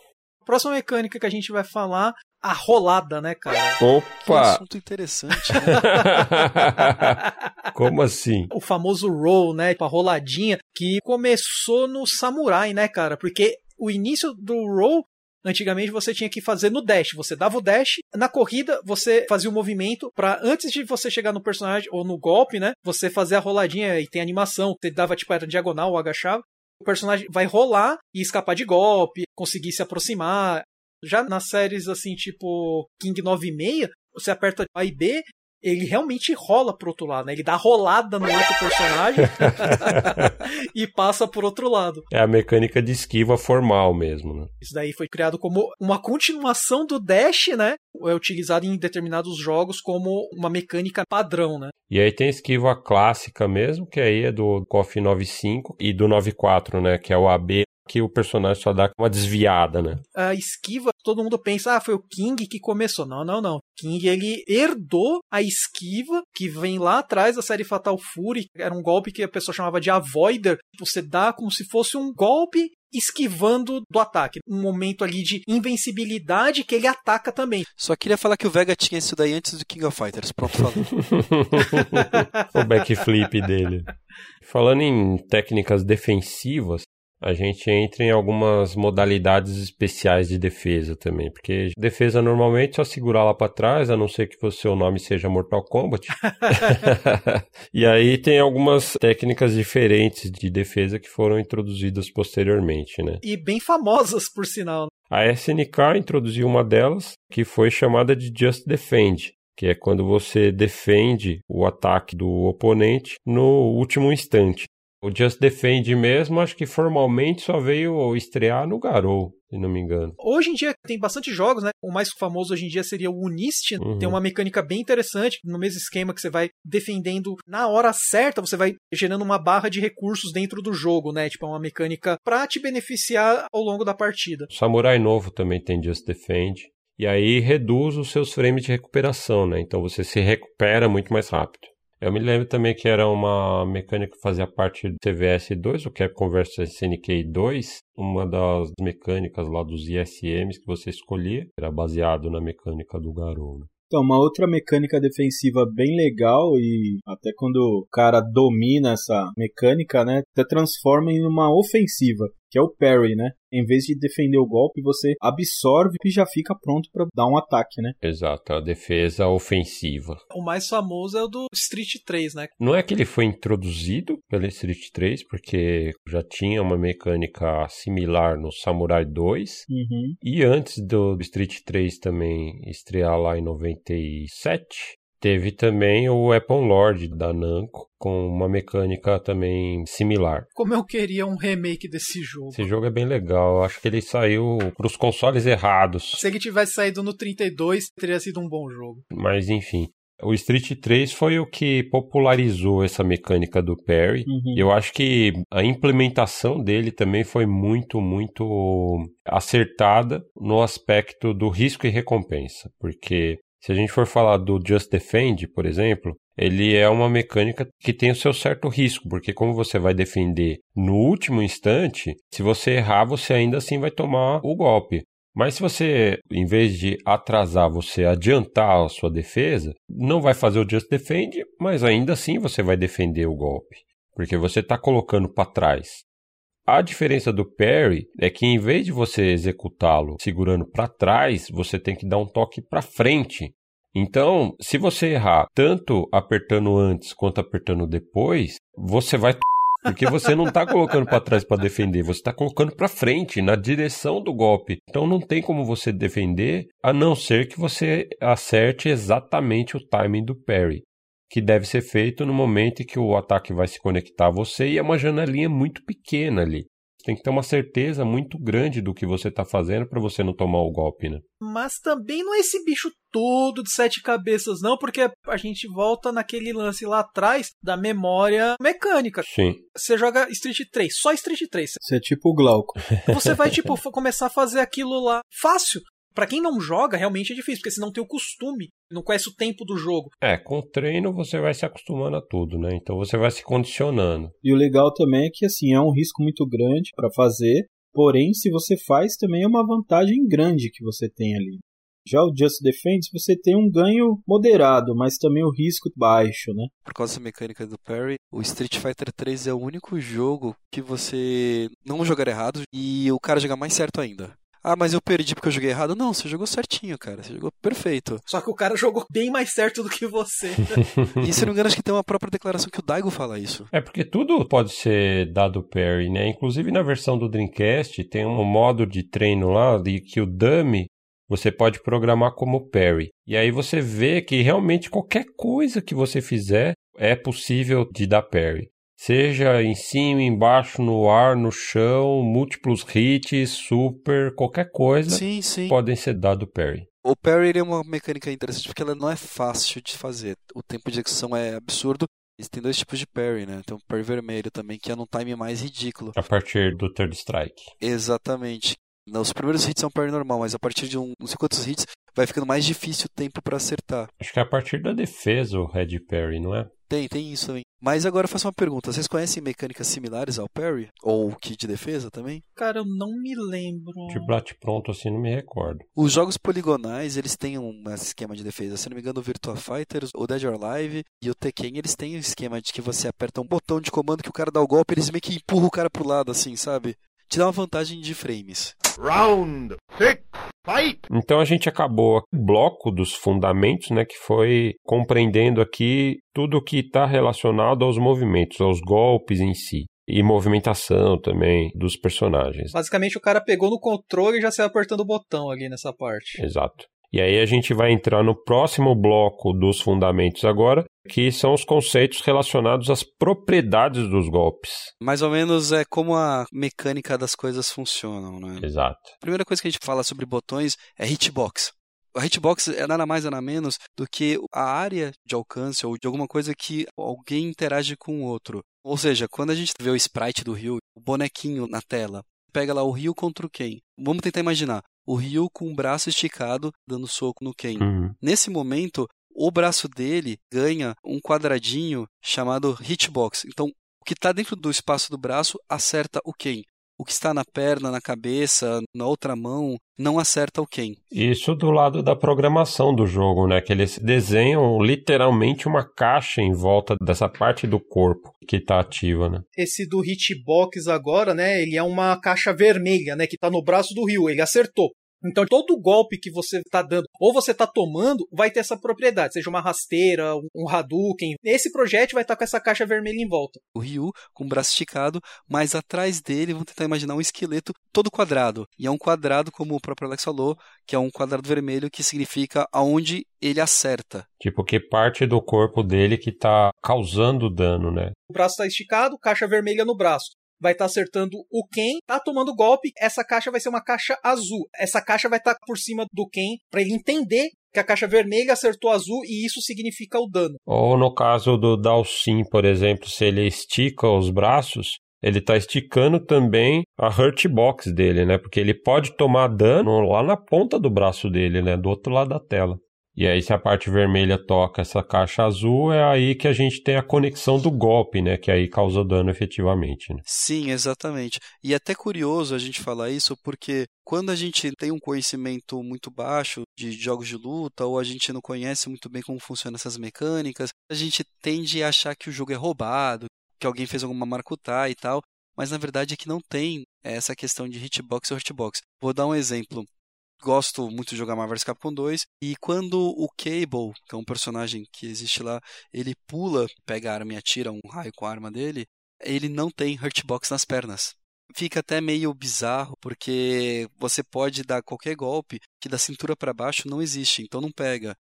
Próxima mecânica que a gente vai falar, a rolada, né, cara? Opa! Que assunto interessante, né? Como assim? O famoso roll, né, a roladinha, que começou no samurai, né, cara? Porque o início do roll Antigamente você tinha que fazer no dash. Você dava o dash, na corrida você fazia o um movimento para antes de você chegar no personagem ou no golpe, né? Você fazer a roladinha e tem animação. Você dava tipo era diagonal ou agachava. O personagem vai rolar e escapar de golpe, conseguir se aproximar. Já nas séries assim, tipo King 96, você aperta A e B ele realmente rola pro outro lado, né? Ele dá rolada no outro personagem e passa por outro lado. É a mecânica de esquiva formal mesmo, né? Isso daí foi criado como uma continuação do dash, né? É utilizado em determinados jogos como uma mecânica padrão, né? E aí tem esquiva clássica mesmo, que aí é do KOF 95 e do 94, né? Que é o AB que o personagem só dá uma desviada, né? A esquiva, todo mundo pensa, ah, foi o King que começou. Não, não, não. King, ele herdou a esquiva, que vem lá atrás da série Fatal Fury. Era um golpe que a pessoa chamava de Avoider. Você dá como se fosse um golpe esquivando do ataque. Um momento ali de invencibilidade que ele ataca também. Só queria falar que o Vega tinha isso daí antes do King of Fighters. Pronto, falou. o backflip dele. Falando em técnicas defensivas, a gente entra em algumas modalidades especiais de defesa também, porque defesa normalmente é só segurar lá para trás, a não ser que o seu nome seja Mortal Kombat. e aí tem algumas técnicas diferentes de defesa que foram introduzidas posteriormente, né? E bem famosas, por sinal. A SNK introduziu uma delas, que foi chamada de Just Defend, que é quando você defende o ataque do oponente no último instante. O Just Defend mesmo, acho que formalmente só veio estrear no Garou, se não me engano. Hoje em dia tem bastante jogos, né? O mais famoso hoje em dia seria o Unist. Uhum. Tem uma mecânica bem interessante, no mesmo esquema que você vai defendendo na hora certa, você vai gerando uma barra de recursos dentro do jogo, né? Tipo, é uma mecânica pra te beneficiar ao longo da partida. Samurai Novo também tem Just Defend. E aí reduz os seus frames de recuperação, né? Então você se recupera muito mais rápido. Eu me lembro também que era uma mecânica que fazia parte do TVS2, o Capcom vs SNK 2, uma das mecânicas lá dos ISMs que você escolhia, era baseado na mecânica do Garou. Né? Então, uma outra mecânica defensiva bem legal e até quando o cara domina essa mecânica, né, até transforma em uma ofensiva, que é o parry, né? Em vez de defender o golpe, você absorve e já fica pronto para dar um ataque, né? Exato, a defesa ofensiva. O mais famoso é o do Street 3, né? Não é que ele foi introduzido pelo Street 3, porque já tinha uma mecânica similar no Samurai 2. Uhum. E antes do Street 3 também estrear lá em 97, Teve também o Weapon Lord da Namco, com uma mecânica também similar. Como eu queria um remake desse jogo. Esse jogo é bem legal, eu acho que ele saiu para os consoles errados. Se ele tivesse saído no 32, teria sido um bom jogo. Mas enfim. O Street 3 foi o que popularizou essa mecânica do parry. Uhum. Eu acho que a implementação dele também foi muito, muito acertada no aspecto do risco e recompensa. Porque se a gente for falar do Just Defend, por exemplo, ele é uma mecânica que tem o seu certo risco, porque como você vai defender no último instante, se você errar, você ainda assim vai tomar o golpe. Mas se você, em vez de atrasar, você adiantar a sua defesa, não vai fazer o Just Defend, mas ainda assim você vai defender o golpe, porque você está colocando para trás. A diferença do parry é que em vez de você executá-lo segurando para trás, você tem que dar um toque para frente. Então, se você errar tanto apertando antes quanto apertando depois, você vai porque você não está colocando para trás para defender, você está colocando para frente, na direção do golpe. Então não tem como você defender, a não ser que você acerte exatamente o timing do parry, que deve ser feito no momento em que o ataque vai se conectar a você e é uma janelinha muito pequena ali tem que ter uma certeza muito grande do que você está fazendo para você não tomar o golpe, né? Mas também não é esse bicho todo de sete cabeças, não, porque a gente volta naquele lance lá atrás da memória mecânica. Sim. Você joga Street 3, só Street 3. Você é tipo o Glauco. Você vai, tipo, começar a fazer aquilo lá fácil. Para quem não joga, realmente é difícil, porque você não tem o costume, não conhece o tempo do jogo. É, com o treino você vai se acostumando a tudo, né? Então você vai se condicionando. E o legal também é que assim, é um risco muito grande para fazer, porém se você faz também é uma vantagem grande que você tem ali. Já o Just Defense você tem um ganho moderado, mas também o risco baixo, né? Por causa da mecânica do parry, o Street Fighter 3 é o único jogo que você não jogar errado e o cara jogar mais certo ainda. Ah, mas eu perdi porque eu joguei errado. Não, você jogou certinho, cara. Você jogou perfeito. Só que o cara jogou bem mais certo do que você. e se não me engano, acho que tem uma própria declaração que o Daigo fala isso. É porque tudo pode ser dado parry, né? Inclusive na versão do Dreamcast tem um modo de treino lá de que o dummy você pode programar como parry. E aí você vê que realmente qualquer coisa que você fizer é possível de dar parry. Seja em cima, embaixo, no ar, no chão, múltiplos hits, super, qualquer coisa sim, sim. podem ser dado parry. O parry é uma mecânica interessante porque ela não é fácil de fazer. O tempo de execução é absurdo. Tem dois tipos de parry, né? Tem o parry vermelho também, que é num time mais ridículo. A partir do third strike. Exatamente. Os primeiros hits são parry normal, mas a partir de um, não sei quantos hits, vai ficando mais difícil o tempo para acertar. Acho que é a partir da defesa o red parry, não é? Tem, tem isso também. Mas agora eu faço uma pergunta. Vocês conhecem mecânicas similares ao parry? Ou kit de defesa também? Cara, eu não me lembro. De bate pronto assim, não me recordo. Os jogos poligonais, eles têm um esquema de defesa. Se não me engano, o Virtua Fighter, o Dead or Alive e o Tekken, eles têm um esquema de que você aperta um botão de comando que o cara dá o golpe, eles meio que empurram o cara pro lado, assim, sabe? Te dá uma vantagem de frames. Round 6. Fight! Então a gente acabou o bloco dos fundamentos, né, que foi compreendendo aqui tudo que está relacionado aos movimentos, aos golpes em si. E movimentação também dos personagens. Basicamente o cara pegou no controle e já saiu apertando o botão ali nessa parte. Exato. E aí a gente vai entrar no próximo bloco dos fundamentos agora, que são os conceitos relacionados às propriedades dos golpes. Mais ou menos é como a mecânica das coisas funcionam, né? Exato. A primeira coisa que a gente fala sobre botões é hitbox. A hitbox é nada mais nada menos do que a área de alcance ou de alguma coisa que alguém interage com o outro. Ou seja, quando a gente vê o sprite do Ryu, o bonequinho na tela, pega lá o Ryu contra o Ken. Vamos tentar imaginar o Ryu com o braço esticado dando soco no Ken. Uhum. Nesse momento, o braço dele ganha um quadradinho chamado hitbox. Então, o que está dentro do espaço do braço acerta o Ken. O que está na perna, na cabeça, na outra mão, não acerta o Ken. Isso do lado da programação do jogo, né? Que eles desenham literalmente uma caixa em volta dessa parte do corpo que está ativa, né? Esse do hitbox agora, né? Ele é uma caixa vermelha, né? Que está no braço do Ryu. Ele acertou. Então, todo golpe que você está dando ou você está tomando vai ter essa propriedade, seja uma rasteira, um Hadouken. Esse projétil vai estar tá com essa caixa vermelha em volta. O Ryu com o braço esticado, mas atrás dele, vamos tentar imaginar um esqueleto todo quadrado. E é um quadrado, como o próprio Alex falou, que é um quadrado vermelho que significa aonde ele acerta. Tipo, que parte do corpo dele que está causando dano, né? O braço está esticado, caixa vermelha no braço vai estar tá acertando o Ken, tá tomando golpe, essa caixa vai ser uma caixa azul. Essa caixa vai estar tá por cima do Ken para ele entender que a caixa vermelha acertou azul e isso significa o dano. Ou no caso do Dalsim, por exemplo, se ele estica os braços, ele está esticando também a hurt box dele, né? Porque ele pode tomar dano lá na ponta do braço dele, né? Do outro lado da tela. E aí, se a parte vermelha toca essa caixa azul, é aí que a gente tem a conexão do golpe, né? Que aí causa dano efetivamente. Né? Sim, exatamente. E é até curioso a gente falar isso, porque quando a gente tem um conhecimento muito baixo de jogos de luta, ou a gente não conhece muito bem como funcionam essas mecânicas, a gente tende a achar que o jogo é roubado, que alguém fez alguma maracutá e tal. Mas na verdade é que não tem essa questão de hitbox ou hitbox. Vou dar um exemplo gosto muito de jogar Marvel's Capcom 2 e quando o Cable, que é um personagem que existe lá, ele pula, pega a arma e atira um raio com a arma dele, ele não tem hurtbox nas pernas. Fica até meio bizarro porque você pode dar qualquer golpe que da cintura para baixo não existe, então não pega.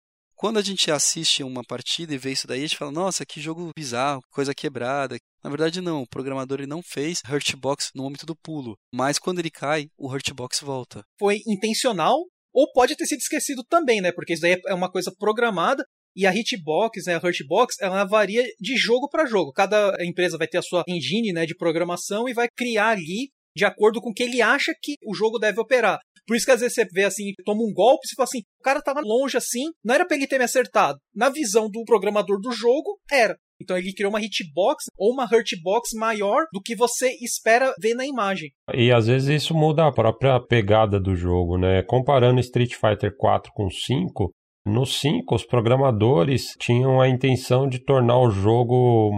Quando a gente assiste uma partida e vê isso daí, a gente fala: "Nossa, que jogo bizarro, coisa quebrada". Na verdade não, o programador ele não fez hurtbox no momento do pulo, mas quando ele cai, o hurtbox volta. Foi intencional ou pode ter sido esquecido também, né? Porque isso daí é uma coisa programada e a hitbox, né, a hurtbox, ela varia de jogo para jogo. Cada empresa vai ter a sua engine, né, de programação e vai criar ali de acordo com o que ele acha que o jogo deve operar. Por isso que às vezes você vê assim, toma um golpe e você fala assim, o cara tava longe assim, não era pra ele ter me acertado. Na visão do programador do jogo, era. Então ele criou uma hitbox ou uma hurtbox maior do que você espera ver na imagem. E às vezes isso muda a própria pegada do jogo, né? Comparando Street Fighter 4 com 5, no 5 os programadores tinham a intenção de tornar o jogo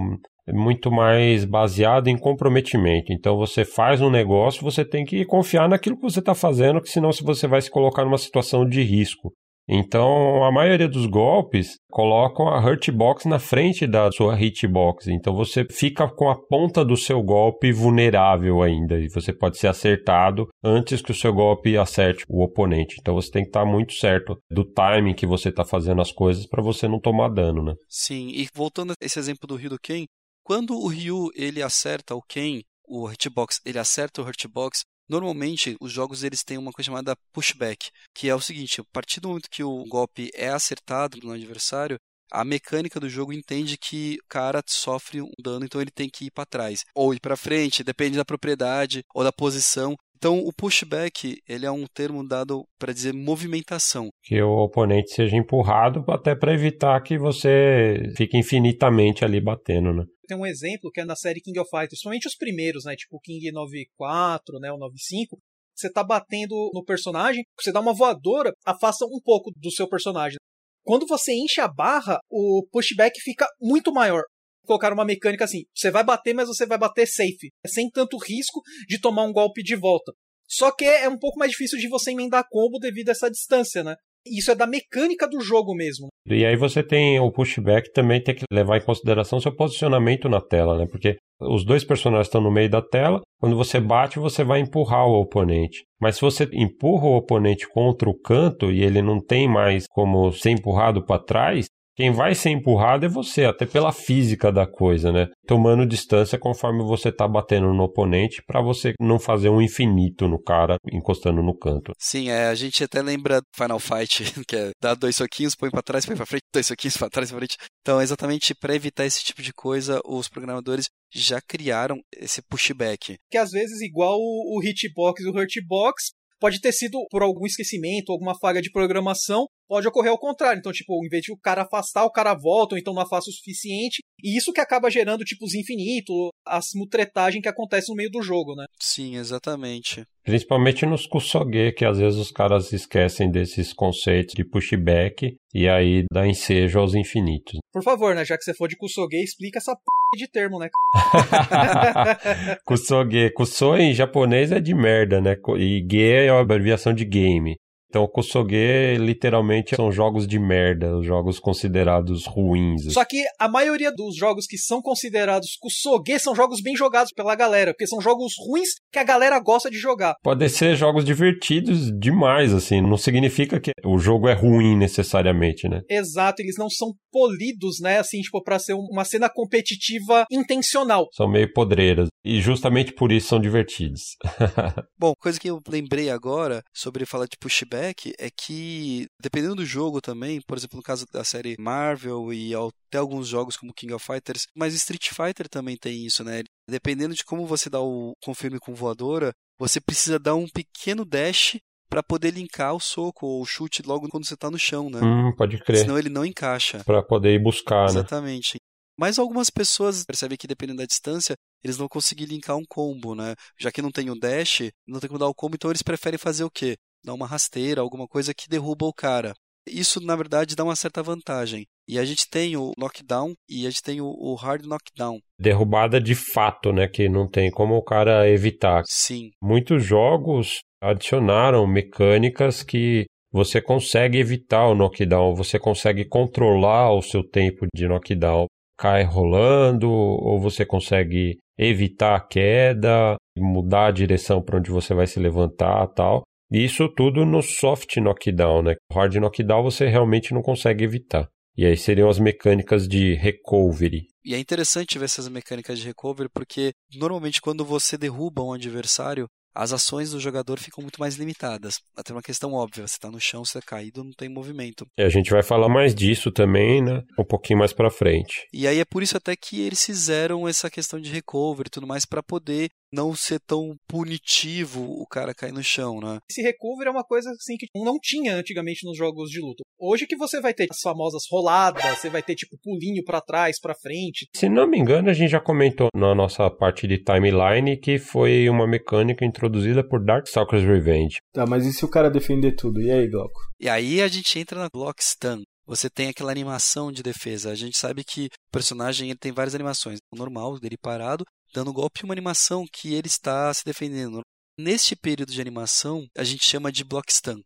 muito mais baseado em comprometimento. Então você faz um negócio, você tem que confiar naquilo que você está fazendo, que senão você vai se colocar numa situação de risco. Então, a maioria dos golpes colocam a hurtbox na frente da sua hitbox. Então, você fica com a ponta do seu golpe vulnerável ainda. E você pode ser acertado antes que o seu golpe acerte o oponente. Então, você tem que estar muito certo do timing que você está fazendo as coisas para você não tomar dano, né? Sim, e voltando a esse exemplo do Ryu do Ken, quando o Ryu ele acerta o Ken, o hitbox, ele acerta o hitbox, normalmente os jogos eles têm uma coisa chamada pushback, que é o seguinte, a partir do momento que o golpe é acertado no adversário, a mecânica do jogo entende que o cara sofre um dano, então ele tem que ir para trás ou ir para frente, depende da propriedade ou da posição. Então, o pushback ele é um termo dado para dizer movimentação. Que o oponente seja empurrado até para evitar que você fique infinitamente ali batendo, né? Tem um exemplo que é na série King of Fighters, somente os primeiros, né? Tipo King 94, né? O 95. Você tá batendo no personagem, você dá uma voadora, afasta um pouco do seu personagem. Quando você enche a barra, o pushback fica muito maior colocar uma mecânica assim: você vai bater, mas você vai bater safe, sem tanto risco de tomar um golpe de volta. Só que é um pouco mais difícil de você emendar combo devido a essa distância, né? Isso é da mecânica do jogo mesmo. E aí você tem o pushback também tem que levar em consideração seu posicionamento na tela, né? Porque os dois personagens estão no meio da tela, quando você bate, você vai empurrar o oponente. Mas se você empurra o oponente contra o canto e ele não tem mais como ser empurrado para trás, quem vai ser empurrado é você, até pela física da coisa, né? Tomando distância conforme você tá batendo no oponente para você não fazer um infinito no cara encostando no canto. Sim, é, a gente até lembra Final Fight, que é dar dois soquinhos, põe para trás, põe para frente, dois soquinhos para trás, para frente. Então, exatamente para evitar esse tipo de coisa, os programadores já criaram esse pushback. Que às vezes igual o hitbox e o hurtbox, pode ter sido por algum esquecimento, alguma falha de programação, pode ocorrer ao contrário. Então, tipo, em vez de o cara afastar, o cara volta, ou então não afasta o suficiente. E isso que acaba gerando, tipo, os infinitos, as mutretagens que acontecem no meio do jogo, né? Sim, exatamente. Principalmente nos Kusoge, que às vezes os caras esquecem desses conceitos de pushback e aí dá ensejo aos infinitos. Por favor, né? Já que você for de Kusoge, explica essa p de termo, né? Kusoge. Kuso em japonês é de merda, né? E ge é a abreviação de game. Então, o Kusoge literalmente são jogos de merda, jogos considerados ruins. Só que a maioria dos jogos que são considerados Kusoge são jogos bem jogados pela galera, porque são jogos ruins que a galera gosta de jogar. Podem ser jogos divertidos demais, assim, não significa que o jogo é ruim necessariamente, né? Exato, eles não são polidos, né, assim, tipo, pra ser uma cena competitiva intencional. São meio podreiras, e justamente por isso são divertidos. Bom, coisa que eu lembrei agora sobre falar de pushback feedback é que, dependendo do jogo também, por exemplo, no caso da série Marvel e até alguns jogos como King of Fighters, mas Street Fighter também tem isso, né? Dependendo de como você dá o confirme com voadora, você precisa dar um pequeno dash para poder linkar o soco ou o chute logo quando você está no chão, né? Hum, pode crer. Senão ele não encaixa. Para poder ir buscar, né? Exatamente. Mas algumas pessoas percebem que dependendo da distância, eles vão conseguir linkar um combo, né? Já que não tem o dash, não tem como dar o combo, então eles preferem fazer o quê? Dar uma rasteira, alguma coisa que derruba o cara. Isso, na verdade, dá uma certa vantagem. E a gente tem o knockdown e a gente tem o, hard knockdown. Derrubada de fato, né? Que não tem como o cara evitar. Sim. Muitos jogos adicionaram mecânicas que você consegue evitar o knockdown, você consegue controlar o seu tempo de knockdown. Cai rolando, ou você consegue evitar a queda, mudar a direção para onde você vai se levantar tal. Isso tudo no soft knockdown, né? Hard knockdown você realmente não consegue evitar. E aí seriam as mecânicas de recovery. E é interessante ver essas mecânicas de recovery porque normalmente quando você derruba um adversário, as ações do jogador ficam muito mais limitadas. Até uma questão óbvia, você está no chão, você está caído, não tem movimento. E a gente vai falar mais disso também, né? Um pouquinho mais para frente. E aí é por isso até que eles fizeram essa questão de recovery e tudo mais para poder não ser tão punitivo o cara cair no chão, né? Esse recover é uma coisa assim que não tinha antigamente nos jogos de luta. Hoje que você vai ter as famosas roladas, você vai ter tipo pulinho para trás, para frente. Se não me engano, a gente já comentou na nossa parte de timeline que foi uma mecânica introduzida por Darkstalkers Revenge. Tá, mas e se o cara defender tudo? E aí, Glauco? E aí a gente entra na Block Stun você tem aquela animação de defesa. A gente sabe que o personagem ele tem várias animações. O normal dele parado, dando golpe, uma animação que ele está se defendendo. Neste período de animação, a gente chama de block stun.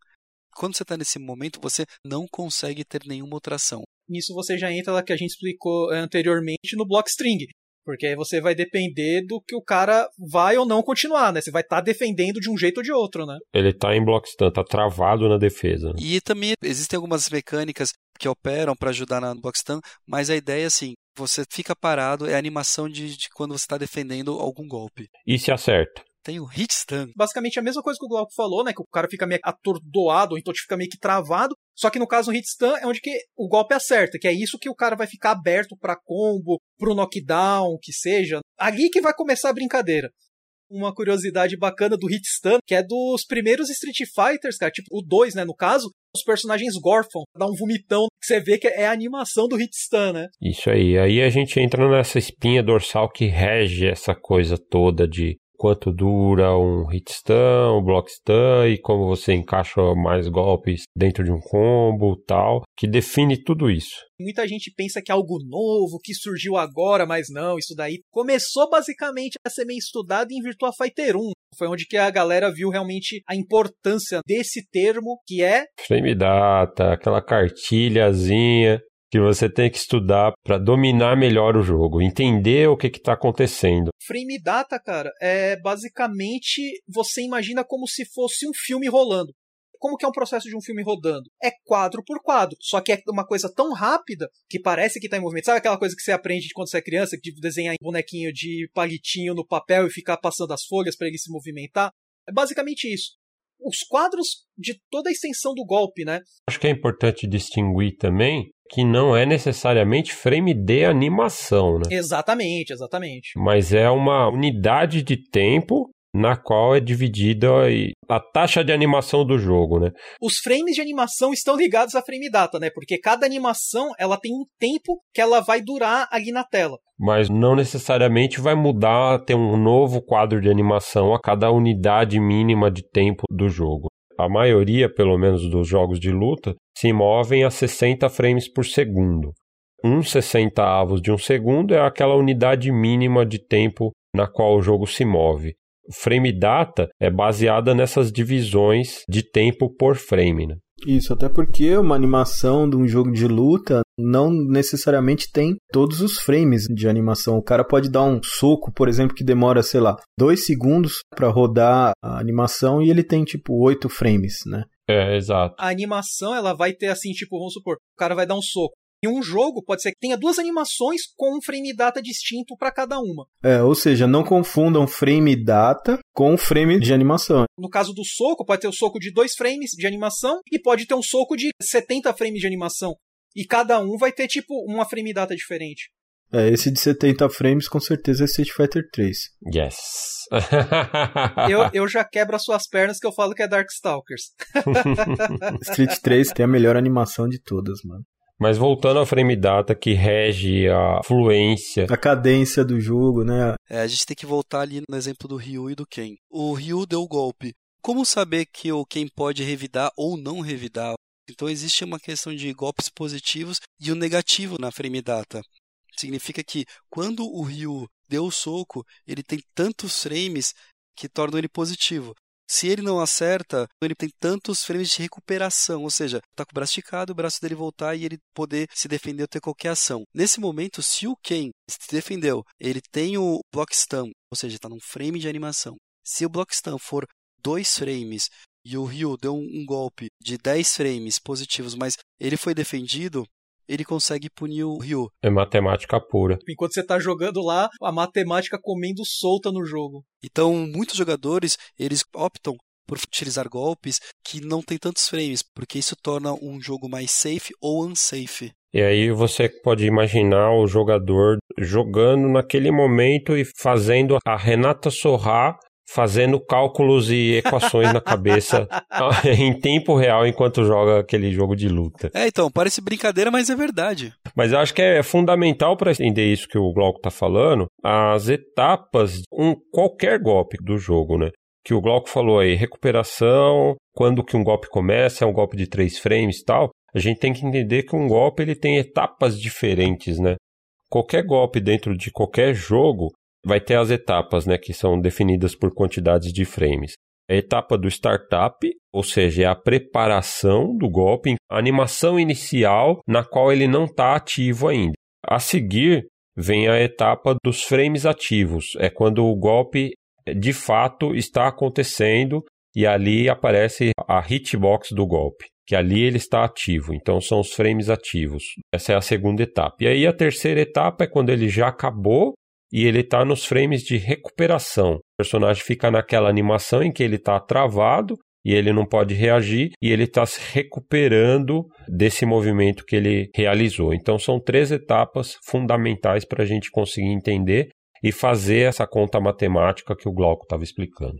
Quando você está nesse momento, você não consegue ter nenhuma outra ação. Nisso você já entra lá que a gente explicou eh, anteriormente no block string. Porque aí você vai depender do que o cara vai ou não continuar, né? Você vai estar tá defendendo de um jeito ou de outro, né? Ele está em block stun, tá travado na defesa. E também existem algumas mecânicas que operam para ajudar na block stun, mas a ideia é assim, você fica parado, é a animação de, de quando você está defendendo algum golpe. E se acerta? Tem o hit stun. Basicamente a mesma coisa que o Glauco falou, né? Que o cara fica meio atordoado, ou então fica meio que travado. Só que no caso o hit stun é onde que o golpe acerta, que é isso que o cara vai ficar aberto para combo, pro knockdown, que seja. Ali que vai começar a brincadeira uma curiosidade bacana do Hit Stun, que é dos primeiros Street Fighters, cara, tipo o 2, né, no caso, os personagens gorfam, dá um vomitão, que você vê que é a animação do Hit Stun, né? Isso aí, aí a gente entra nessa espinha dorsal que rege essa coisa toda de quanto dura um hit stun, um block stun e como você encaixa mais golpes dentro de um combo tal, que define tudo isso. Muita gente pensa que é algo novo, que surgiu agora, mas não, isso daí começou basicamente a ser meio estudado em Virtua Fighter 1. Foi onde que a galera viu realmente a importância desse termo, que é frame data, aquela cartilhazinha que você tem que estudar para dominar melhor o jogo, entender o que está acontecendo. Frame data, cara, é basicamente você imagina como se fosse um filme rolando. Como que é um processo de um filme rodando? É quadro por quadro, só que é uma coisa tão rápida que parece que está em movimento. Sabe aquela coisa que você aprende quando você é criança, de desenhar um bonequinho de palitinho no papel e ficar passando as folhas para ele se movimentar? É basicamente isso os quadros de toda a extensão do golpe, né? Acho que é importante distinguir também que não é necessariamente frame de animação, né? Exatamente, exatamente. Mas é uma unidade de tempo na qual é dividida a taxa de animação do jogo, né? Os frames de animação estão ligados à frame data, né? Porque cada animação ela tem um tempo que ela vai durar ali na tela. Mas não necessariamente vai mudar, ter um novo quadro de animação a cada unidade mínima de tempo do jogo. A maioria, pelo menos, dos jogos de luta se movem a 60 frames por segundo. Um sessentavos de um segundo é aquela unidade mínima de tempo na qual o jogo se move frame data é baseada nessas divisões de tempo por frame. Né? Isso, até porque uma animação de um jogo de luta não necessariamente tem todos os frames de animação. O cara pode dar um soco, por exemplo, que demora, sei lá, dois segundos para rodar a animação e ele tem tipo oito frames, né? É, exato. A animação ela vai ter assim, tipo, vamos supor, o cara vai dar um soco. E um jogo pode ser que tenha duas animações com um frame data distinto para cada uma. É, ou seja, não confundam frame data com frame de animação. No caso do soco, pode ter o soco de dois frames de animação e pode ter um soco de 70 frames de animação. E cada um vai ter, tipo, uma frame data diferente. É, esse de 70 frames com certeza é Street Fighter 3. Yes. eu, eu já quebro as suas pernas que eu falo que é Darkstalkers. Street 3 tem a melhor animação de todas, mano. Mas voltando ao frame data que rege a fluência. A cadência do jogo, né? É, a gente tem que voltar ali no exemplo do Ryu e do Ken. O Ryu deu o golpe. Como saber que o Ken pode revidar ou não revidar? Então existe uma questão de golpes positivos e o negativo na frame data. Significa que quando o Ryu deu o soco, ele tem tantos frames que tornam ele positivo. Se ele não acerta, ele tem tantos frames de recuperação, ou seja, tá com o braço esticado, o braço dele voltar e ele poder se defender ou ter qualquer ação. Nesse momento, se o Ken se defendeu, ele tem o block stun, ou seja, está num frame de animação. Se o block stun for dois frames e o Ryu deu um, golpe de 10 frames positivos, mas ele foi defendido, ele consegue punir o Ryu. É matemática pura. Enquanto você tá jogando lá, a matemática comendo solta no jogo. Então, muitos jogadores, eles optam por utilizar golpes que não tem tantos frames, porque isso torna um jogo mais safe ou unsafe. E aí você pode imaginar o jogador jogando naquele momento e fazendo a Renata Sorrar fazendo cálculos e equações na cabeça em tempo real enquanto joga aquele jogo de luta. É, então, parece brincadeira, mas é verdade. Mas eu acho que é fundamental para entender isso que o Glauco está falando, as etapas, um qualquer golpe do jogo, né? Que o Glauco falou aí, recuperação, quando que um golpe começa, é um golpe de três frames e tal. A gente tem que entender que um golpe ele tem etapas diferentes, né? Qualquer golpe dentro de qualquer jogo vai ter as etapas, né, que são definidas por quantidades de frames. A etapa do startup, ou seja, é a preparação do golpe, a animação inicial na qual ele não está ativo ainda. A seguir vem a etapa dos frames ativos, é quando o golpe de fato está acontecendo e ali aparece a hitbox do golpe, que ali ele está ativo, então são os frames ativos. Essa é a segunda etapa. E aí a terceira etapa é quando ele já acabou e ele está nos frames de recuperação. O personagem fica naquela animação em que ele está travado e ele não pode reagir e ele está se recuperando desse movimento que ele realizou. Então são três etapas fundamentais para a gente conseguir entender e fazer essa conta matemática que o Glauco estava explicando.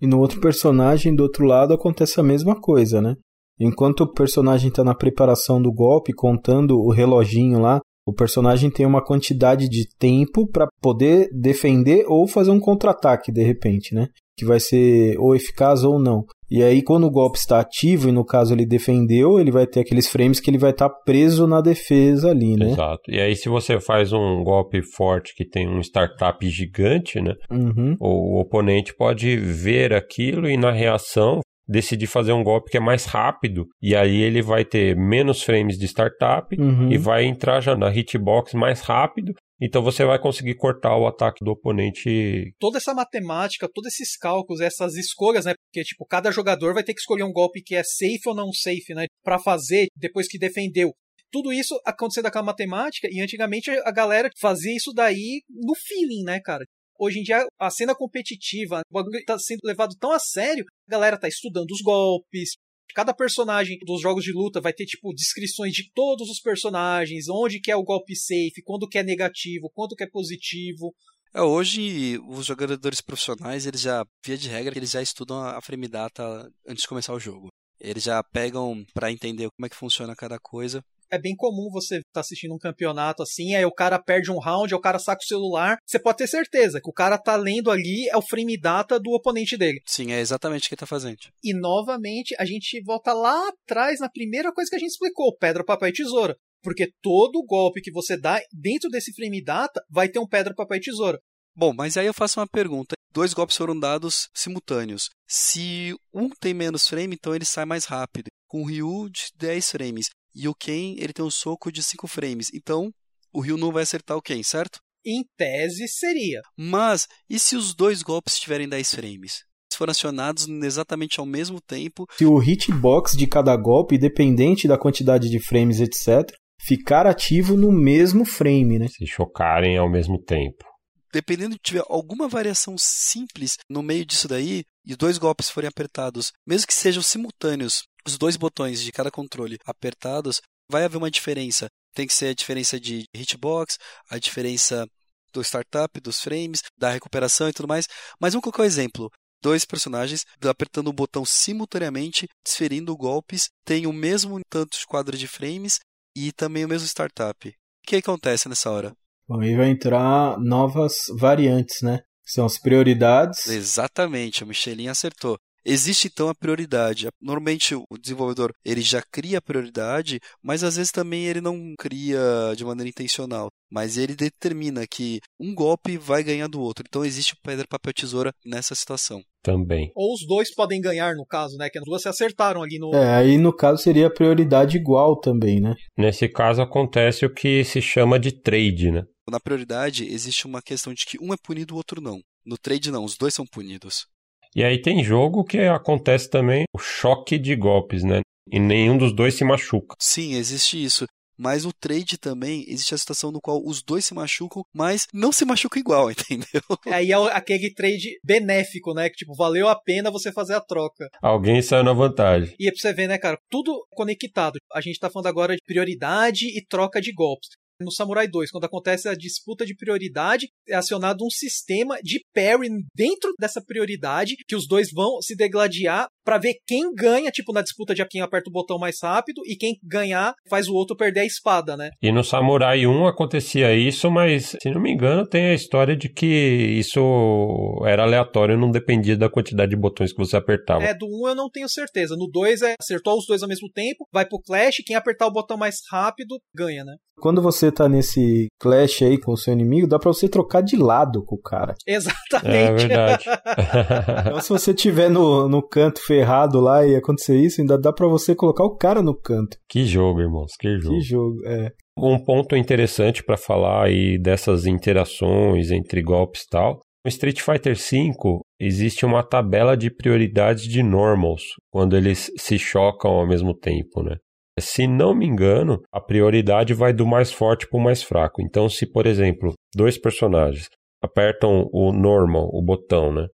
E no outro personagem, do outro lado, acontece a mesma coisa, né? Enquanto o personagem está na preparação do golpe, contando o reloginho lá, o personagem tem uma quantidade de tempo para poder defender ou fazer um contra-ataque de repente, né? Que vai ser ou eficaz ou não. E aí, quando o golpe está ativo, e no caso ele defendeu, ele vai ter aqueles frames que ele vai estar tá preso na defesa ali, né? Exato. E aí, se você faz um golpe forte que tem um startup gigante, né? Uhum. O oponente pode ver aquilo e na reação decidir fazer um golpe que é mais rápido e aí ele vai ter menos frames de startup uhum. e vai entrar já na hitbox mais rápido. Então você vai conseguir cortar o ataque do oponente. Toda essa matemática, todos esses cálculos, essas escolhas, né? Porque tipo, cada jogador vai ter que escolher um golpe que é safe ou não safe, né, para fazer depois que defendeu. Tudo isso acontecendo com a matemática e antigamente a galera fazia isso daí no feeling, né, cara? Hoje em dia, a cena competitiva, o bagulho tá sendo levado tão a sério, a galera tá estudando os golpes. Cada personagem dos jogos de luta vai ter, tipo, descrições de todos os personagens, onde que é o golpe safe, quando que é negativo, quando que é positivo. É, hoje, os jogadores profissionais, eles já, via de regra, eles já estudam a frame data antes de começar o jogo. Eles já pegam para entender como é que funciona cada coisa é bem comum você estar tá assistindo um campeonato assim, aí o cara perde um round, aí o cara saca o celular. Você pode ter certeza que o cara tá lendo ali é o frame data do oponente dele. Sim, é exatamente o que ele tá fazendo. E novamente a gente volta lá atrás na primeira coisa que a gente explicou: pedra, papel e tesoura. Porque todo golpe que você dá dentro desse frame data vai ter um pedra, papel e tesoura. Bom, mas aí eu faço uma pergunta. Dois golpes foram dados simultâneos. Se um tem menos frame, então ele sai mais rápido. Com o Ryu de 10 frames. E o Ken, ele tem um soco de 5 frames. Então, o Ryu não vai acertar o Ken, certo? Em tese, seria. Mas, e se os dois golpes tiverem 10 frames? Se forem acionados exatamente ao mesmo tempo. Se o hitbox de cada golpe, independente da quantidade de frames, etc., ficar ativo no mesmo frame, né? Se chocarem ao mesmo tempo. Dependendo de tiver alguma variação simples no meio disso daí, e dois golpes forem apertados, mesmo que sejam simultâneos, os dois botões de cada controle apertados, vai haver uma diferença. Tem que ser a diferença de hitbox, a diferença do startup, dos frames, da recuperação e tudo mais. Mas vamos colocar um exemplo. Dois personagens apertando o botão simultaneamente, desferindo golpes, tem o mesmo tanto de quadro de frames e também o mesmo startup. O que acontece nessa hora? Bom, aí vai entrar novas variantes, né? São as prioridades. Exatamente, o Michelin acertou. Existe então a prioridade. Normalmente o desenvolvedor ele já cria a prioridade, mas às vezes também ele não cria de maneira intencional. Mas ele determina que um golpe vai ganhar do outro. Então existe pedra, papel, tesoura nessa situação. Também. Ou os dois podem ganhar, no caso, né? Que as duas se acertaram ali no. É, aí no caso seria prioridade igual também, né? Nesse caso acontece o que se chama de trade, né? Na prioridade existe uma questão de que um é punido, o outro não. No trade não, os dois são punidos. E aí tem jogo que acontece também o choque de golpes, né? E nenhum dos dois se machuca. Sim, existe isso. Mas no trade também existe a situação no qual os dois se machucam, mas não se machucam igual, entendeu? Aí é aquele trade benéfico, né? Que tipo, valeu a pena você fazer a troca. Alguém saiu na vantagem. E é pra você ver, né, cara? Tudo conectado. A gente tá falando agora de prioridade e troca de golpes. No Samurai 2, quando acontece a disputa de prioridade, é acionado um sistema de parry dentro dessa prioridade, que os dois vão se degladiar para ver quem ganha, tipo na disputa de quem aperta o botão mais rápido, e quem ganhar faz o outro perder a espada, né? E no Samurai 1 acontecia isso, mas se não me engano, tem a história de que isso era aleatório, não dependia da quantidade de botões que você apertava. É, do 1 eu não tenho certeza. No 2 é acertou os dois ao mesmo tempo, vai pro Clash, quem apertar o botão mais rápido ganha, né? Quando você tá nesse clash aí com o seu inimigo, dá pra você trocar de lado com o cara. Exatamente. É verdade. então, se você tiver no, no canto ferrado lá e acontecer isso, ainda dá para você colocar o cara no canto. Que jogo, irmãos, que jogo. Que jogo, é. Um ponto interessante para falar aí dessas interações entre golpes e tal. No Street Fighter V existe uma tabela de prioridades de normals quando eles se chocam ao mesmo tempo, né? Se não me engano, a prioridade vai do mais forte para o mais fraco. Então, se, por exemplo, dois personagens apertam o normal, o botão, né?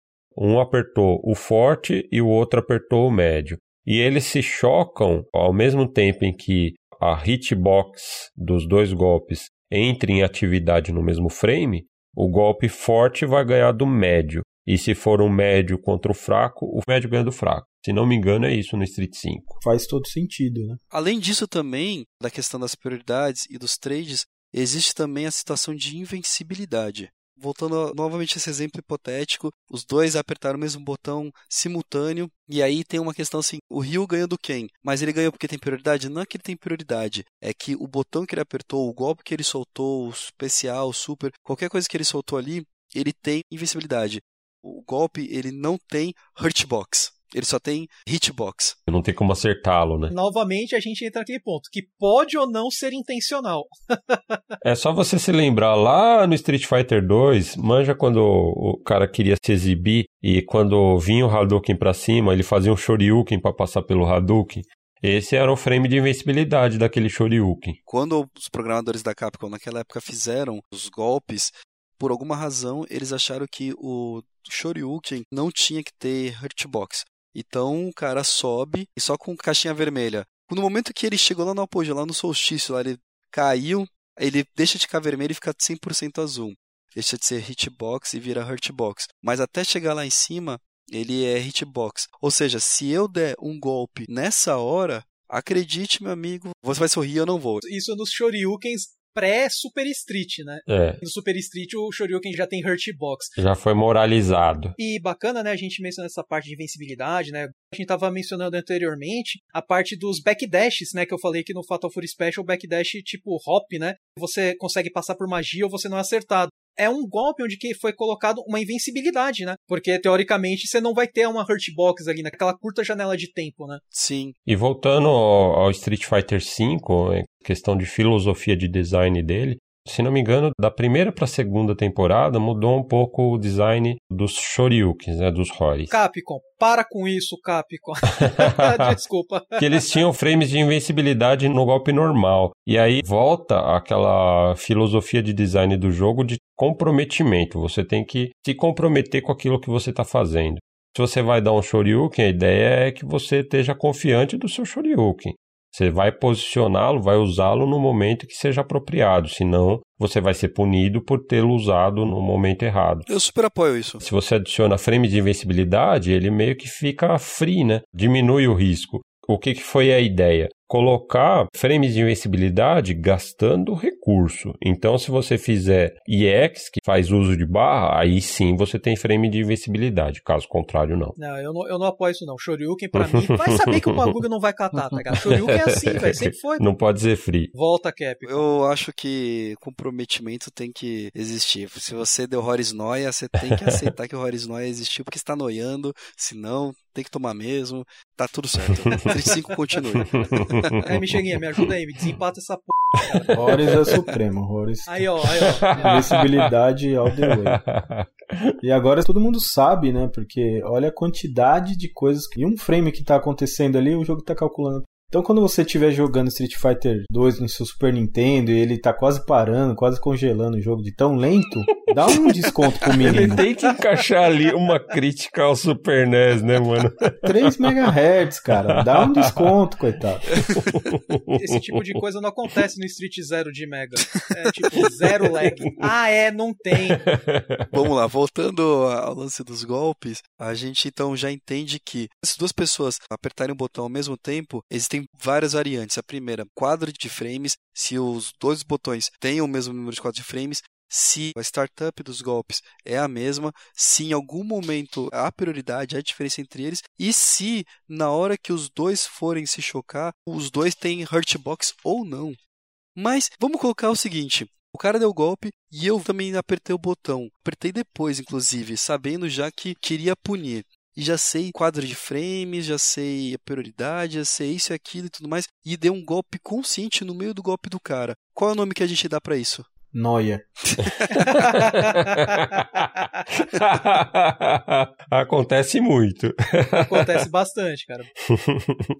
Um apertou o forte e o outro apertou o médio. E eles se chocam ao mesmo tempo em que a hitbox dos dois golpes entra em atividade no mesmo frame, o golpe forte vai ganhar do médio. E se for um médio contra o fraco, o médio ganha do fraco. Se não me engano, é isso no Street 5. Faz todo sentido, né? Além disso, também, da questão das prioridades e dos trades, existe também a situação de invencibilidade. Voltando novamente a esse exemplo hipotético, os dois apertaram o mesmo botão simultâneo, e aí tem uma questão assim: o Ryu ganhou do Ken, mas ele ganhou porque tem prioridade? Não é que ele tem prioridade, é que o botão que ele apertou, o golpe que ele soltou, o especial, o super, qualquer coisa que ele soltou ali, ele tem invencibilidade o golpe ele não tem hurtbox. Ele só tem hitbox. Não tem como acertá-lo, né? Novamente a gente entra naquele ponto, que pode ou não ser intencional. é só você se lembrar lá no Street Fighter 2, manja quando o cara queria se exibir e quando vinha o Hadouken pra cima, ele fazia um Shoryuken para passar pelo Hadouken. Esse era o frame de invencibilidade daquele Shoryuken. Quando os programadores da Capcom naquela época fizeram os golpes, por alguma razão, eles acharam que o Shoryuken não tinha que ter Hurtbox. Então o cara sobe e só com caixinha vermelha. No momento que ele chegou lá no apogeu, lá no solstício, lá ele caiu, ele deixa de ficar vermelho e fica 100% azul. Deixa de ser hitbox e vira hurtbox. Mas até chegar lá em cima, ele é hitbox. Ou seja, se eu der um golpe nessa hora, acredite, meu amigo, você vai sorrir, eu não vou. Isso nos Shoryukens pré-Super Street, né? É. No Super Street o Shoryuken já tem Hurt Box. Já foi moralizado. E bacana, né, a gente menciona essa parte de invencibilidade, né? A gente tava mencionando anteriormente a parte dos backdashes, né, que eu falei que no Fatal Fury Special backdash tipo hop, né? Você consegue passar por magia ou você não é acertado é um golpe onde que foi colocado uma invencibilidade, né? Porque teoricamente você não vai ter uma hurt box ali naquela curta janela de tempo, né? Sim. E voltando ao Street Fighter V, questão de filosofia de design dele, Se não me engano, da primeira para a segunda temporada mudou um pouco o design dos Shoryukens, né, dos Horis. Capcom, para com isso, Capcom. Desculpa. que eles tinham frames de invencibilidade no golpe normal. E aí volta aquela filosofia de design do jogo de comprometimento. Você tem que se comprometer com aquilo que você está fazendo. Se você vai dar um Shoryuken, a ideia é que você esteja confiante do seu Shoryuken. Você vai posicioná-lo, vai usá-lo no momento que seja apropriado, senão você vai ser punido por tê-lo usado no momento errado. Eu super apoio isso. Se você adiciona frame de invencibilidade, ele meio que fica free, né? Diminui o risco. O que, que foi a ideia? Colocar frames de invencibilidade gastando recurso. Então, se você fizer EX, que faz uso de barra, aí sim você tem frame de invencibilidade. Caso contrário, não. Não, eu não, eu não apoio isso não. Shoryuken, pra mim, vai saber que o bagulho não vai catar, tá ligado? Shoryuken é assim, velho. Sempre foi. Não pode ser free. Volta, Cap. Eu acho que comprometimento tem que existir. Se você deu Horis Noia, você tem que aceitar que o Horis Noia existiu porque está noiando. Se não, tem que tomar mesmo. Tá tudo certo. 35 continue. É, Michelguinha, me ajuda aí, me desempata essa porra. Horus é supremo, Horus. Aí, ó, aí, ó. Invencibilidade all the way. E agora todo mundo sabe, né? Porque olha a quantidade de coisas. E um frame que tá acontecendo ali, o jogo tá calculando então, quando você estiver jogando Street Fighter 2 no seu Super Nintendo e ele tá quase parando, quase congelando o jogo de tão lento, dá um desconto pro menino. Ele tem que encaixar ali uma crítica ao Super NES, né, mano? 3 MHz, cara. Dá um desconto, coitado. Esse tipo de coisa não acontece no Street Zero de Mega. É tipo, zero lag. Ah, é, não tem. Vamos lá, voltando ao lance dos golpes, a gente então já entende que se duas pessoas apertarem o botão ao mesmo tempo, existem tem várias variantes. A primeira, quadro de frames, se os dois botões têm o mesmo número de quadros de frames, se a startup dos golpes é a mesma, se em algum momento há prioridade, há diferença entre eles, e se na hora que os dois forem se chocar, os dois têm hurtbox ou não. Mas vamos colocar o seguinte: o cara deu golpe e eu também apertei o botão. Apertei depois, inclusive, sabendo já que queria punir e já sei quadro de frames, já sei a prioridade, já sei isso e aquilo e tudo mais, e dei um golpe consciente no meio do golpe do cara. Qual é o nome que a gente dá para isso? Noia. Acontece muito. Acontece bastante, cara.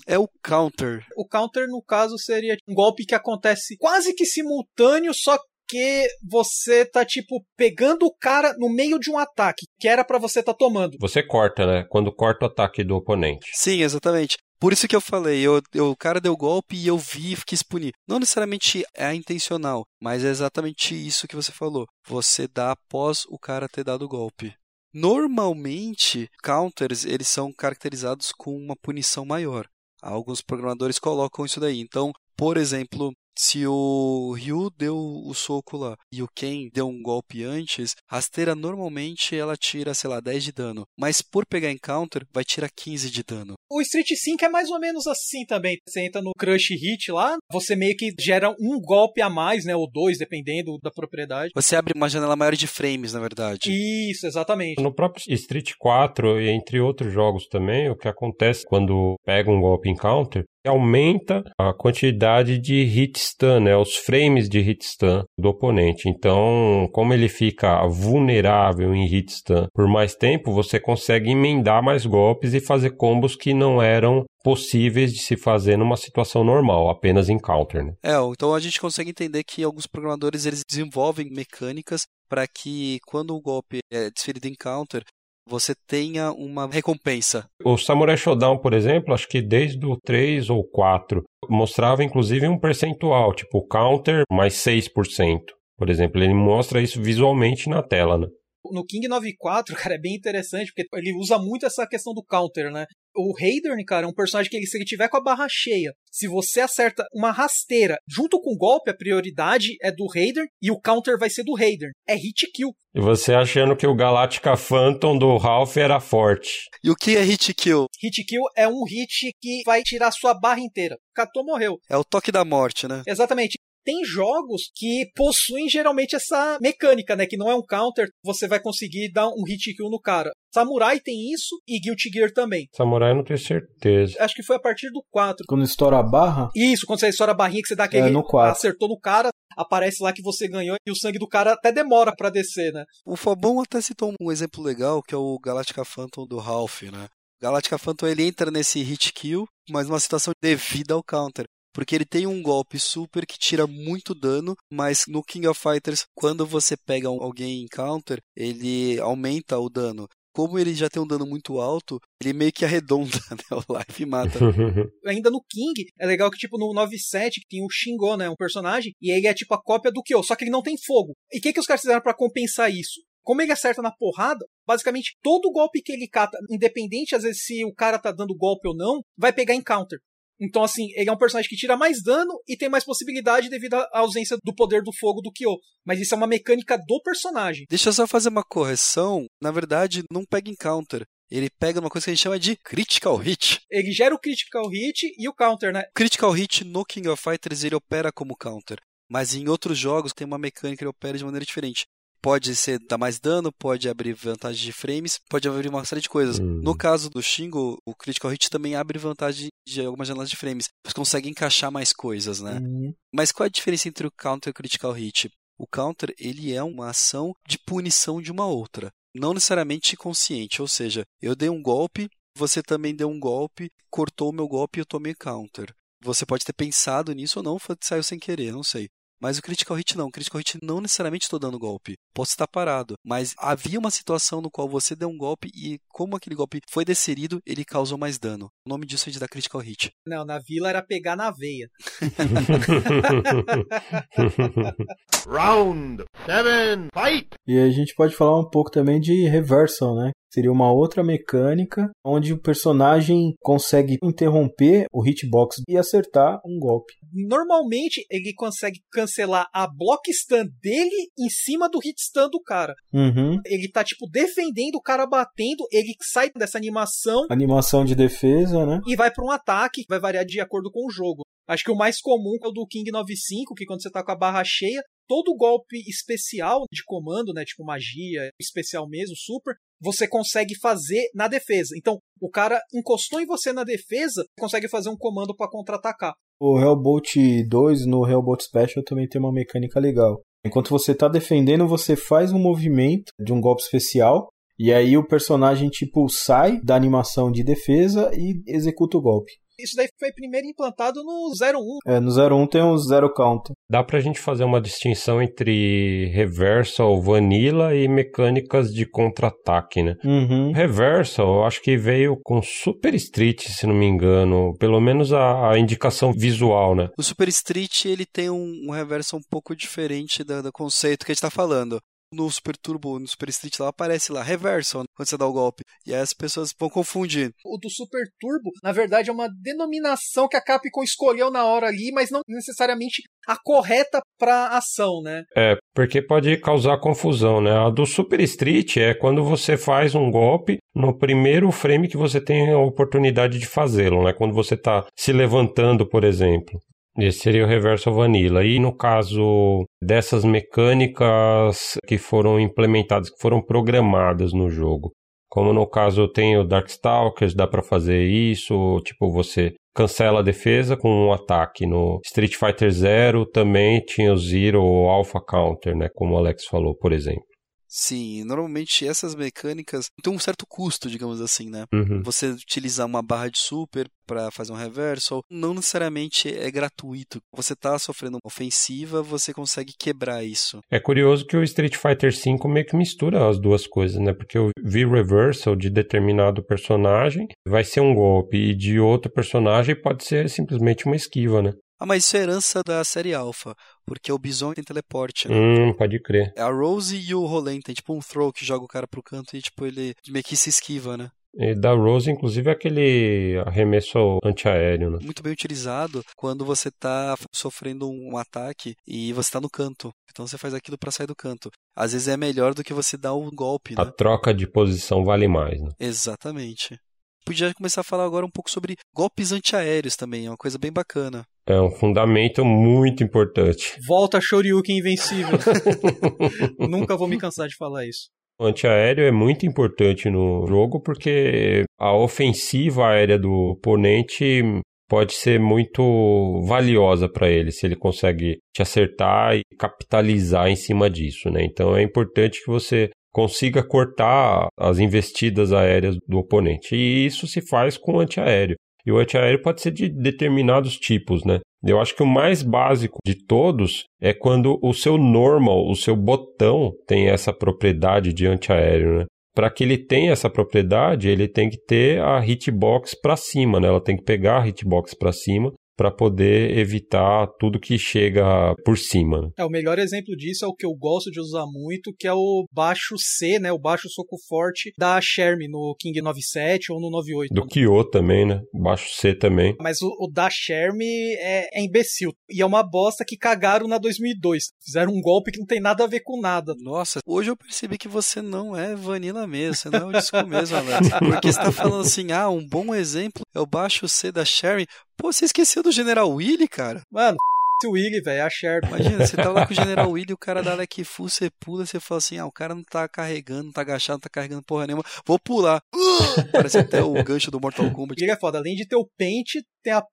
É o counter. O counter, no caso, seria um golpe que acontece quase que simultâneo, só porque você tá, tipo, pegando o cara no meio de um ataque, que era para você tá tomando. Você corta, né? Quando corta o ataque do oponente. Sim, exatamente. Por isso que eu falei, eu, eu, o cara deu golpe e eu vi e quis punir. Não necessariamente é intencional, mas é exatamente isso que você falou. Você dá após o cara ter dado o golpe. Normalmente, counters eles são caracterizados com uma punição maior. Alguns programadores colocam isso daí. Então, por exemplo, se o Ryu deu o soco lá e o Ken deu um golpe antes, rasteira normalmente ela tira, sei lá, 10 de dano. Mas por pegar encounter, vai tirar 15 de dano. O Street 5 é mais ou menos assim também. Você entra no Crush Hit lá, você meio que gera um golpe a mais, né? Ou dois, dependendo da propriedade. Você abre uma janela maior de frames, na verdade. Isso, exatamente. No próprio Street 4 e entre outros jogos também, o que acontece quando pega um golpe encounter aumenta a quantidade de hit stun, né, os frames de hit stun do oponente. Então, como ele fica vulnerável em hit stun por mais tempo, você consegue emendar mais golpes e fazer combos que não eram possíveis de se fazer numa situação normal, apenas em counter. Né? É, então a gente consegue entender que alguns programadores eles desenvolvem mecânicas para que quando o golpe é desferido em counter, você tenha uma recompensa. O Samurai Shodown, por exemplo, acho que desde o 3 ou 4, mostrava inclusive um percentual, tipo counter mais 6%. Por exemplo, ele mostra isso visualmente na tela, né? No King 94, cara, é bem interessante, porque ele usa muito essa questão do counter, né? O Raiden, cara, é um personagem que, se ele tiver com a barra cheia, se você acerta uma rasteira junto com o golpe, a prioridade é do Raiden e o counter vai ser do Raiden. É hit kill. E você achando que o Galactica Phantom do Ralph era forte. E o que é hit kill? Hit kill é um hit que vai tirar sua barra inteira. Catou morreu. É o toque da morte, né? Exatamente tem jogos que possuem geralmente essa mecânica, né? Que não é um counter, você vai conseguir dar um hit kill no cara. Samurai tem isso e Guilty Gear também. Samurai eu não tenho certeza. Acho que foi a partir do 4. Quando estoura a barra? Isso, quando você estoura a barrinha que você dá aquele. É, no 4. Acertou no cara, aparece lá que você ganhou e o sangue do cara até demora para descer, né? O Fabão até citou um exemplo legal, que é o Galactica Phantom do Ralph, né? Galactica Phantom ele entra nesse hit kill, mas numa situação devida ao counter. Porque ele tem um golpe super que tira muito dano, mas no King of Fighters, quando você pega alguém em counter, ele aumenta o dano como ele já tem um dano muito alto, ele meio que arredonda né, o life e mata. Ainda no King, é legal que, tipo, no 97, que tem o Shingo, né? Um personagem, e ele é tipo a cópia do Kyo, só que ele não tem fogo. E o que, que os caras fizeram para compensar isso? Como ele acerta na porrada, basicamente todo golpe que ele cata, independente às vezes se o cara tá dando golpe ou não, vai pegar em counter. Então, assim, ele é um personagem que tira mais dano e tem mais possibilidade devido à ausência do poder do fogo do Kyo. Mas isso é uma mecânica do personagem. Deixa eu só fazer uma correção. Na verdade, não pega em counter. Ele pega uma coisa que a gente chama de critical hit. Ele gera o critical hit e o counter, né? Critical hit no King of Fighters ele opera como counter. Mas em outros jogos tem uma mecânica que ele opera de maneira diferente pode ser dar mais dano, pode abrir vantagem de frames, pode abrir uma série de coisas. Uhum. No caso do Shingo, o Critical Hit também abre vantagem de algumas janelas de frames. Você consegue encaixar mais coisas, né? Uhum. Mas qual é a diferença entre o Counter e o Critical Hit? O Counter, ele é uma ação de punição de uma outra. Não necessariamente consciente, ou seja, eu dei um golpe, você também deu um golpe, cortou o meu golpe e eu tomei counter. Você pode ter pensado nisso ou não, saiu sem querer, não sei. Mas o Critical Hit não. O Critical Hit não necessariamente estou dando golpe. Posso estar parado. Mas havia uma situação no qual você deu um golpe e, como aquele golpe foi desferido, ele causou mais dano. O nome disso é de dar Critical Hit. Não, na vila era pegar na veia. Round 7, fight! E a gente pode falar um pouco também de reversal, né? Seria uma outra mecânica onde o personagem consegue interromper o hitbox e acertar um golpe. Normalmente ele consegue cancelar a block stun dele em cima do hit stun do cara. Uhum. Ele tá tipo defendendo o cara batendo, ele sai dessa animação. Animação de defesa, né? E vai para um ataque, vai variar de acordo com o jogo. Acho que o mais comum é o do King 95, que quando você tá com a barra cheia, todo golpe especial de comando, né, tipo magia, especial mesmo, super, você consegue fazer na defesa. Então, o cara encostou em você na defesa, consegue fazer um comando para contra-atacar. O Hellbolt 2 no Hellbolt Special também tem uma mecânica legal. Enquanto você está defendendo, você faz um movimento de um golpe especial e aí o personagem tipo sai da animação de defesa e executa o golpe. Isso daí foi primeiro implantado no 01. É, no 01 tem o zero count. Dá pra gente fazer uma distinção entre reversal, vanilla e mecânicas de contra-ataque, né? Uhum. Reversal, eu acho que veio com Super Street, se não me engano. Pelo menos a, a indicação visual, né? O Super Street, ele tem um, um reversal um pouco diferente do, do conceito que a gente tá falando no Super Turbo, no Super Street lá, aparece lá, reversal, quando você dá o golpe. E aí as pessoas vão confundir. O do Super Turbo, na verdade, é uma denominação que a Capcom escolheu na hora ali, mas não necessariamente a correta pra ação, né? É, porque pode causar confusão, né? A do Super Street é quando você faz um golpe no primeiro frame que você tem a oportunidade de fazê-lo, né? Quando você tá se levantando, por exemplo. Esse seria o reverso vanilla. E no caso dessas mecânicas que foram implementadas, que foram programadas no jogo, como no caso tem o Darkstalkers, dá para fazer isso, tipo você cancela a defesa com um ataque. No Street Fighter Zero também tinha o Zero ou Alpha Counter, né, como o Alex falou, por exemplo. Sim, normalmente essas mecânicas têm um certo custo, digamos assim, né? Uhum. Você utilizar uma barra de super para fazer um reversal não necessariamente é gratuito. Você tá sofrendo uma ofensiva, você consegue quebrar isso. É curioso que o Street Fighter V meio que mistura as duas coisas, né? Porque o V-reversal de determinado personagem vai ser um golpe e de outro personagem pode ser simplesmente uma esquiva, né? Ah, mas isso é herança da série Alpha, porque o Bison tem teleporte, né? Hum, pode crer. É a Rose e o Roland tem tipo um throw que joga o cara pro canto e tipo ele meio que se esquiva, né? E da Rose, inclusive, é aquele arremesso antiaéreo, né? Muito bem utilizado quando você tá sofrendo um ataque e você tá no canto. Então você faz aquilo para sair do canto. Às vezes é melhor do que você dar um golpe, né? A troca de posição vale mais, né? Exatamente. Podia começar a falar agora um pouco sobre golpes antiaéreos também, é uma coisa bem bacana. É um fundamento muito importante. Volta Shoryuken invencível. Nunca vou me cansar de falar isso. O antiaéreo é muito importante no jogo porque a ofensiva aérea do oponente pode ser muito valiosa para ele se ele consegue te acertar e capitalizar em cima disso, né? Então é importante que você consiga cortar as investidas aéreas do oponente. E isso se faz com o antiaéreo. E o antiaéreo pode ser de determinados tipos, né? Eu acho que o mais básico de todos é quando o seu normal, o seu botão, tem essa propriedade de antiaéreo, né? Para que ele tenha essa propriedade, ele tem que ter a hitbox para cima, né? Ela tem que pegar a hitbox para cima para poder evitar tudo que chega por cima. É, o melhor exemplo disso é o que eu gosto de usar muito, que é o baixo C, né, o baixo soco forte da Sherm no King 97 ou no 98. Do Kyo também, né, baixo C também. Mas o, o da Sherm é, é, imbecil, e é uma bosta que cagaram na 2002. Fizeram um golpe que não tem nada a ver com nada. Nossa, hoje eu percebi que você não é vanilla mesmo, você não é o disco mesmo, Alex. Porque você tá falando assim, ah, um bom exemplo é o baixo C da Sherm. Pô, você esqueceu do General Willy, cara? Mano, o Willy, velho, a Sherp. Imagina, você tá lá com o General Willy, o cara dá leque full, você pula, você fala assim, ah, o cara não tá carregando, não tá agachado, não tá carregando porra nenhuma, vou pular. Uh! Parece até o gancho do Mortal Kombat. Ele é foda, além de ter o pente, tem a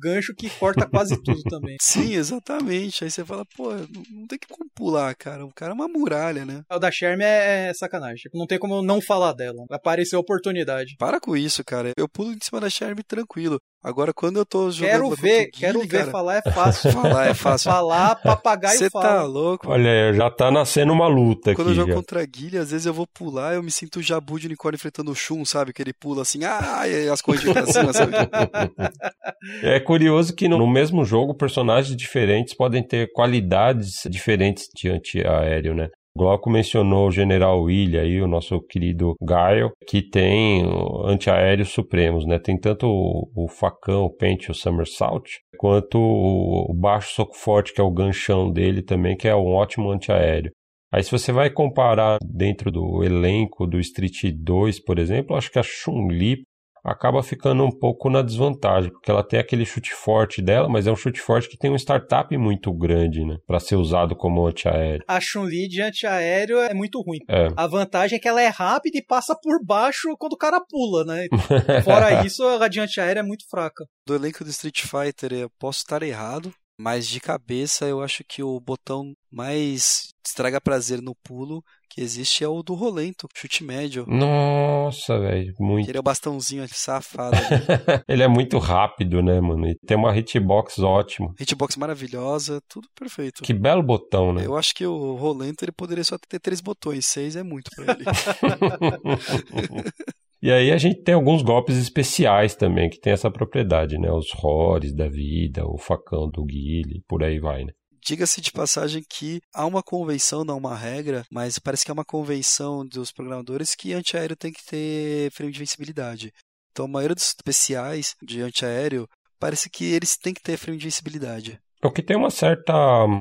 gancho que corta quase tudo também. Sim, exatamente. Aí você fala, pô, não tem que como pular, cara. O cara é uma muralha, né? O da Sherm é, é sacanagem. Não tem como não falar dela. Apareceu a oportunidade. Para com isso, cara. Eu pulo em cima da Sherm tranquilo. Agora, quando eu tô jogando. Quero ver, quero ver. Cara, falar é fácil. falar é fácil. falar, papagaio fala. Você tá louco? Olha, já tá nascendo uma luta quando aqui. Quando eu jogo já. contra a Guilha, às vezes eu vou pular, eu me sinto o Jabu de unicórnio enfrentando o Shun, sabe? Que ele pula assim, ah, e as coisas pra cima, sabe? é curioso que no mesmo jogo, personagens diferentes podem ter qualidades diferentes de antiaéreo, né? Glauco mencionou o General William aí, o nosso querido Gaio, que tem antiaéreos supremos, né? Tem tanto o, o facão, o pente, o somersault, quanto o, o baixo soco forte, que é o ganchão dele também, que é um ótimo antiaéreo. Aí se você vai comparar dentro do elenco do Street 2, por exemplo, acho que a Chun-Li acaba ficando um pouco na desvantagem, porque ela tem aquele chute forte dela, mas é um chute forte que tem um startup muito grande, né? Pra ser usado como antiaéreo. A Chun-Li de antiaéreo é muito ruim. É. A vantagem é que ela é rápida e passa por baixo quando o cara pula, né? Fora isso, a de antiaéreo é muito fraca. Do elenco do Street Fighter, eu posso estar errado, mas de cabeça eu acho que o botão mais estraga prazer no pulo que existe é o do Rolento, chute médio. Nossa, velho, muito. Ele é o bastãozinho safado. ele é muito rápido, né, mano? E tem uma hitbox ótima. Hitbox maravilhosa, tudo perfeito. Que belo botão, né? Eu acho que o Rolento ele poderia só ter três botões, seis é muito pra ele. E aí a gente tem alguns golpes especiais também que tem essa propriedade, né? Os Rores da vida, o facão do Guile, por aí vai, né? Diga-se de passagem que há uma convenção, não uma regra, mas parece que é uma convenção dos programadores que antiaéreo tem que ter frame de invencibilidade. Então a maioria dos especiais de antiaéreo parece que eles têm que ter frame de invencibilidade. O que tem uma certa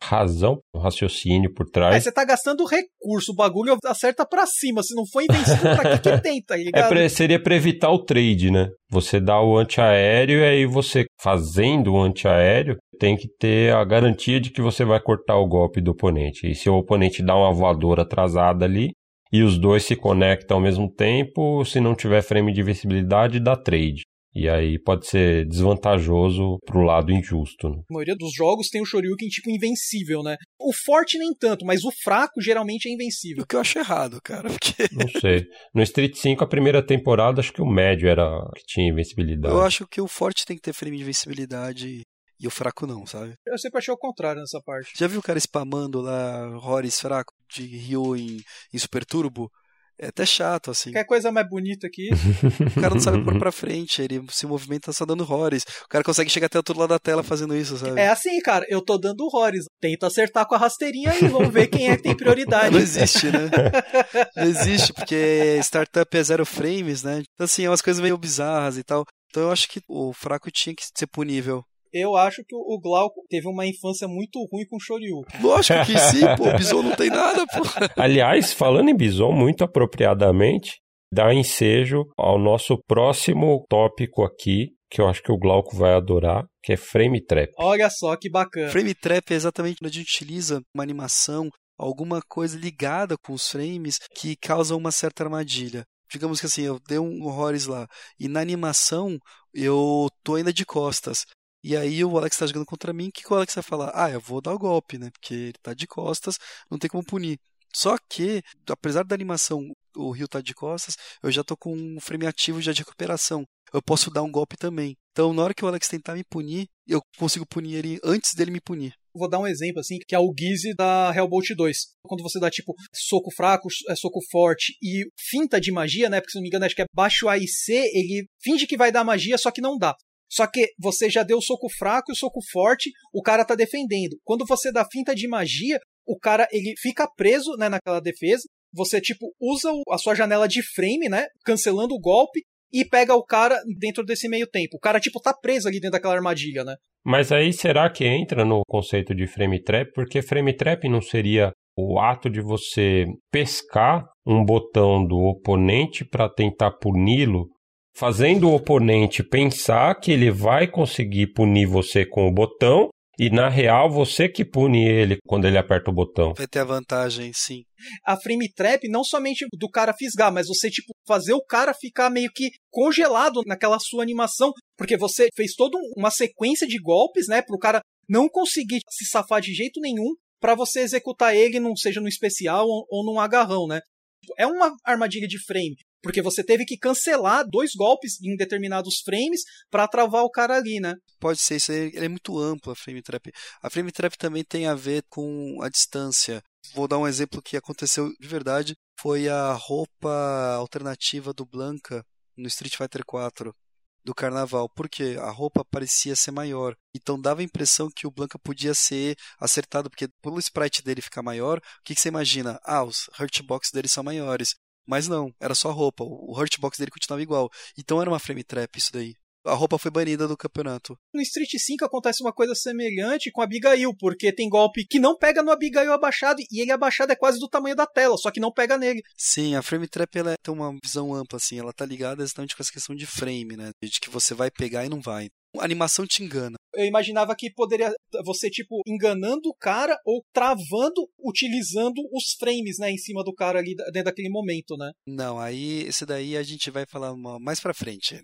razão, um raciocínio por trás. Aí você tá gastando recurso, o bagulho acerta pra cima. Se não for invencível, pra que, que tem, tá? É pra, seria pra evitar o trade, né? Você dá o antiaéreo e aí você, fazendo o antiaéreo, tem que ter a garantia de que você vai cortar o golpe do oponente. E se o oponente dá uma voadora atrasada ali, e os dois se conectam ao mesmo tempo, se não tiver frame de invencibilidade, dá trade. E aí pode ser desvantajoso pro lado injusto. Né? A maioria dos jogos tem o Shoryuken tipo invencível, né? O forte nem tanto, mas o fraco geralmente é invencível. O que eu acho errado, cara, porque... Não sei. No Street 5, a primeira temporada, acho que o médio era que tinha invencibilidade. Eu acho que o forte tem que ter frame de invencibilidade e o fraco não, sabe? Eu sempre achei o contrário nessa parte. Já viu o cara spamando lá Horus fraco de Ryo em, em Super Turbo? É até chato, assim. Quer coisa mais bonita aqui? o cara não sabe pôr pra frente, ele se movimenta só dando horrores. O cara consegue chegar até o outro lado da tela fazendo isso, sabe? É assim, cara, eu tô dando horrores. Tenta acertar com a rasteirinha e vamos ver quem é que tem prioridade. Não existe, né? Não existe, porque startup é zero frames, né? Então, assim, é umas coisas meio bizarras e tal. Então eu acho que o fraco tinha que ser punível eu acho que o Glauco teve uma infância muito ruim com o Shoryuken. Lógico que sim, pô. O Bison não tem nada, pô. Aliás, falando em Bison, muito apropriadamente, dá ensejo ao nosso próximo tópico aqui, que eu acho que o Glauco vai adorar, que é frame trap. Olha só que bacana. Frame trap é exatamente quando a gente utiliza uma animação, alguma coisa ligada com os frames que causa uma certa armadilha. Digamos que assim, eu dei um horrores lá, e na animação eu tô ainda de costas. E aí o Alex tá jogando contra mim, o que, o Alex vai falar? Ah, eu vou dar o golpe, né? Porque ele tá de costas, não tem como punir. Só que, apesar da animação o Rio tá de costas, eu já tô com um frame ativo já de recuperação. Eu posso dar um golpe também. Então, na hora que o Alex tentar me punir, eu consigo punir ele antes dele me punir. Vou dar um exemplo, assim, que é o Gizzy da Hellbolt 2. Quando você dá, tipo, soco fraco, é, soco forte e finta de magia, né? Porque se não me engano, acho que é baixo A e C, ele finge que vai dar magia, só que não dá. Só que você já deu o soco fraco e o soco forte, o cara tá defendendo. Quando você dá finta de magia, o cara ele fica preso né, naquela defesa. Você, tipo, usa a sua janela de frame, né? Cancelando o golpe e pega o cara dentro desse meio tempo. O cara, tipo, tá preso ali dentro daquela armadilha, né? Mas aí será que entra no conceito de frame trap? Porque frame trap não seria o ato de você pescar um botão do oponente para tentar puni-lo, fazendo o oponente pensar que ele vai conseguir punir você com o botão e na real, você que pune ele quando ele aperta o botão. Vai ter a vantagem, sim. A frame trap, não somente do cara fisgar, mas você, tipo, fazer o cara ficar meio que congelado naquela sua animação, porque você fez toda uma sequência de golpes, né, pro cara não conseguir se safar de jeito nenhum para você executar ele, não seja no especial ou, ou num agarrão, né? É uma armadilha de frame porque você teve que cancelar dois golpes em determinados frames para travar o cara ali, né? Pode ser, isso aí é muito amplo a frame trap. A frame trap também tem a ver com a distância. Vou dar um exemplo que aconteceu de verdade, foi a roupa alternativa do Blanca no Street Fighter 4 do carnaval, porque a roupa parecia ser maior. Então dava a impressão que o Blanca podia ser acertado, porque pelo sprite dele ficar maior, o que, que você imagina? Ah, os hurtbox dele são maiores. Mas não, era só a roupa. O hurtbox dele continuava igual. Então era uma frame trap isso daí. A roupa foi banida do campeonato. No Street 5 acontece uma coisa semelhante com a Abigail, porque tem golpe que não pega no Abigail abaixado e ele abaixado é quase do tamanho da tela, só que não pega nele. Sim, a frame trap ela tem uma visão ampla assim, ela tá ligada exatamente com essa questão de frame, né? De que você vai pegar e não vai. A animação te engana. Eu imaginava que poderia você, tipo, enganando o cara ou travando, utilizando os frames, né, em cima do cara ali dentro daquele momento, né? Não, aí esse daí a gente vai falar mais pra frente.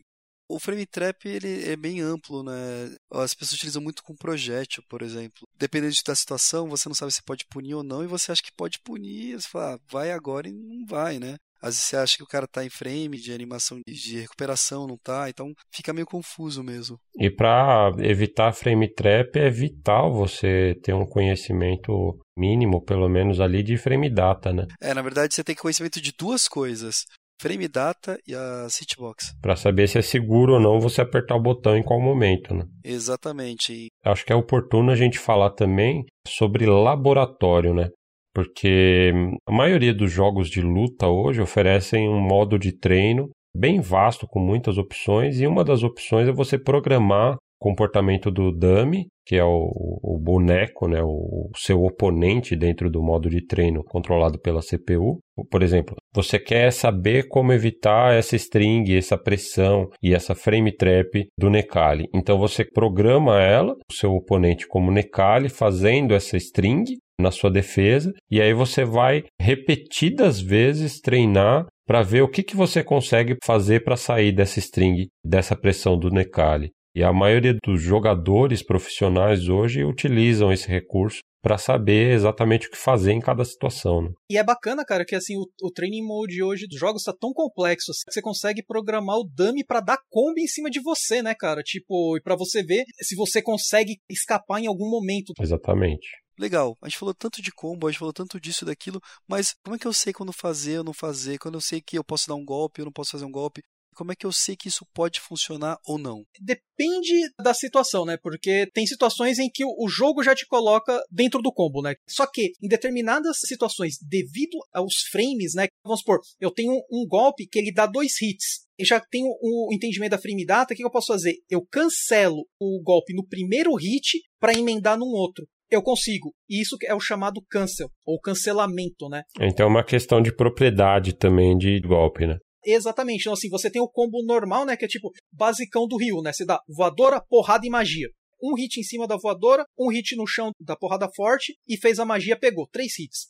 O frame trap ele é bem amplo, né? As pessoas utilizam muito com projétil, por exemplo. Dependendo da situação, você não sabe se pode punir ou não, e você acha que pode punir, você fala, ah, vai agora e não vai, né? Às vezes você acha que o cara tá em frame de animação de recuperação, não tá? Então fica meio confuso mesmo. E para evitar frame trap é vital você ter um conhecimento mínimo, pelo menos ali, de frame data, né? É, na verdade você tem conhecimento de duas coisas. Frame data e a Citbox. Para saber se é seguro ou não você apertar o botão em qual momento, né? Exatamente. Acho que é oportuno a gente falar também sobre laboratório, né? Porque a maioria dos jogos de luta hoje oferecem um modo de treino bem vasto, com muitas opções, e uma das opções é você programar o comportamento do dummy, que é o, o boneco, né, o, o seu oponente dentro do modo de treino controlado pela CPU. Por exemplo, você quer saber como evitar essa string, essa pressão e essa frame trap do Necali. Então você programa ela, o seu oponente como Necali, fazendo essa string na sua defesa, e aí você vai repetidas vezes treinar para ver o que, que você consegue fazer para sair dessa string, dessa pressão do Necali. E a maioria dos jogadores profissionais hoje utilizam esse recurso para saber exatamente o que fazer em cada situação. Né? E é bacana, cara, que assim o, o training mode hoje dos jogos está tão complexo que você consegue programar o dummy para dar combo em cima de você, né, cara? Tipo, e para você ver se você consegue escapar em algum momento. Exatamente legal, a gente falou tanto de combo, a gente falou tanto disso e daquilo, mas como é que eu sei quando fazer ou não fazer? Quando eu sei que eu posso dar um golpe ou não posso fazer um golpe? Como é que eu sei que isso pode funcionar ou não? Depende da situação, né? Porque tem situações em que o jogo já te coloca dentro do combo, né? Só que em determinadas situações, devido aos frames, né? Vamos supor, eu tenho um golpe que ele dá dois hits. Eu já tenho o entendimento da frame data, o que eu posso fazer? Eu cancelo o golpe no primeiro hit para emendar num outro eu consigo. E isso é o chamado cancel, ou cancelamento, né? Então é uma questão de propriedade também de golpe, né? Exatamente. Então, assim, você tem o combo normal, né? Que é tipo basicão do Ryu, né? Você dá voadora, porrada e magia. Um hit em cima da voadora, um hit no chão da porrada forte e fez a magia, pegou. Três hits.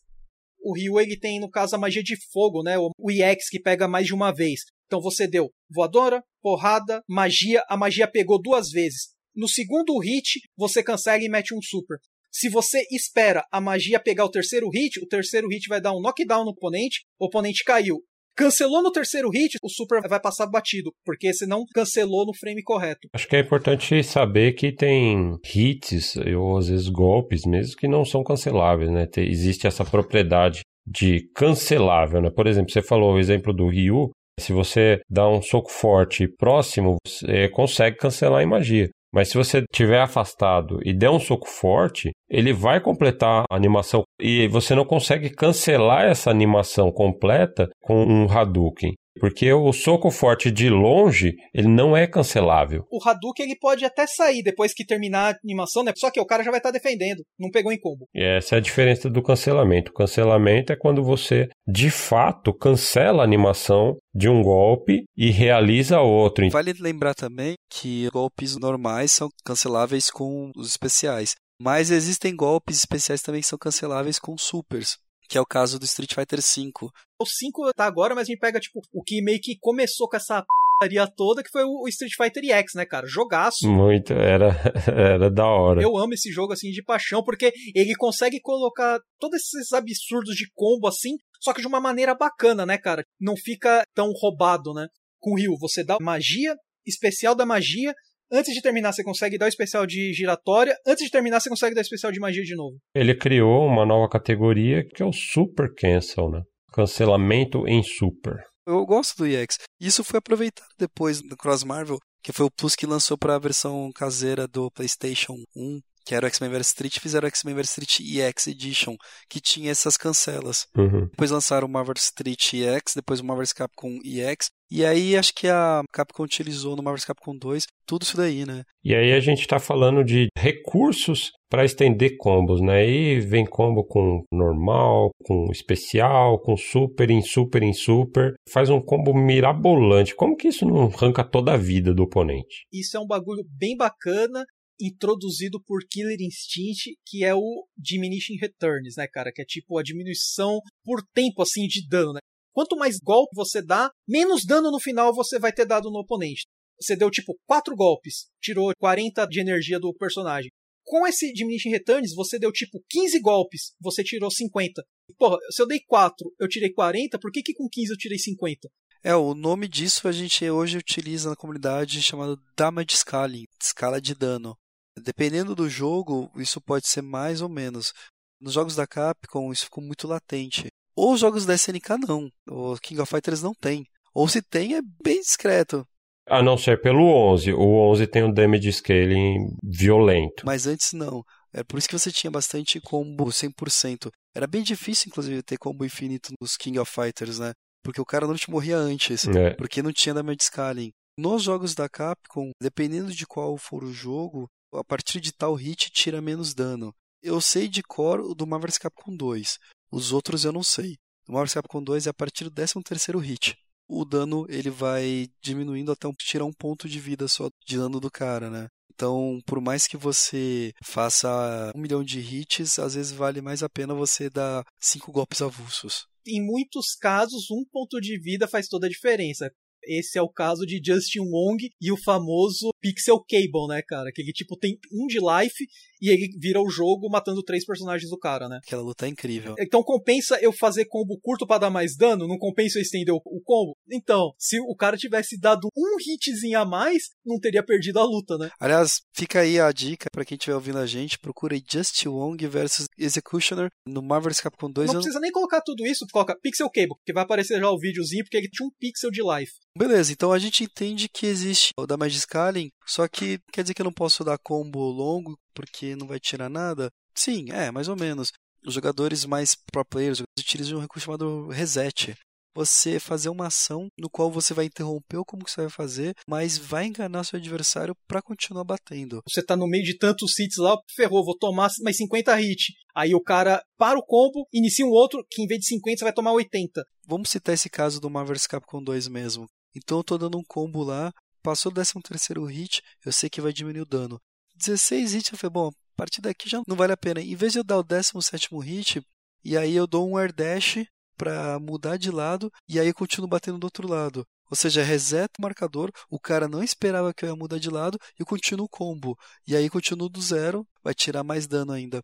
O Ryu, ele tem, no caso, a magia de fogo, né? O EX que pega mais de uma vez. Então você deu voadora, porrada, magia, a magia pegou duas vezes. No segundo hit, você cancela e mete um super. Se você espera a magia pegar o terceiro hit, o terceiro hit vai dar um knockdown no oponente, o oponente caiu. Cancelou no terceiro hit, o super vai passar batido, porque você não cancelou no frame correto. Acho que é importante saber que tem hits, ou às vezes golpes mesmo, que não são canceláveis, né? Existe essa propriedade de cancelável, né? Por exemplo, você falou o exemplo do Ryu, se você dá um soco forte próximo, você consegue cancelar em magia. Mas se você tiver afastado e der um soco forte, ele vai completar a animação e você não consegue cancelar essa animação completa com um Hadouken. Porque o soco forte de longe, ele não é cancelável. O Hadouken ele pode até sair depois que terminar a animação, né? Só que o cara já vai estar tá defendendo, não pegou em combo. E essa é a diferença do cancelamento. O cancelamento é quando você, de fato, cancela a animação de um golpe e realiza outro. Vale lembrar também que golpes normais são canceláveis com os especiais. Mas existem golpes especiais também que são canceláveis com supers que é o caso do Street Fighter V. O 5 tá agora, mas a gente pega, tipo, o que meio que começou com essa p***aria toda, que foi o Street Fighter X, né, cara? Jogaço. Muito, era, era da hora. Eu amo esse jogo, assim, de paixão, porque ele consegue colocar todos esses absurdos de combo, assim, só que de uma maneira bacana, né, cara? Não fica tão roubado, né? Com o Ryu, você dá magia, especial da magia, Antes de terminar, você consegue dar o especial de giratória. Antes de terminar, você consegue dar o especial de magia de novo. Ele criou uma nova categoria que é o Super Cancel, né? Cancelamento em Super. Eu gosto do EX. Isso foi aproveitado depois do Cross Marvel, que foi o Plus que lançou para a versão caseira do PlayStation 1 que era o X-Men vs Street, fizeram o X-Men vs Street EX Edition, que tinha essas cancelas. Uhum. Depois lançaram o Marvel Street EX, depois o Marvel Capcom EX, e aí acho que a Capcom utilizou no Marvel Capcom 2 tudo isso daí, né? E aí a gente está falando de recursos para estender combos, né? E vem combo com normal, com especial, com super em super em super. Faz um combo mirabolante. Como que isso não arranca toda a vida do oponente? Isso é um bagulho bem bacana introduzido por Killer Instinct, que é o Diminishing Returns, né, cara? Que é tipo a diminuição por tempo, assim, de dano, né? Quanto mais golpe você dá, menos dano no final você vai ter dado no oponente. Você deu tipo 4 golpes, tirou 40 de energia do personagem. Com esse Diminishing Returns, você deu tipo 15 golpes, você tirou 50. Porra, se eu dei 4, eu tirei 40, por que, que com 15 eu tirei 50? É, o nome disso a gente hoje utiliza na comunidade chamado Damage Scaling, escala de dano. Dependendo do jogo, isso pode ser mais ou menos. Nos jogos da Capcom, isso ficou muito latente. Ou os jogos da SNK não. O King of Fighters não tem. Ou se tem, é bem discreto. A não ser pelo 11. O 11 tem um damage scaling violento. Mas antes não. É por isso que você tinha bastante combo 100%. Era bem difícil, inclusive, ter combo infinito nos King of Fighters, né? Porque o cara não te morria antes. É. Porque não tinha damage scaling. Nos jogos da Capcom, dependendo de qual for o jogo, a partir de tal hit tira menos dano. Eu sei de cor o do Marvel's Capcom 2. Os outros eu não sei. O Marvel's Capcom 2 é a partir do 13º hit. O dano ele vai diminuindo até tirar um ponto de vida só de dano do cara, né? Então, por mais que você faça um milhão de hits, às vezes vale mais a pena você dar cinco golpes avulsos. Em muitos casos, um ponto de vida faz toda a diferença. Esse é o caso de Justin Wong e o famoso Pixel Cable, né, cara? Que ele, tipo, tem um de life e ele vira o jogo matando três personagens do cara, né? Aquela luta é incrível. Então compensa eu fazer combo curto para dar mais dano? Não compensa eu estender o, o, combo? Então, se o cara tivesse dado um hitzinho a mais, não teria perdido a luta, né? Aliás, fica aí a dica para quem estiver ouvindo a gente, procura aí Just Wong versus Executioner no Marvel's Capcom 2. Não precisa nem colocar tudo isso, coloca Pixel Cable, que vai aparecer já o videozinho, porque ele tinha um pixel de life. Beleza, então a gente entende que existe o da Scaling, só que quer dizer que eu não posso dar combo longo porque não vai tirar nada? Sim, é, mais ou menos. Os jogadores mais pro players utilizam um recurso chamado reset. você fazer uma ação no qual você vai interromper o como que você vai fazer, mas vai enganar seu adversário para continuar batendo. Você tá no meio de tantos hits lá, ferrou, vou tomar mais 50 hits. Aí o cara para o combo, inicia um outro, que em vez de 50 você vai tomar 80. Vamos citar esse caso do Marvel's Capcom 2 mesmo. Então eu tô dando um combo lá, passou o 13 terceiro hit, eu sei que vai diminuir o dano. 16 hits, eu falei, bom, a partir daqui já não vale a pena. Em vez de eu dar o 17 hit, e aí eu dou um air dash para mudar de lado, e aí eu continuo batendo do outro lado. Ou seja, reseta o marcador, o cara não esperava que eu ia mudar de lado e eu continuo o combo. E aí continuo do zero, vai tirar mais dano ainda.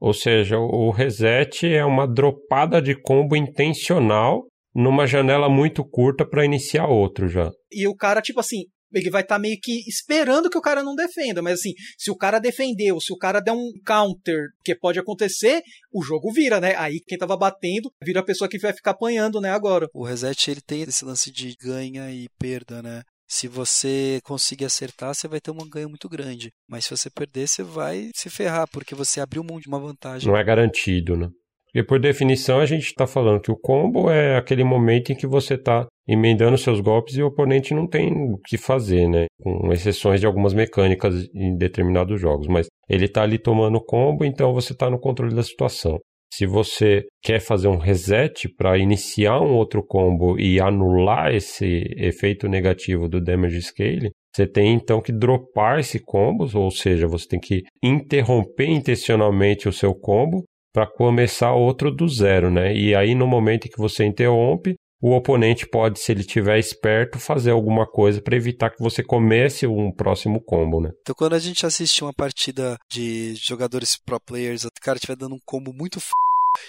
Ou seja, o reset é uma dropada de combo intencional numa janela muito curta para iniciar outro já. E o cara, tipo assim, ele vai estar tá meio que esperando que o cara não defenda. Mas assim, se o cara defendeu, se o cara der um counter, que pode acontecer, o jogo vira, né? Aí quem tava batendo vira a pessoa que vai ficar apanhando, né, agora. O reset, ele tem esse lance de ganha e perda, né? Se você conseguir acertar, você vai ter um ganho muito grande. Mas se você perder, você vai se ferrar, porque você abriu mão de uma vantagem. Não é garantido, né? E por definição, a gente está falando que o combo é aquele momento em que você está emendando seus golpes e o oponente não tem o que fazer, né? Com exceções de algumas mecânicas em determinados jogos. Mas ele está ali tomando combo, então você está no controle da situação. Se você quer fazer um reset para iniciar um outro combo e anular esse efeito negativo do damage scale, você tem então que dropar esse combo, ou seja, você tem que interromper intencionalmente o seu combo para começar outro do zero, né? E aí no momento em que você interrompe, o oponente pode, se ele tiver esperto, fazer alguma coisa para evitar que você comece um próximo combo, né? Então quando a gente assiste uma partida de jogadores pro players, o cara estiver dando um combo muito f...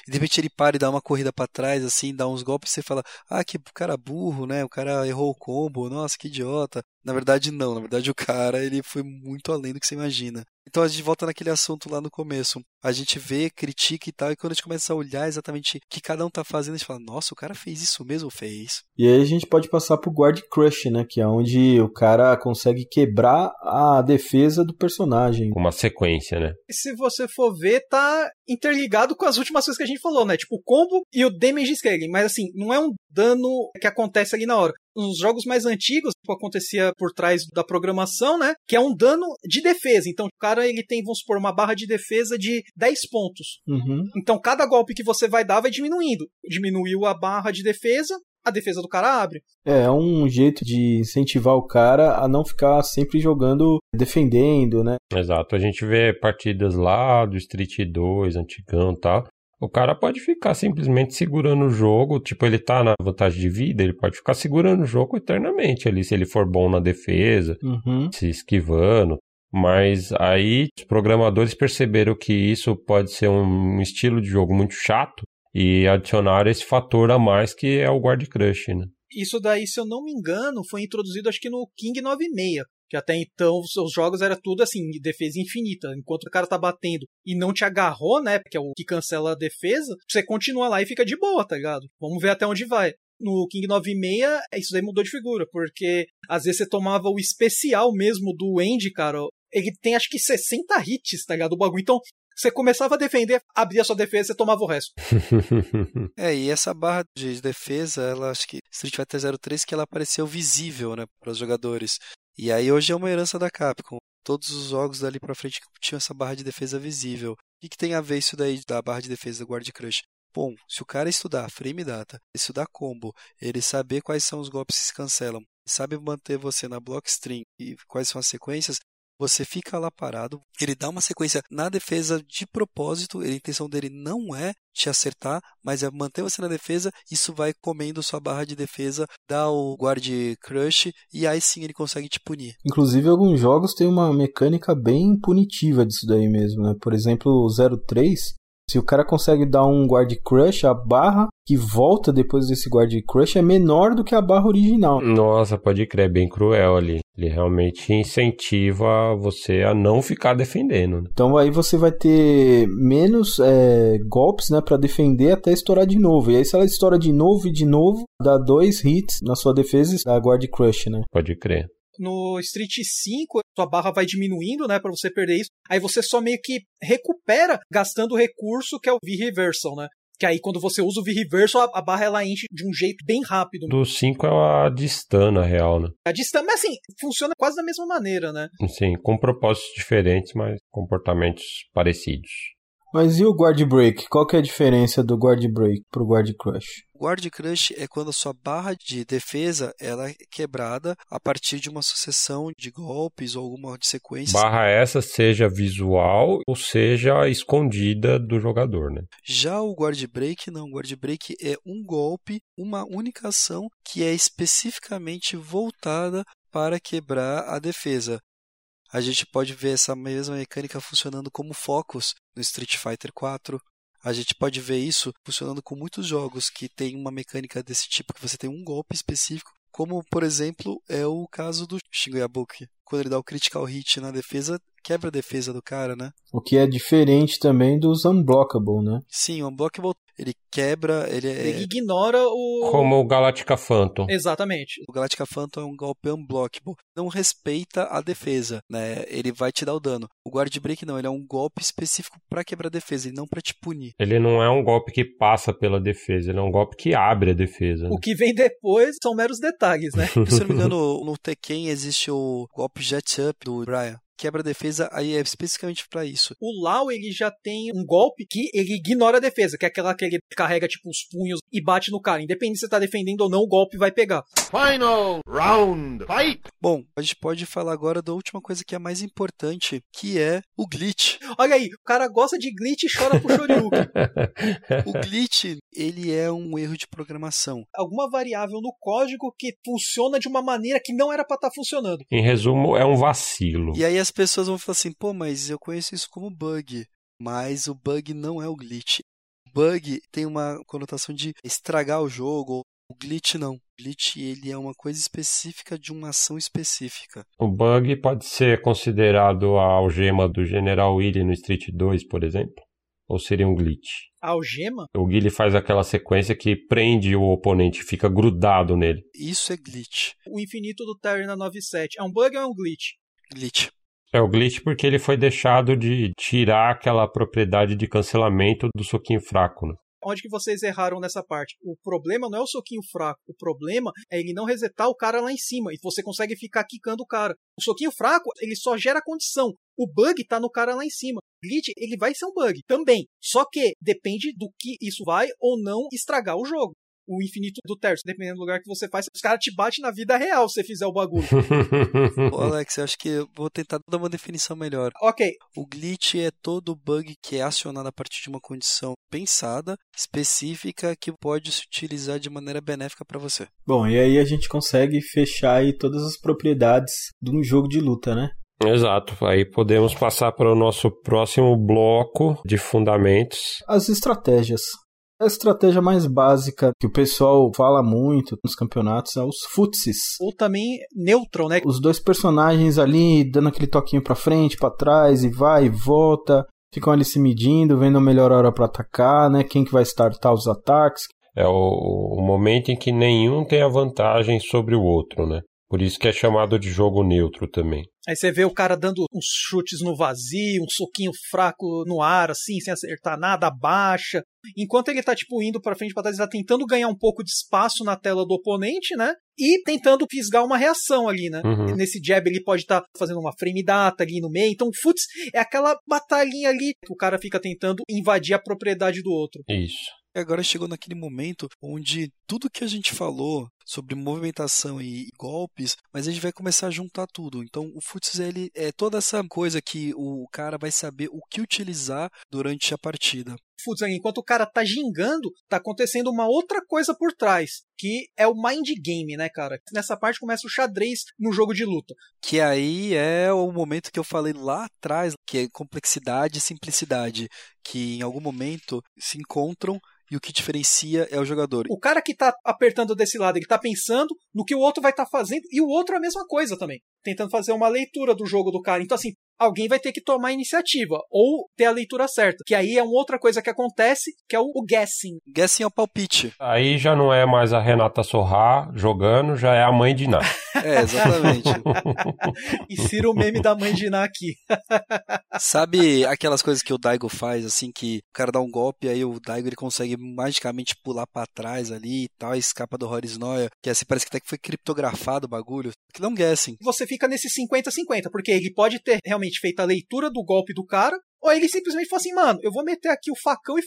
E de repente ele para e dá uma corrida para trás, assim, dá uns golpes, você fala, ah, que cara burro, né? O cara errou o combo, nossa, que idiota. Na verdade, não. Na verdade, o cara, ele foi muito além do que você imagina. Então a gente volta naquele assunto lá no começo. A gente vê, critica e tal, e quando a gente começa a olhar exatamente o que cada um tá fazendo, a gente fala, nossa, o cara fez isso mesmo, fez. E aí a gente pode passar pro Guard Crush, né? Que é onde o cara consegue quebrar a defesa do personagem. Uma sequência, né? E se você for ver, tá interligado com as últimas coisas que a gente falou, né? Tipo o combo e o damage scaling. Mas assim, não é um dano que acontece ali na hora. Nos jogos mais antigos, tipo, acontecia por trás da programação, né? Que é um dano de defesa. Então, o cara ele tem, vamos supor, uma barra de defesa de 10 pontos. Uhum. Então, cada golpe que você vai dar vai diminuindo. Diminuiu a barra de defesa, a defesa do cara abre. É, é um jeito de incentivar o cara a não ficar sempre jogando, defendendo, né? Exato. A gente vê partidas lá do Street 2, antigão e tal. O cara pode ficar simplesmente segurando o jogo, tipo, ele tá na vantagem de vida, ele pode ficar segurando o jogo eternamente ali, se ele for bom na defesa, uhum. se esquivando. Mas aí os programadores perceberam que isso pode ser um estilo de jogo muito chato e adicionaram esse fator a mais que é o guard crush, né? Isso daí, se eu não me engano, foi introduzido acho que no King 96. Que até então os jogos era tudo assim, defesa infinita. Enquanto o cara tá batendo e não te agarrou, né? Que é o que cancela a defesa, você continua lá e fica de boa, tá ligado? Vamos ver até onde vai. No King 96, isso aí mudou de figura, porque às vezes você tomava o especial mesmo do Andy, cara. Ele tem acho que 60 hits, tá ligado? O bagulho. Então, você começava a defender, abria sua defesa e tomava o resto. é, e essa barra de defesa, ela acho que Street Fighter 03 que ela apareceu visível, né, para os jogadores. E aí hoje é uma herança da Capcom. Todos os jogos dali pra frente tinham essa barra de defesa visível. O que, que tem a ver isso daí da barra de defesa do Guard Crush? Bom, se o cara estudar frame data, estudar combo, ele saber quais são os golpes que se cancelam, sabe manter você na block string e quais são as sequências, você fica lá parado, ele dá uma sequência na defesa de propósito, a intenção dele não é te acertar, mas é manter você na defesa, isso vai comendo sua barra de defesa, dá o guard crush e aí sim ele consegue te punir. Inclusive alguns jogos têm uma mecânica bem punitiva disso daí mesmo, né? Por exemplo, o 03, se o cara consegue dar um guard crush, a barra que volta depois desse guard crush é menor do que a barra original. Nossa, pode crer, é bem cruel ali. Ele realmente incentiva você a não ficar defendendo. Né? Então aí você vai ter menos é, golpes, né, para defender até estourar de novo. E aí se ela estoura de novo e de novo, dá dois hits na sua defesa e dá guard crush, né? Pode crer no Street 5, sua barra vai diminuindo, né, para você perder isso. Aí você só meio que recupera gastando o recurso que é o V-Reversal, né? Que aí quando você usa o V-Reverso, a, a, barra ela enche de um jeito bem rápido. Do 5 é a stun, na real, né? A stun, mas assim, funciona quase da mesma maneira, né? Sim, com propósitos diferentes, mas comportamentos parecidos. Mas e o Guard Break? Qual que é a diferença do Guard Break pro Guard Crush? Guard Crush é quando a sua barra de defesa ela é quebrada a partir de uma sucessão de golpes ou alguma sequência. Barra essa seja visual ou seja escondida do jogador, né? Já o Guard Break não. O Guard Break é um golpe, uma única ação que é especificamente voltada para quebrar a defesa. A gente pode ver essa mesma mecânica funcionando como focos no Street Fighter 4, a gente pode ver isso funcionando com muitos jogos que tem uma mecânica desse tipo, que você tem um golpe específico, como por exemplo é o caso do Shingo Yabuki. Quando ele dá o critical hit na defesa, quebra a defesa do cara, né? O que é diferente também dos unblockable, né? Sim, o unblockable ele quebra, ele é... Ele ignora o... Como o Galactica Phantom. Exatamente. O Galactica Phantom é um golpe unblockable. Não respeita a defesa, né? Ele vai te dar o dano. O Guard Break não, ele é um golpe específico para quebrar a defesa e não para te punir. Ele não é um golpe que passa pela defesa, ele é um golpe que abre a defesa. O que vem depois são meros detalhes, né? Se eu não me engano, no Tekken existe o golpe Jet Up do Brian quebra a defesa aí é especificamente para isso. O Lau ele já tem um golpe que ele ignora a defesa, que é aquela que ele carrega tipo os punhos e bate no cara. Independente se você tá defendendo ou não, o golpe vai pegar. Final round, fight! Bom, a gente pode falar agora da última coisa que é mais importante, que é o glitch. Olha aí, o cara gosta de glitch e chora pro Shoryuken. o glitch, ele é um erro de programação. Alguma variável no código que funciona de uma maneira que não era para estar tá funcionando. Em resumo, é um vacilo. E aí as pessoas vão falar assim, pô, mas eu conheço isso como bug. Mas o bug não é o glitch. Bug tem uma conotação de estragar o jogo. O glitch não. O glitch ele é uma coisa específica de uma ação específica. O bug pode ser considerado a algema do General Willy no Street 2, por exemplo? Ou seria um glitch? A algema? O Guile faz aquela sequência que prende o oponente, fica grudado nele. Isso é glitch. O infinito do Terry na 97 é um bug ou é um glitch? Glitch. É o glitch porque ele foi deixado de tirar aquela propriedade de cancelamento do soquinho fraco. Né? Onde que vocês erraram nessa parte? O problema não é o soquinho fraco, o problema é ele não resetar o cara lá em cima e você consegue ficar quicando o cara. O soquinho fraco, ele só gera condição. O bug tá no cara lá em cima. Glitch, ele vai ser um bug também. Só que depende do que isso vai ou não estragar o jogo o infinito do terço. Dependendo do lugar que você faz, os caras te batem na vida real se você fizer o bagulho. Ô Alex, eu acho que eu vou tentar dar uma definição melhor. Ok. O glitch é todo bug que é acionado a partir de uma condição pensada, específica, que pode se utilizar de maneira benéfica para você. Bom, e aí a gente consegue fechar aí todas as propriedades de um jogo de luta, né? Exato. Aí podemos passar para o nosso próximo bloco de fundamentos. As estratégias. A estratégia mais básica que o pessoal fala muito nos campeonatos é os futsis. Ou também neutral, né? Os dois personagens ali dando aquele toquinho para frente, para trás e vai e volta, ficam ali se medindo, vendo a melhor hora para atacar, né? Quem que vai startar os ataques. É o, o momento em que nenhum tem a vantagem sobre o outro, né? Por isso que é chamado de jogo neutro também. Aí você vê o cara dando uns chutes no vazio, um soquinho fraco no ar, assim, sem acertar nada, baixa. Enquanto ele tá, tipo, indo pra frente pra trás, ele tá tentando ganhar um pouco de espaço na tela do oponente, né? E tentando fisgar uma reação ali, né? Uhum. Nesse jab ele pode estar tá fazendo uma frame data ali no meio. Então, futs é aquela batalhinha ali que o cara fica tentando invadir a propriedade do outro. Isso. E agora chegou naquele momento onde tudo que a gente falou sobre movimentação e golpes, mas a gente vai começar a juntar tudo. Então, o futsal ele é toda essa coisa que o cara vai saber o que utilizar durante a partida. Futsal, enquanto o cara tá gingando, tá acontecendo uma outra coisa por trás, que é o mind game, né, cara? Nessa parte começa o xadrez no jogo de luta. Que aí é o momento que eu falei lá atrás, que é complexidade e simplicidade, que em algum momento se encontram e o que diferencia é o jogador. O cara que tá apertando desse lado, ele tá pensando no que o outro vai estar tá fazendo e o outro é a mesma coisa também. Tentando fazer uma leitura do jogo do cara. Então, assim, alguém vai ter que tomar a iniciativa ou ter a leitura certa. Que aí é uma outra coisa que acontece, que é o, o guessing. Guessing é o palpite. Aí já não é mais a Renata Sorrá jogando, já é a mãe de Ná. É, exatamente. Insira o meme da mãe de Ná aqui. Sabe aquelas coisas que o Daigo faz, assim, que o cara dá um golpe, aí o Daigo ele consegue magicamente pular para trás ali e tal, e escapa do Horiznoia, que assim, parece que até que foi criptografado o bagulho. Que não guessing. Você fica nesse 50-50, porque ele pode ter realmente feito a leitura do golpe do cara, ou ele simplesmente falou assim, mano, eu vou meter aqui o facão e f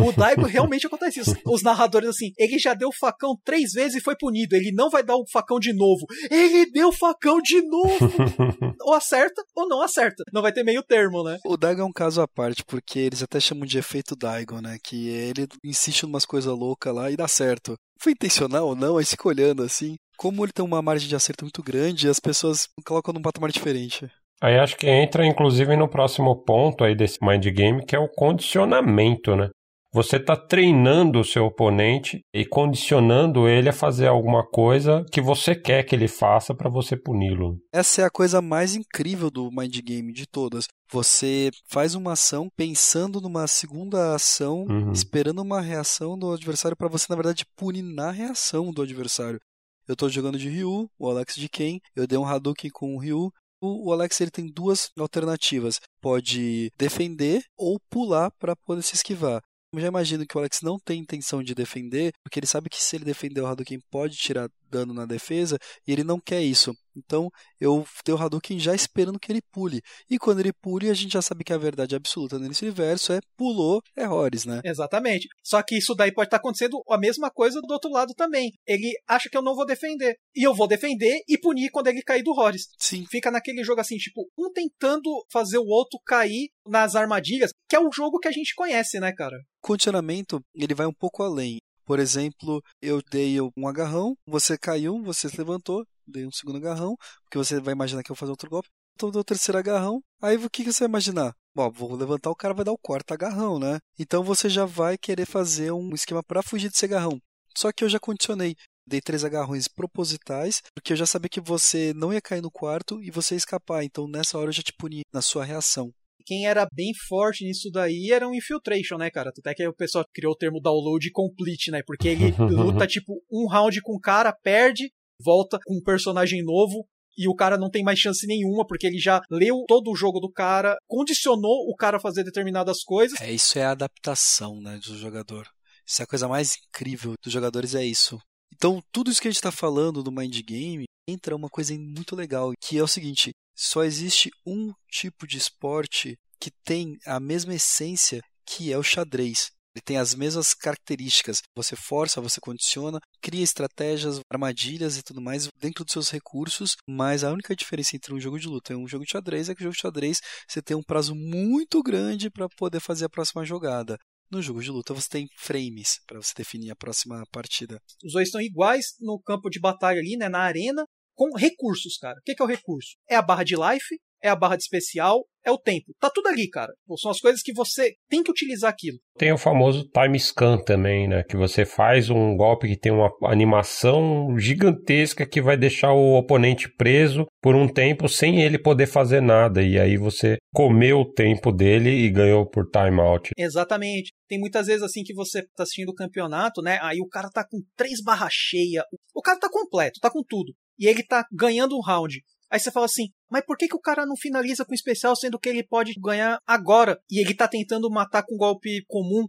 o Daigo realmente acontece isso. Os narradores, assim, ele já deu o facão três vezes e foi punido. Ele não vai dar o facão de novo. Ele deu o facão de novo! ou acerta ou não acerta. Não vai ter meio termo, né? O Daigo é um caso à parte, porque eles até chamam de efeito Daigo, né? Que ele insiste em umas coisas loucas lá e dá certo. Foi intencional ou não? Aí fica olhando assim. Como ele tem uma margem de acerto muito grande, as pessoas colocam num patamar diferente. Aí acho que entra, inclusive, no próximo ponto aí desse mind game, que é o condicionamento, né? Você está treinando o seu oponente e condicionando ele a fazer alguma coisa que você quer que ele faça para você puni-lo. Essa é a coisa mais incrível do mind game de todas. Você faz uma ação pensando numa segunda ação, Uhum. esperando uma reação do adversário para você, na verdade, punir na reação do adversário. Eu tô jogando de Ryu, o Alex de Ken, eu dei um Hadouken com o Ryu. O Alex ele tem duas alternativas. Pode defender ou pular para poder se esquivar. Eu já imagino que o Alex não tem intenção de defender, porque ele sabe que se ele defender o Hadouken pode tirar dano na defesa, e ele não quer isso. Então, eu dei o Hadouken já esperando que ele pule. E quando ele pule, a gente já sabe que a verdade absoluta nesse universo é pulou, é Horus, né? Exatamente. Só que isso daí pode estar acontecendo a mesma coisa do outro lado também. Ele acha que eu não vou defender. E eu vou defender e punir quando ele cair do Horus. Sim. Fica naquele jogo assim, tipo, um tentando fazer o outro cair nas armadilhas, que é o jogo que a gente conhece, né, cara? Condicionamento, ele vai um pouco além. Por exemplo, eu dei um agarrão, você caiu, você se levantou, dei um segundo agarrão, porque você vai imaginar que eu vou fazer outro golpe. Então dou o terceiro agarrão, aí o que que você vai imaginar? Bom, vou levantar, o cara vai dar o quarto agarrão, né? Então você já vai querer fazer um esquema para fugir desse agarrão. Só que eu já condicionei. Dei três agarrões propositais, porque eu já sabia que você não ia cair no quarto e você ia escapar. Então nessa hora eu já te puni na sua reação. Quem era bem forte nisso daí era um Infiltration, né, cara? Até que o pessoal criou o termo download complete, né? Porque ele luta, tipo, um round com o cara, perde, volta com um personagem novo, e o cara não tem mais chance nenhuma, porque ele já leu todo o jogo do cara, condicionou o cara a fazer determinadas coisas. É, isso é a adaptação, né, do jogador. Isso é a coisa mais incrível dos jogadores, é isso. Então, tudo isso que a gente está falando do Mind Game entra uma coisa muito legal, que é o seguinte: só existe um tipo de esporte que tem a mesma essência que é o xadrez. Ele tem as mesmas características. Você força, você condiciona, cria estratégias, armadilhas e tudo mais dentro dos seus recursos, mas a única diferença entre um jogo de luta e um jogo de xadrez é que o jogo de xadrez você tem um prazo muito grande para poder fazer a próxima jogada. No jogo de luta você tem frames para você definir a próxima partida. Os dois estão iguais no campo de batalha ali, né, na arena, com recursos, cara. O que é o recurso? É a barra de life, é a barra de especial, é o tempo. Tá tudo ali, cara. São as coisas que você tem que utilizar aquilo. Tem o famoso time scan também, né? Que você faz um golpe que tem uma animação gigantesca que vai deixar o oponente preso por um tempo sem ele poder fazer nada. E aí você comeu o tempo dele e ganhou por timeout. Exatamente. Tem muitas vezes assim que você tá assistindo o campeonato, né? Aí o cara tá com três barras cheias. O cara tá completo, tá com tudo. E ele tá ganhando um round. Aí você fala assim, mas por que, que o cara não finaliza com especial, sendo que ele pode ganhar agora? E ele tá tentando matar com golpe comum.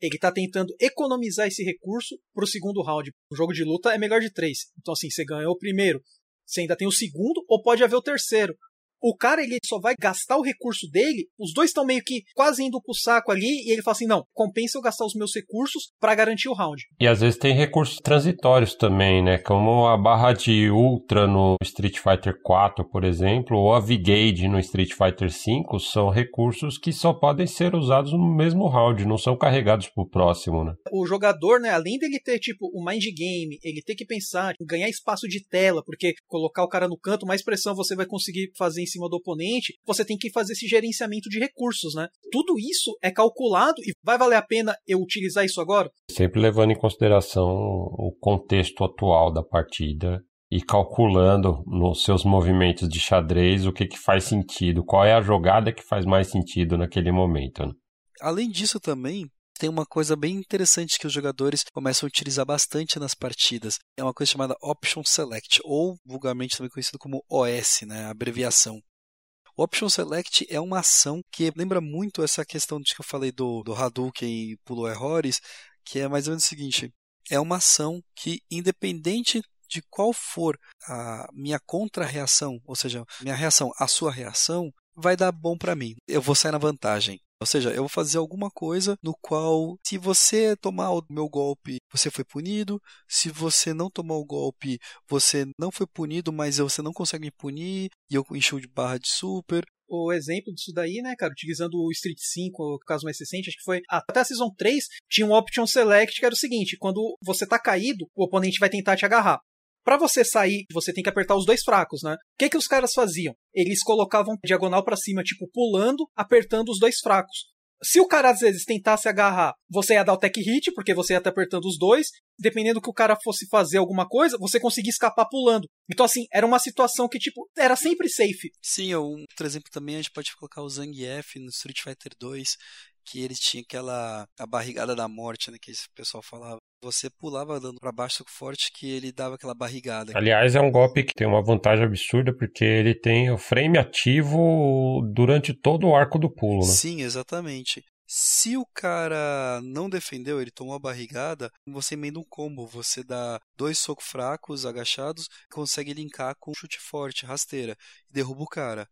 Ele tá tentando economizar esse recurso pro segundo round. O jogo de luta é melhor de três. Então, assim, você ganhou o primeiro. Você ainda tem o segundo, ou pode haver o terceiro. O cara, ele só vai gastar o recurso dele, os dois estão meio que quase indo pro saco ali, e ele fala assim: não, compensa eu gastar os meus recursos para garantir o round. E às vezes tem recursos transitórios também, né? Como a barra de Ultra no Street Fighter 4, por exemplo, ou a V-Gage no Street Fighter 5, são recursos que só podem ser usados no mesmo round, não são carregados pro próximo, né? O jogador, né, além dele ter, tipo, o mind game, ele tem que pensar em ganhar espaço de tela, porque colocar o cara no canto, mais pressão você vai conseguir fazer em cima do oponente, você tem que fazer esse gerenciamento de recursos, né? Tudo isso é calculado e vai valer a pena eu utilizar isso agora? Sempre levando em consideração o contexto atual da partida e calculando nos seus movimentos de xadrez o que, que faz sentido, qual é a jogada que faz mais sentido naquele momento. Né? Além disso também, tem uma coisa bem interessante que os jogadores começam a utilizar bastante nas partidas. É uma coisa chamada Option Select, ou vulgarmente também conhecido como OS, né, a abreviação. O Option Select é uma ação que lembra muito essa questão de que eu falei do, do Hadouken pulou errores, que é mais ou menos o seguinte: é uma ação que, independente de qual for a minha contra-reação, ou seja, minha reação à sua reação, vai dar bom para mim. Eu vou sair na vantagem. Ou seja, eu vou fazer alguma coisa no qual, se você tomar o meu golpe, você foi punido. Se você não tomar o golpe, você não foi punido, mas você não consegue me punir. E eu encho de barra de super o exemplo disso daí, né, cara, utilizando o Street 5, o caso mais recente, acho que foi até a Season 3, tinha um Option Select que era o seguinte: quando você tá caído, o oponente vai tentar te agarrar. Para você sair, você tem que apertar os dois fracos, né? O que que os caras faziam? Eles colocavam diagonal para cima, tipo pulando, apertando os dois fracos. Se o cara às vezes tentasse agarrar, você ia dar o tech hit, porque você ia estar apertando os dois. Dependendo do que o cara fosse fazer alguma coisa, você conseguia escapar pulando. Então, assim, era uma situação que, tipo, era sempre safe. Sim, um outro exemplo também, a gente pode colocar o Zangief no Street Fighter 2, que ele tinha aquela a barrigada da morte, né, que esse pessoal falava. Você pulava dando para baixo forte que ele dava aquela barrigada. Aliás, é um golpe que tem uma vantagem absurda porque ele tem o frame ativo durante todo o arco do pulo, né? Sim, exatamente. Se o cara não defendeu, ele tomou a barrigada, você emenda um combo. Você dá dois socos fracos, agachados, consegue linkar com um chute forte, rasteira, e derruba o cara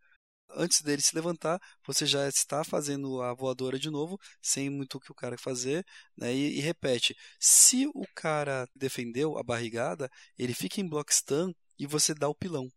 antes dele se levantar, você já está fazendo a voadora de novo, sem muito o que o cara fazer, né? E, e, repete. Se o cara defendeu a barrigada, ele fica em block stun e você dá o pilão.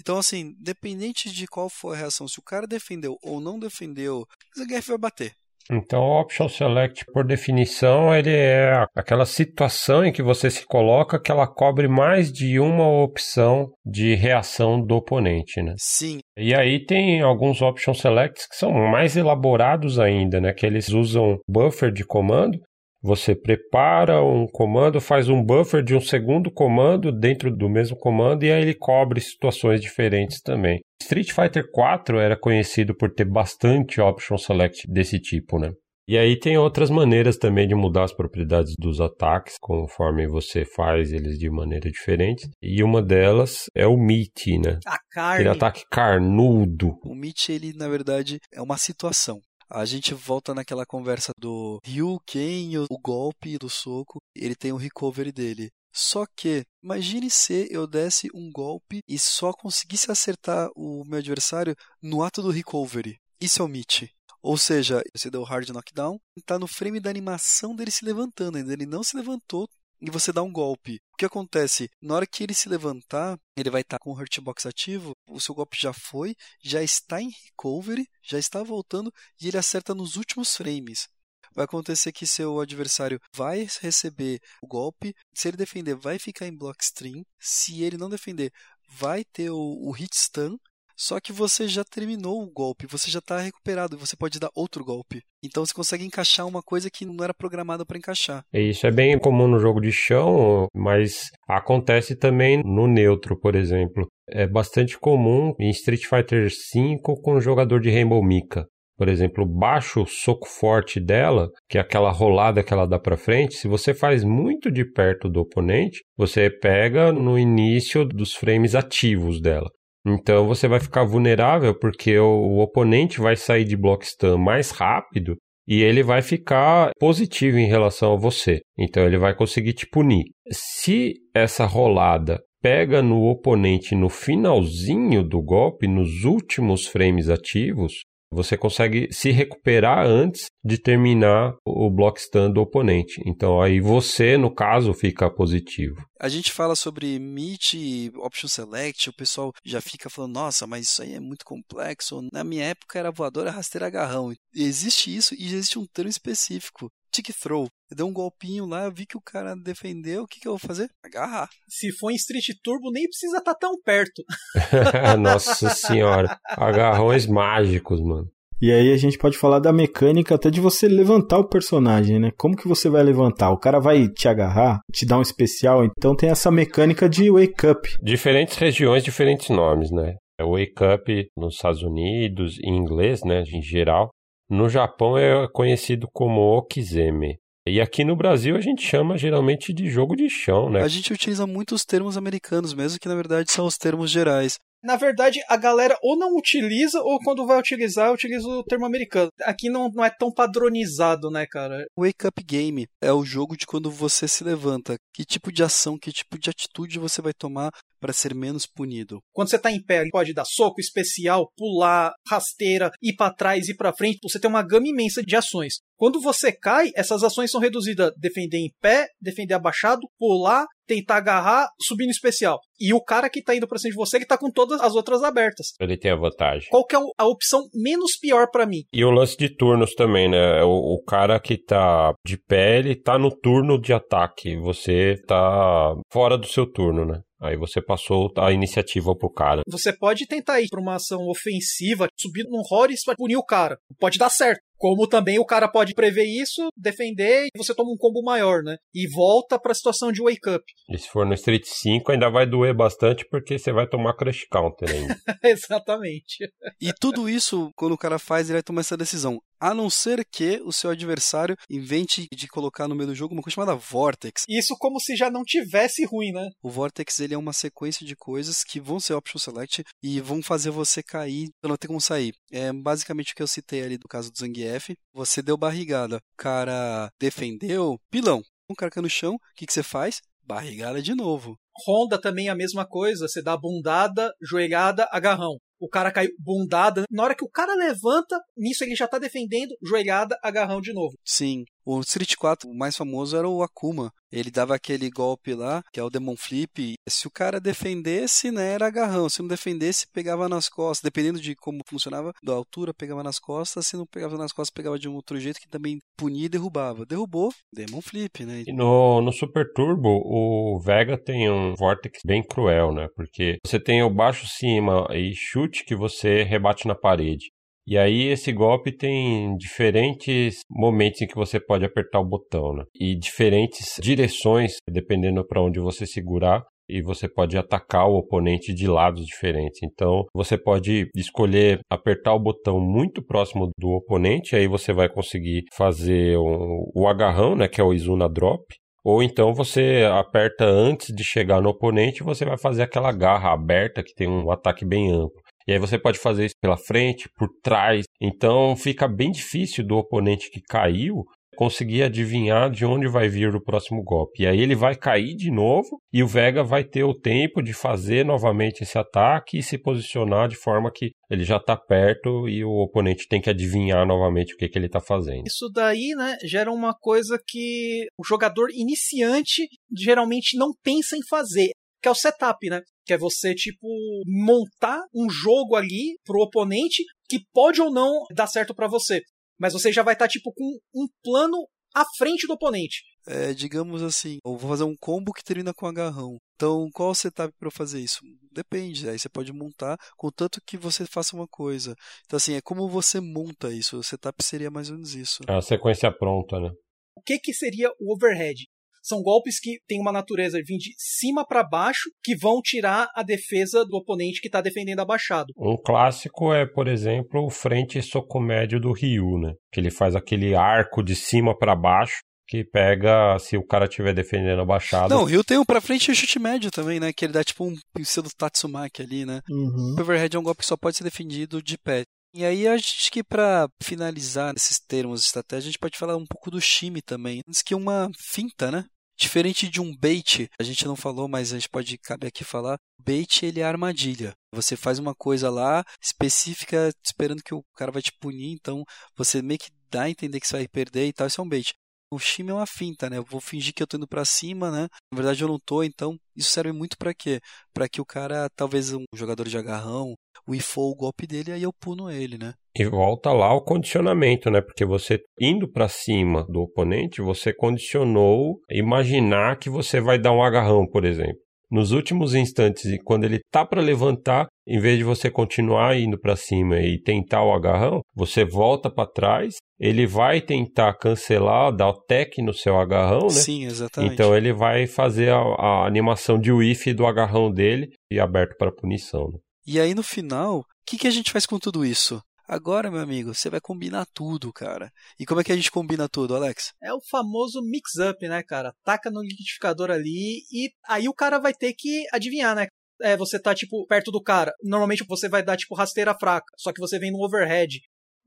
Então, assim, dependente de qual for a reação, se o cara defendeu ou não defendeu, o Zangief vai bater. Então, o Option Select, por definição, ele é aquela situação em que você se coloca que ela cobre mais de uma opção de reação do oponente, né? Sim. E aí tem alguns Option Selects que são mais elaborados ainda, né? Que eles usam buffer de comando você prepara um comando, faz um buffer de um segundo comando dentro do mesmo comando e aí ele cobre situações diferentes também. Street Fighter 4 era conhecido por ter bastante option select desse tipo, né? E aí tem outras maneiras também de mudar as propriedades dos ataques, conforme você faz eles de maneira diferente. E uma delas é o meat, né? A carne. Aquele ataque carnudo. O meat, ele, na verdade, é uma situação a gente volta naquela conversa do Ryu, Ken, o golpe do soco, ele tem o recovery dele. Só que, imagine se eu desse um golpe e só conseguisse acertar o meu adversário no ato do recovery. Isso é o Mitch. Ou seja, você deu o hard knockdown, está no frame da animação dele se levantando, ainda ele não se levantou, e você dá um golpe. O que acontece? Na hora que ele se levantar, ele vai estar com o Hurtbox ativo, o seu golpe já foi, já está em recovery, já está voltando e ele acerta nos últimos frames. Vai acontecer que seu adversário vai receber o golpe, se ele defender, vai ficar em block stream, se ele não defender, vai ter o, o hit stun só que você já terminou o golpe, você já está recuperado, você pode dar outro golpe. Então você consegue encaixar uma coisa que não era programada para encaixar. Isso é bem comum no jogo de chão, mas acontece também no neutro, por exemplo. É bastante comum em Street Fighter V com o jogador de Rainbow Mika. Por exemplo, baixo soco forte dela, que é aquela rolada que ela dá para frente, se você faz muito de perto do oponente, você pega no início dos frames ativos dela. Então você vai ficar vulnerável porque o, oponente vai sair de block stun mais rápido e ele vai ficar positivo em relação a você. Então ele vai conseguir te punir. Se essa rolada pega no oponente no finalzinho do golpe, nos últimos frames ativos, você consegue se recuperar antes de terminar o block stun do oponente. Então aí você, no caso, fica positivo. A gente fala sobre meet e option select, o pessoal já fica falando, nossa, mas isso aí é muito complexo. Na minha época era voadora rasteira agarrão. existe isso e existe um termo específico. Tick throw. Eu dei um golpinho lá, vi que o cara defendeu, o que, que eu vou fazer? Agarrar. Se for em Street Turbo, nem precisa estar tá tão perto. Nossa senhora. Agarrões mágicos, mano. E aí a gente pode falar da mecânica até de você levantar o personagem, né? Como que você vai levantar? O cara vai te agarrar, te dar um especial, então tem essa mecânica de wake up. Diferentes regiões, diferentes nomes, né? É wake up nos Estados Unidos, em inglês, né, em geral. No Japão é conhecido como okizeme. E aqui no Brasil a gente chama geralmente de jogo de chão, né? A gente utiliza muito os termos americanos mesmo, que na verdade são os termos gerais. Na verdade, a galera ou não utiliza, ou quando vai utilizar, utiliza o termo americano. Aqui não, não é tão padronizado, né, cara? Wake Up Game é o jogo de quando você se levanta. Que tipo de ação, que tipo de atitude você vai tomar para ser menos punido. Quando você tá em pé, pode dar soco especial, pular, rasteira, ir para trás, ir para frente. Você tem uma gama imensa de ações. Quando você cai, essas ações são reduzidas a defender em pé, defender abaixado, pular, tentar agarrar, subir no especial. E o cara que tá indo pra cima de você, ele tá com todas as outras abertas. Ele tem a vantagem. Qual que é a opção menos pior para mim? E o lance de turnos também, né? O, o, cara que tá de pé, ele tá no turno de ataque. Você tá fora do seu turno, né? Aí você passou a iniciativa pro cara. Você pode tentar ir pra uma ação ofensiva, subir num Horus pra punir o cara. Pode dar certo. Como também o cara pode prever isso, defender e você toma um combo maior, né? E volta pra situação de wake up. E se for no Street 5, ainda vai doer bastante porque você vai tomar crush counter ainda. Exatamente. E tudo isso, quando o cara faz, ele vai tomar essa decisão. A não ser que o seu adversário invente de colocar no meio do jogo uma coisa chamada Vortex. Isso como se já não tivesse ruim, né? O Vortex ele é uma sequência de coisas que vão ser option select e vão fazer você cair, não ter como sair. É basicamente o que eu citei ali do caso do Zangief. Você deu barrigada, o cara defendeu, pilão. Um cara cai no chão, o que, que você faz? Barrigada de novo. Honda também é a mesma coisa, você dá bundada, joelhada, agarrão o cara caiu bundada. Na hora que o cara levanta, nisso ele já tá defendendo, joelhada, agarrão de novo. Sim. O Street 4, o mais famoso era o Akuma. Ele dava aquele golpe lá, que é o Demon Flip. Se o cara defendesse, né, era agarrão. Se não defendesse, pegava nas costas. Dependendo de como funcionava, da altura, pegava nas costas. Se não pegava nas costas, pegava de um outro jeito que também punia e derrubava. Derrubou, Demon Flip, né? E no, no Super Turbo, o Vega tem um Vortex bem cruel, né? Porque você tem o baixo cima e chute que você rebate na parede. E aí esse golpe tem diferentes momentos em que você pode apertar o botão, né? E diferentes direções, dependendo para onde você segurar, e você pode atacar o oponente de lados diferentes. Então, você pode escolher apertar o botão muito próximo do oponente, aí você vai conseguir fazer o agarrão, né, que é o Izuna Drop. Ou então você aperta antes de chegar no oponente, você vai fazer aquela garra aberta que tem um ataque bem amplo. E aí você pode fazer isso pela frente, por trás. Então fica bem difícil do oponente que caiu conseguir adivinhar de onde vai vir o próximo golpe. E aí ele vai cair de novo e o Vega vai ter o tempo de fazer novamente esse ataque e se posicionar de forma que ele já está perto e o oponente tem que adivinhar novamente o que, que ele está fazendo. Isso daí, né, gera uma coisa que o jogador iniciante geralmente não pensa em fazer que é o setup, né? Que é você, tipo, montar um jogo ali pro oponente que pode ou não dar certo para você. Mas você já vai estar, tá, tipo, com um plano à frente do oponente. É, digamos assim, eu vou fazer um combo que termina com agarrão. Então, qual o setup para fazer isso? Depende, aí você pode montar, contanto que você faça uma coisa. Então, assim, é como você monta isso. O setup seria mais ou menos isso. É a sequência pronta, né? O que, que seria o overhead? São golpes que têm uma natureza de vir de cima para baixo, que vão tirar a defesa do oponente que está defendendo abaixado. Um clássico é, por exemplo, o frente soco médio do Ryu, né? Que ele faz aquele arco de cima para baixo que pega se o cara estiver defendendo abaixado. Não, o Ryu tem um pra frente e chute médio também, né? Que ele dá tipo um pincel do Tatsumaki ali, né? Uhum. O overhead é um golpe que só pode ser defendido de pé. E aí, acho que para finalizar esses termos de estratégia, a gente pode falar um pouco do Shime também. Diz que uma finta, né? Diferente de um bait, a gente não falou, mas a gente pode cabe aqui falar. Bait ele é armadilha. Você faz uma coisa lá específica, esperando que o cara vai te punir, então você meio que dá a entender que você vai perder e tal. Isso é um bait. O shime é uma finta, né? Eu vou fingir que eu tô indo para cima, né? Na verdade eu não tô, então isso serve muito para quê? Para que o cara, talvez um jogador de agarrão, o ifou o golpe dele aí eu puno ele, né? E volta lá o condicionamento, né? Porque você indo para cima do oponente, você condicionou imaginar que você vai dar um agarrão, por exemplo. Nos últimos instantes, e quando ele tá para levantar, em vez de você continuar indo para cima e tentar o agarrão, você volta para trás, ele vai tentar cancelar, dar o tech no seu agarrão, né? Sim, exatamente. Então ele vai fazer a, a animação de whiff do agarrão dele e aberto para punição. Né? E aí no final, o que, que a gente faz com tudo isso? Agora, meu amigo, você vai combinar tudo, cara. E como é que a gente combina tudo, Alex? É o famoso mix-up, né, cara? Taca no liquidificador ali e aí o cara vai ter que adivinhar, né? É, você tá, tipo, perto do cara. Normalmente você vai dar, tipo, rasteira fraca. Só que você vem no overhead.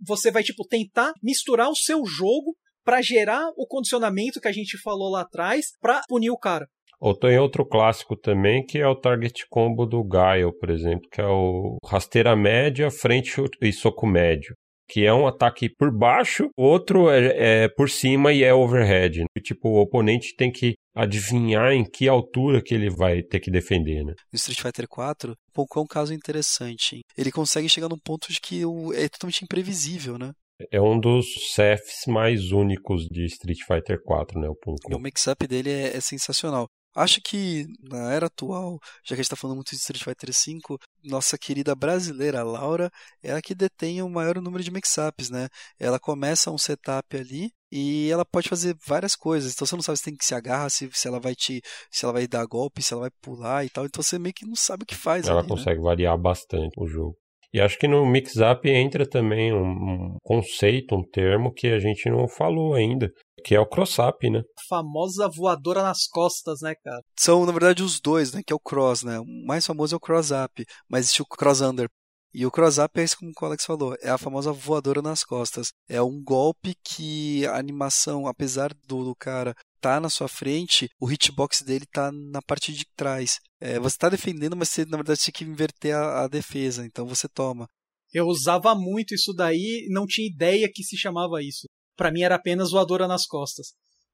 Você vai, tipo, tentar misturar o seu jogo para gerar o condicionamento que a gente falou lá atrás para punir o cara. Ou tem outro clássico também, que é o target combo do Gaio, por exemplo, que é o rasteira média, frente e soco médio. Que é um ataque por baixo, o outro é, é por cima e é overhead. E, tipo, o oponente tem que adivinhar em que altura que ele vai ter que defender, né? No Street Fighter 4, pouco é um caso interessante. Hein? Ele consegue chegar num ponto de que é totalmente imprevisível, né? É um dos CFs mais únicos de Street Fighter 4, né? O Punko. O mix-up dele é, é, sensacional. Acho que na era atual, já que a gente está falando muito de Street Fighter V, nossa querida brasileira Laura é a que detém o maior número de mix-ups, né? Ela começa um setup ali e ela pode fazer várias coisas. Então você não sabe se tem que se agarrar, se, se ela vai te, se ela vai dar golpe, se ela vai pular e tal. Então você meio que não sabe o que faz. Ela ali, consegue né? variar bastante o jogo. E acho que no mix-up entra também um, um, conceito, um termo que a gente não falou ainda, que é o cross-up, né? A famosa voadora nas costas, né, cara? São, na verdade, os dois, né? Que é o cross, né? O mais famoso é o cross-up, mas existe o cross-under. E o cross-up é isso como o Alex falou, é a famosa voadora nas costas. É um golpe que a animação, apesar do, do cara tá na sua frente, o hitbox dele tá na parte de trás. É, você tá defendendo, mas você na verdade tinha que inverter a, a, defesa, então você toma. Eu usava muito isso daí, não tinha ideia que se chamava isso. Para mim era apenas voadora nas costas.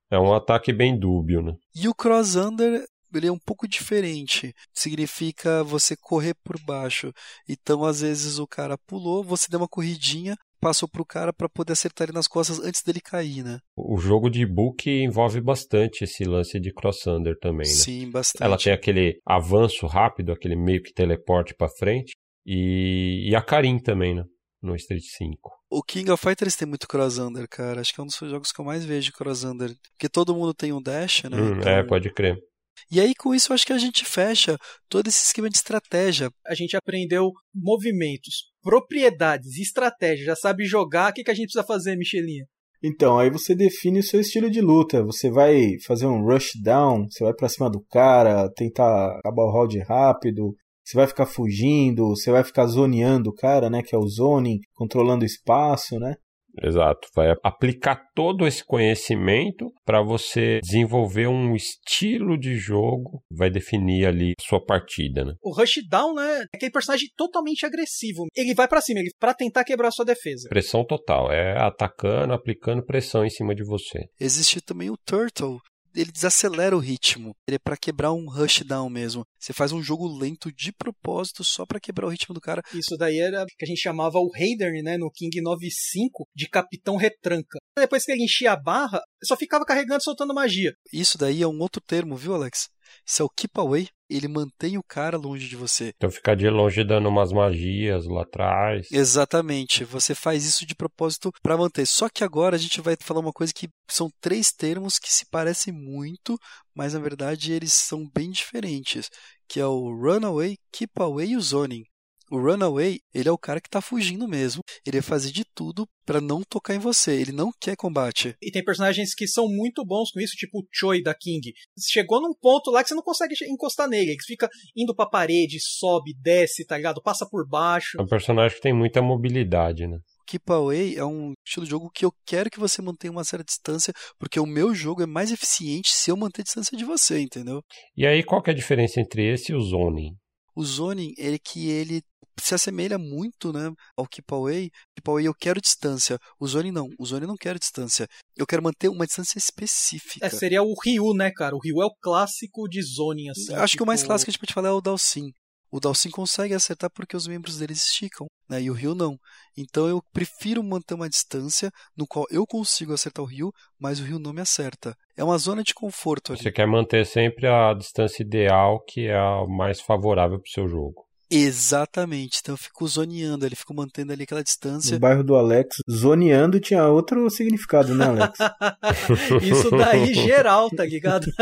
É um ataque bem dúbio, né? E o cross under ele é um pouco diferente. Significa você correr por baixo. Então, às vezes, o cara pulou, você deu uma corridinha, passou pro cara para poder acertar ele nas costas antes dele cair, né? O jogo de book envolve bastante esse lance de crossunder também, né? Sim, bastante. Ela tem aquele avanço rápido, aquele meio que teleporte para frente e, e a Karin também, né? No Street 5. O King of Fighters tem muito crossunder, cara. Acho que é um dos jogos que eu mais vejo de crossunder. Porque todo mundo tem um dash, né? Hum, então... É, pode crer. E aí, com isso, eu acho que a gente fecha todo esse esquema de estratégia. A gente aprendeu movimentos, propriedades, estratégia, já sabe jogar. O que, que a gente precisa fazer, Michelinha? Então, aí você define o seu estilo de luta. Você vai fazer um rush down, você vai para cima do cara, tentar acabar o round rápido, você vai ficar fugindo, você vai ficar zoneando o cara, né, que é o zoning, controlando o espaço, né? Exato, vai aplicar todo esse conhecimento para você desenvolver um estilo de jogo, vai definir ali sua partida, né? O Rushdown, né, é aquele personagem totalmente agressivo. Ele vai para cima, ele para tentar quebrar sua defesa. Pressão total, é atacando, aplicando pressão em cima de você. Existe também o Turtle, ele desacelera o ritmo. Ele é para quebrar um rush down mesmo. Você faz um jogo lento de propósito só para quebrar o ritmo do cara. Isso daí era que a gente chamava o Raiden, né, no King 95, de Capitão Retranca. Depois que ele enchia a barra, só ficava carregando soltando magia. Isso daí é um outro termo, viu, Alex? Isso é o keep away. Ele mantém o cara longe de você. Então ficar de longe dando umas magias lá atrás. Exatamente. Você faz isso de propósito para manter. Só que agora a gente vai falar uma coisa que são três termos que se parecem muito, mas na verdade eles são bem diferentes, que é o runaway, keep away e o zoning. O Runaway, ele é o cara que tá fugindo mesmo. Ele vai fazer de tudo para não tocar em você. Ele não quer combate. E tem personagens que são muito bons com isso, tipo o Choi da King. Chegou num ponto lá que você não consegue encostar nele. Ele fica indo pra parede, sobe, desce, tá ligado? Passa por baixo. É um personagem que tem muita mobilidade, né? Keep Away é um estilo de jogo que eu quero que você mantenha uma certa distância, porque o meu jogo é mais eficiente se eu manter distância de você, entendeu? E aí, qual que é a diferença entre esse e o Zoning? O zoning é que ele se assemelha muito né, ao Keep Away. Keep Away eu quero distância. O zoning não. O zoning não quero distância. Eu quero manter uma distância específica. É, seria o Ryu, né, cara? O Ryu é o clássico de zoning, assim. Acho tipo... que o mais tipo clássico que a gente pode falar é o Dalsin. O Dalsin consegue acertar porque os membros deles esticam, né? E o Ryu não. Então eu prefiro manter uma distância no qual eu consigo acertar o Ryu, mas o Ryu não me acerta. É uma zona de conforto ali. Você quer manter sempre a distância ideal, que é a mais favorável para o seu jogo. Exatamente. Então eu fico zoneando, ele fico mantendo ali aquela distância. No bairro do Alex, zoneando tinha outro significado, né, Alex? Isso daí geral, tá ligado?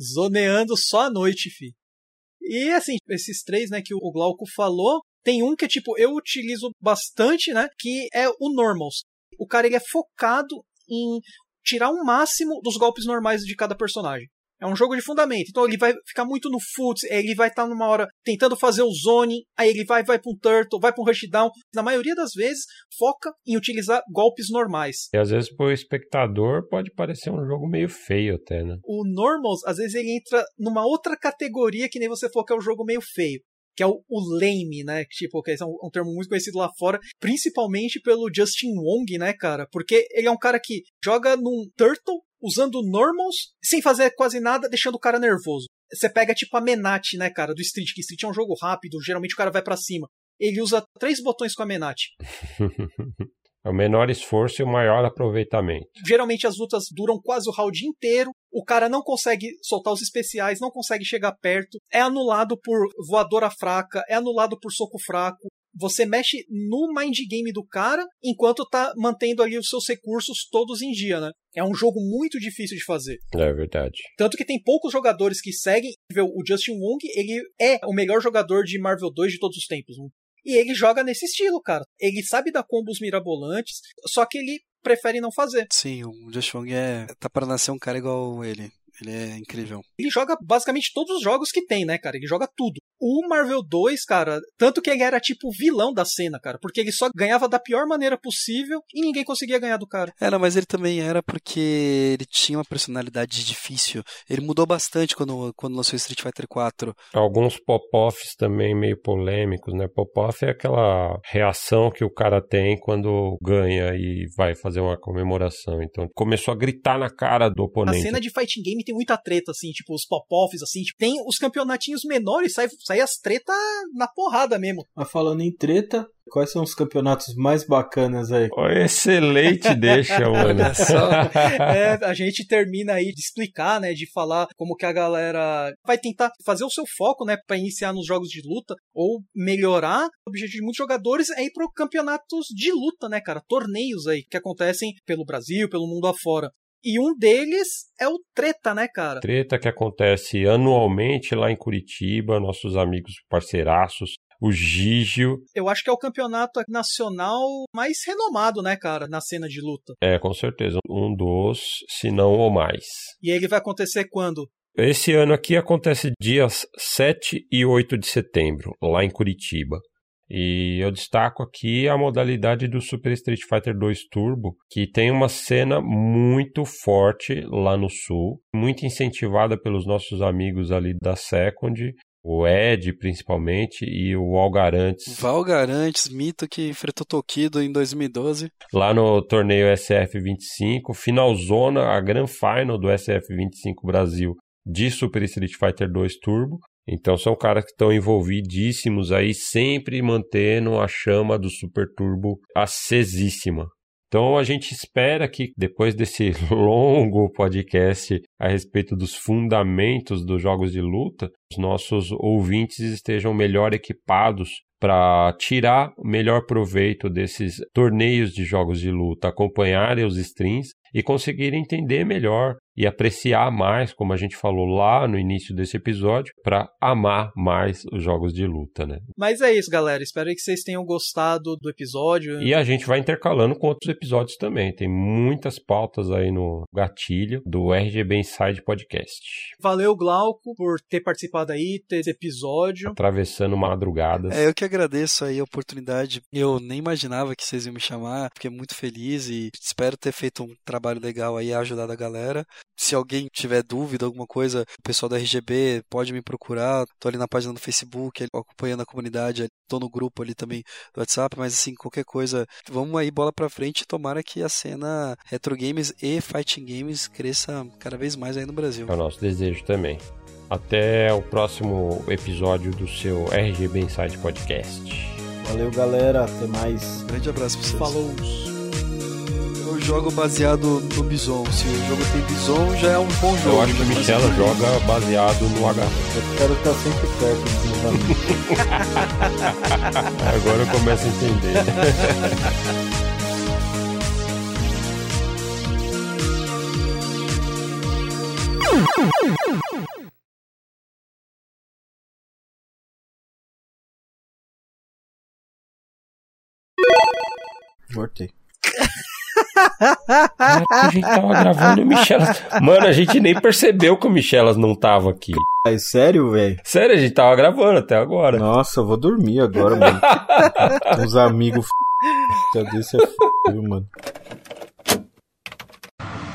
Zoneando só à noite, fi. E assim, esses três, né, que o Glauco falou, tem um que, tipo, eu utilizo bastante, né, que é o Normals. O cara, ele é focado em tirar o máximo dos golpes normais de cada personagem. É um jogo de fundamento. Então ele vai ficar muito no foot, ele vai estar numa hora tentando fazer o zone, aí ele vai vai para um turtle, vai para um rushdown. Na maioria das vezes foca em utilizar golpes normais. E às vezes pro espectador pode parecer um jogo meio feio até, né? O normals, às vezes ele entra numa outra categoria que nem você falou que é o um jogo meio feio que é o, o lame, né? Tipo, que é um, um, termo muito conhecido lá fora, principalmente pelo Justin Wong, né, cara? Porque ele é um cara que joga num turtle usando normals, sem fazer quase nada, deixando o cara nervoso. Você pega tipo a Menat, né, cara, do Street, que Street é um jogo rápido, geralmente o cara vai para cima. Ele usa três botões com a Menat. É o menor esforço e o maior aproveitamento. Geralmente as lutas duram quase o round inteiro. O cara não consegue soltar os especiais, não consegue chegar perto. É anulado por voadora fraca, é anulado por soco fraco você mexe no mind game do cara enquanto tá mantendo ali os seus recursos todos em dia, né? É um jogo muito difícil de fazer. É verdade. Tanto que tem poucos jogadores que seguem. O Justin Wong, ele é o melhor jogador de Marvel 2 de todos os tempos. E ele joga nesse estilo, cara. Ele sabe dar combos mirabolantes, só que ele prefere não fazer. Sim, o Justin Wong é. tá para nascer um cara igual ele. Ele é incrível. Ele joga basicamente todos os jogos que tem, né, cara? Ele joga tudo. O Marvel 2, cara, tanto que ele era tipo vilão da cena, cara, porque ele só ganhava da pior maneira possível e ninguém conseguia ganhar do cara. Era, mas ele também era porque ele tinha uma personalidade difícil. Ele mudou bastante quando, quando lançou Street Fighter 4. Alguns pop-offs também meio polêmicos, né? Pop-off é aquela reação que o cara tem quando ganha e vai fazer uma comemoração. Então começou a gritar na cara do oponente. A cena de fighting game tem muita treta, assim, tipo, os pop-offs, assim, tipo, tem os campeonatinhos menores, sai, sai as treta na porrada mesmo. Mas falando em treta, Quais são os campeonatos mais bacanas aí? Oh, excelente deixa, mano. é, a gente termina aí de explicar, né, de falar como que a galera vai tentar fazer o seu foco, né, para iniciar nos jogos de luta ou melhorar. O objetivo de muitos jogadores é ir para campeonatos de luta, né, cara, torneios aí que acontecem pelo Brasil, pelo mundo afora. E um deles é o Treta, né, cara? Treta que acontece anualmente lá em Curitiba, nossos amigos parceiraços, o Gigio. Eu acho que é o campeonato nacional mais renomado, né, cara, na cena de luta. É, com certeza. Um dos, se não o mais. E ele vai acontecer quando? Esse ano aqui acontece dias 7 e 8 de setembro, lá em Curitiba. E eu destaco aqui a modalidade do Super Street Fighter 2 Turbo, que tem uma cena muito forte lá no sul, muito incentivada pelos nossos amigos ali da Second, o Ed principalmente e o Algarantes. Valgarantes, mito que enfrentou Tokido em 2012. Lá no torneio SF25, finalzona, a Grand Final do SF25 Brasil de Super Street Fighter 2 Turbo. Então são caras que estão envolvidíssimos aí, sempre mantendo a chama do Super Turbo acesíssima. Então a gente espera que depois desse longo podcast a respeito dos fundamentos dos jogos de luta, os nossos ouvintes estejam melhor equipados para tirar o melhor proveito desses torneios de jogos de luta, acompanharem os streams e conseguirem entender melhor e apreciar mais, como a gente falou lá no início desse episódio, para amar mais os jogos de luta, né? Mas é isso, galera. Espero que vocês tenham gostado do episódio. E a gente vai intercalando com outros episódios também. Tem muitas pautas aí no gatilho do RGB Inside Podcast. Valeu, Glauco, por ter participado aí, ter esse episódio. Atravessando madrugadas. É, eu que agradeço aí a oportunidade. Eu nem imaginava que vocês iam me chamar. Fiquei muito feliz e espero ter feito um trabalho legal aí, ajudado a galera. Se alguém tiver dúvida, alguma coisa, o pessoal da RGB pode me procurar. Tô ali na página do Facebook, acompanhando a comunidade, tô no grupo ali também do WhatsApp, mas assim, qualquer coisa, vamos aí bola pra frente tomara que a cena retro games e fighting games cresça cada vez mais aí no Brasil. É o nosso desejo também. Até o próximo episódio do seu RGB Inside Podcast. Valeu, galera. Até mais. Grande abraço pra vocês. Falou. Eu jogo baseado no Bison. Se o jogo tem Bison, já é um bom jogo. Eu acho que o Mas- Michela joga baseado no H. Eu quero estar sempre perto dos meus amigos. Agora eu começo a entender. Voltei. A gente tava gravando e o Michelas. Mano, a gente nem percebeu que o Michelas não tava aqui. É sério, velho? Sério, a gente tava gravando até agora. Nossa, eu vou dormir agora, mano. Uns amigos f... Desse é f... mano.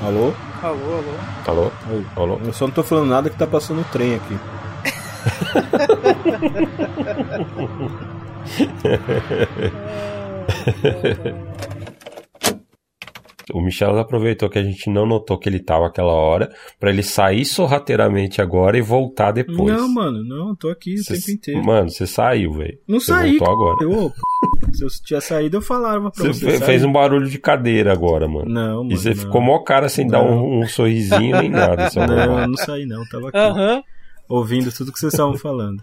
Alô? Alô, alô. Alô? Oi. Alô? Eu só não tô falando nada que tá passando o trem aqui. O Michelas aproveitou que a gente não notou que ele tava aquela hora pra ele sair sorrateiramente agora e voltar depois. Não, mano, não, eu tô aqui o Cê- tempo inteiro. Mano, você saiu, velho. Não Você saí, voltou agora. Eu, opa, se eu tinha saído, eu falava pra Você você. fez um barulho de cadeira agora, mano. Não, mano. E você não. ficou mó cara sem dar um, um sorrisinho nem nada. Não, normal. eu não saí não, tava aqui. Aham. ouvindo tudo que vocês estavam falando.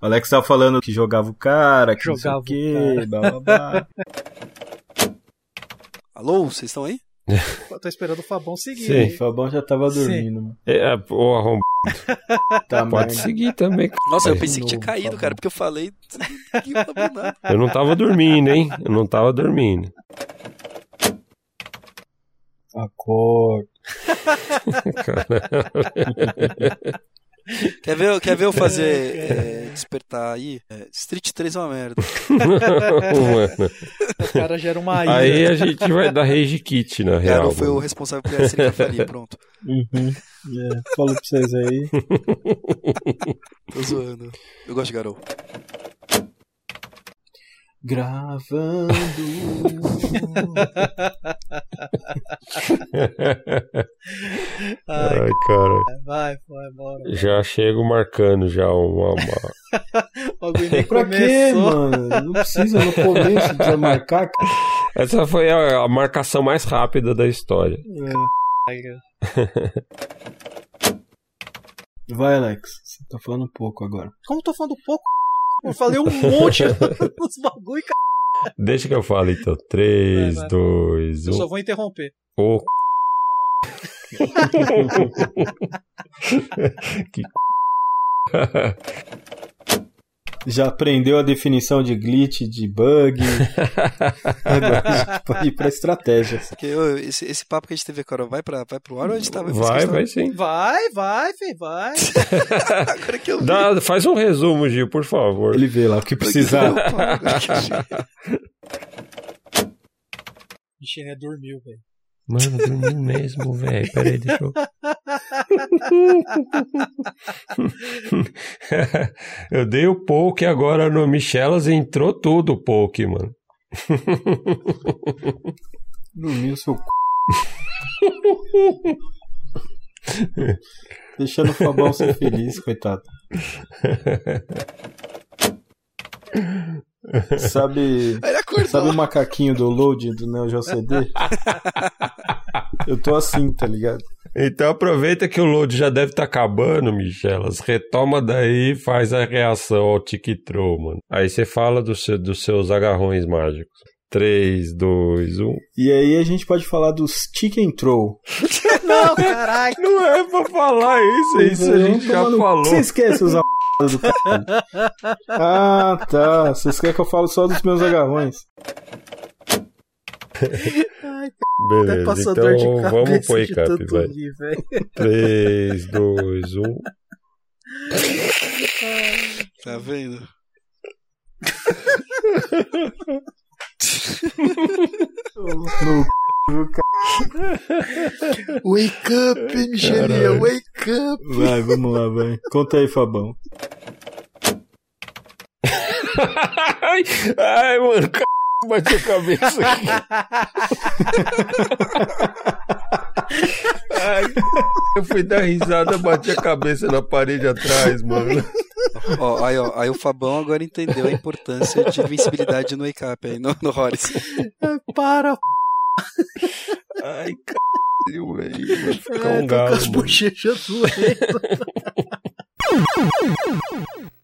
O Alex tava falando que jogava o cara, que Jogava não o sei o quê, blá blá blá. Alô, vocês estão aí? Eu tô esperando o Fabão seguir. Sim. O Fabão já tava dormindo, mano. É, pô, arrom... Tá, pode seguir também. Nossa, eu pensei que tinha caído, Fabão. cara, porque eu falei. Eu não tava dormindo, hein? Eu não tava dormindo. Acorda. Quer ver, quer ver eu fazer é, despertar aí? É, Street 3 é uma merda. Mano. O cara gera uma ira. Aí a gente vai dar rage kit, na Cara, real. não foi o responsável por essa que eu faria, pronto. Uhum. É, falou pra vocês aí. Tô zoando. Eu gosto de Garou. Gravando. Ai, Ai, cara. vai, vai, bora. Já chego marcando já uma. uma- O pra quê, mano? Não precisa no começo, precisa marcar. cara. Essa foi a, a marcação mais rápida da história. É. Vai, Alex. Você tá falando pouco agora. Como eu tô falando pouco? Eu falei um monte nos bagulho, cara. Deixa que eu fale então. 3, Vai, vai. 2, Eu 1. só vou interromper. Ô. que Já aprendeu a definição de glitch, de bug. Agora a gente pode ir pra ô, esse, esse papo que a gente teve agora vai, pra, vai pro ar ou a gente tá Vai, vai sim. Vai, vai, filho, vai. Agora que eu vi. Dá, faz um resumo, Gil, por favor. Ele vê lá o que precisar. Agora que eu vi. Michele dormiu, velho. Mano, dormiu mesmo, velho. Pera aí, deixa eu. eu dei o poke agora no Michelas e entrou tudo o poke, mano. Dormiu seu c... Deixando o Fabão ser feliz, coitado. Sabe, sabe o macaquinho do load do Neo Geo CD? Eu tô assim, tá ligado? Então aproveita que o load já deve estar acabando, Michelas. Retoma daí e faz a reação ao tic-tro, mano. Aí você fala do seu- dos seus agarrões mágicos. um. 3, 2, 1. E aí a gente pode falar dos chicken throw. Não, caralho. Não é pra falar isso, isso a gente já falou. Você esquece os a... do caralho. Ah, tá. Vocês querem que eu fale só dos meus agarrões? Ai, Beleza, até passou então dor de cabeça vamos pro Icap, tanto vai. rir, velho. 3, 2, 1. Tá vendo? No wake up, engenharia, wake up. Vai, vamos lá, vai. Conta aí, Fabão. ai, mano, c... bateu a cabeça aqui. ai, eu fui dar risada, bati a cabeça na parede atrás, mano. Ó, aí, ó, aí o Fabão agora entendeu a importância de visibilidade no wake up aí, no, no Para, p... Ai, caralho, velho. É, ficar é, um galo. Com as bochechas doendo.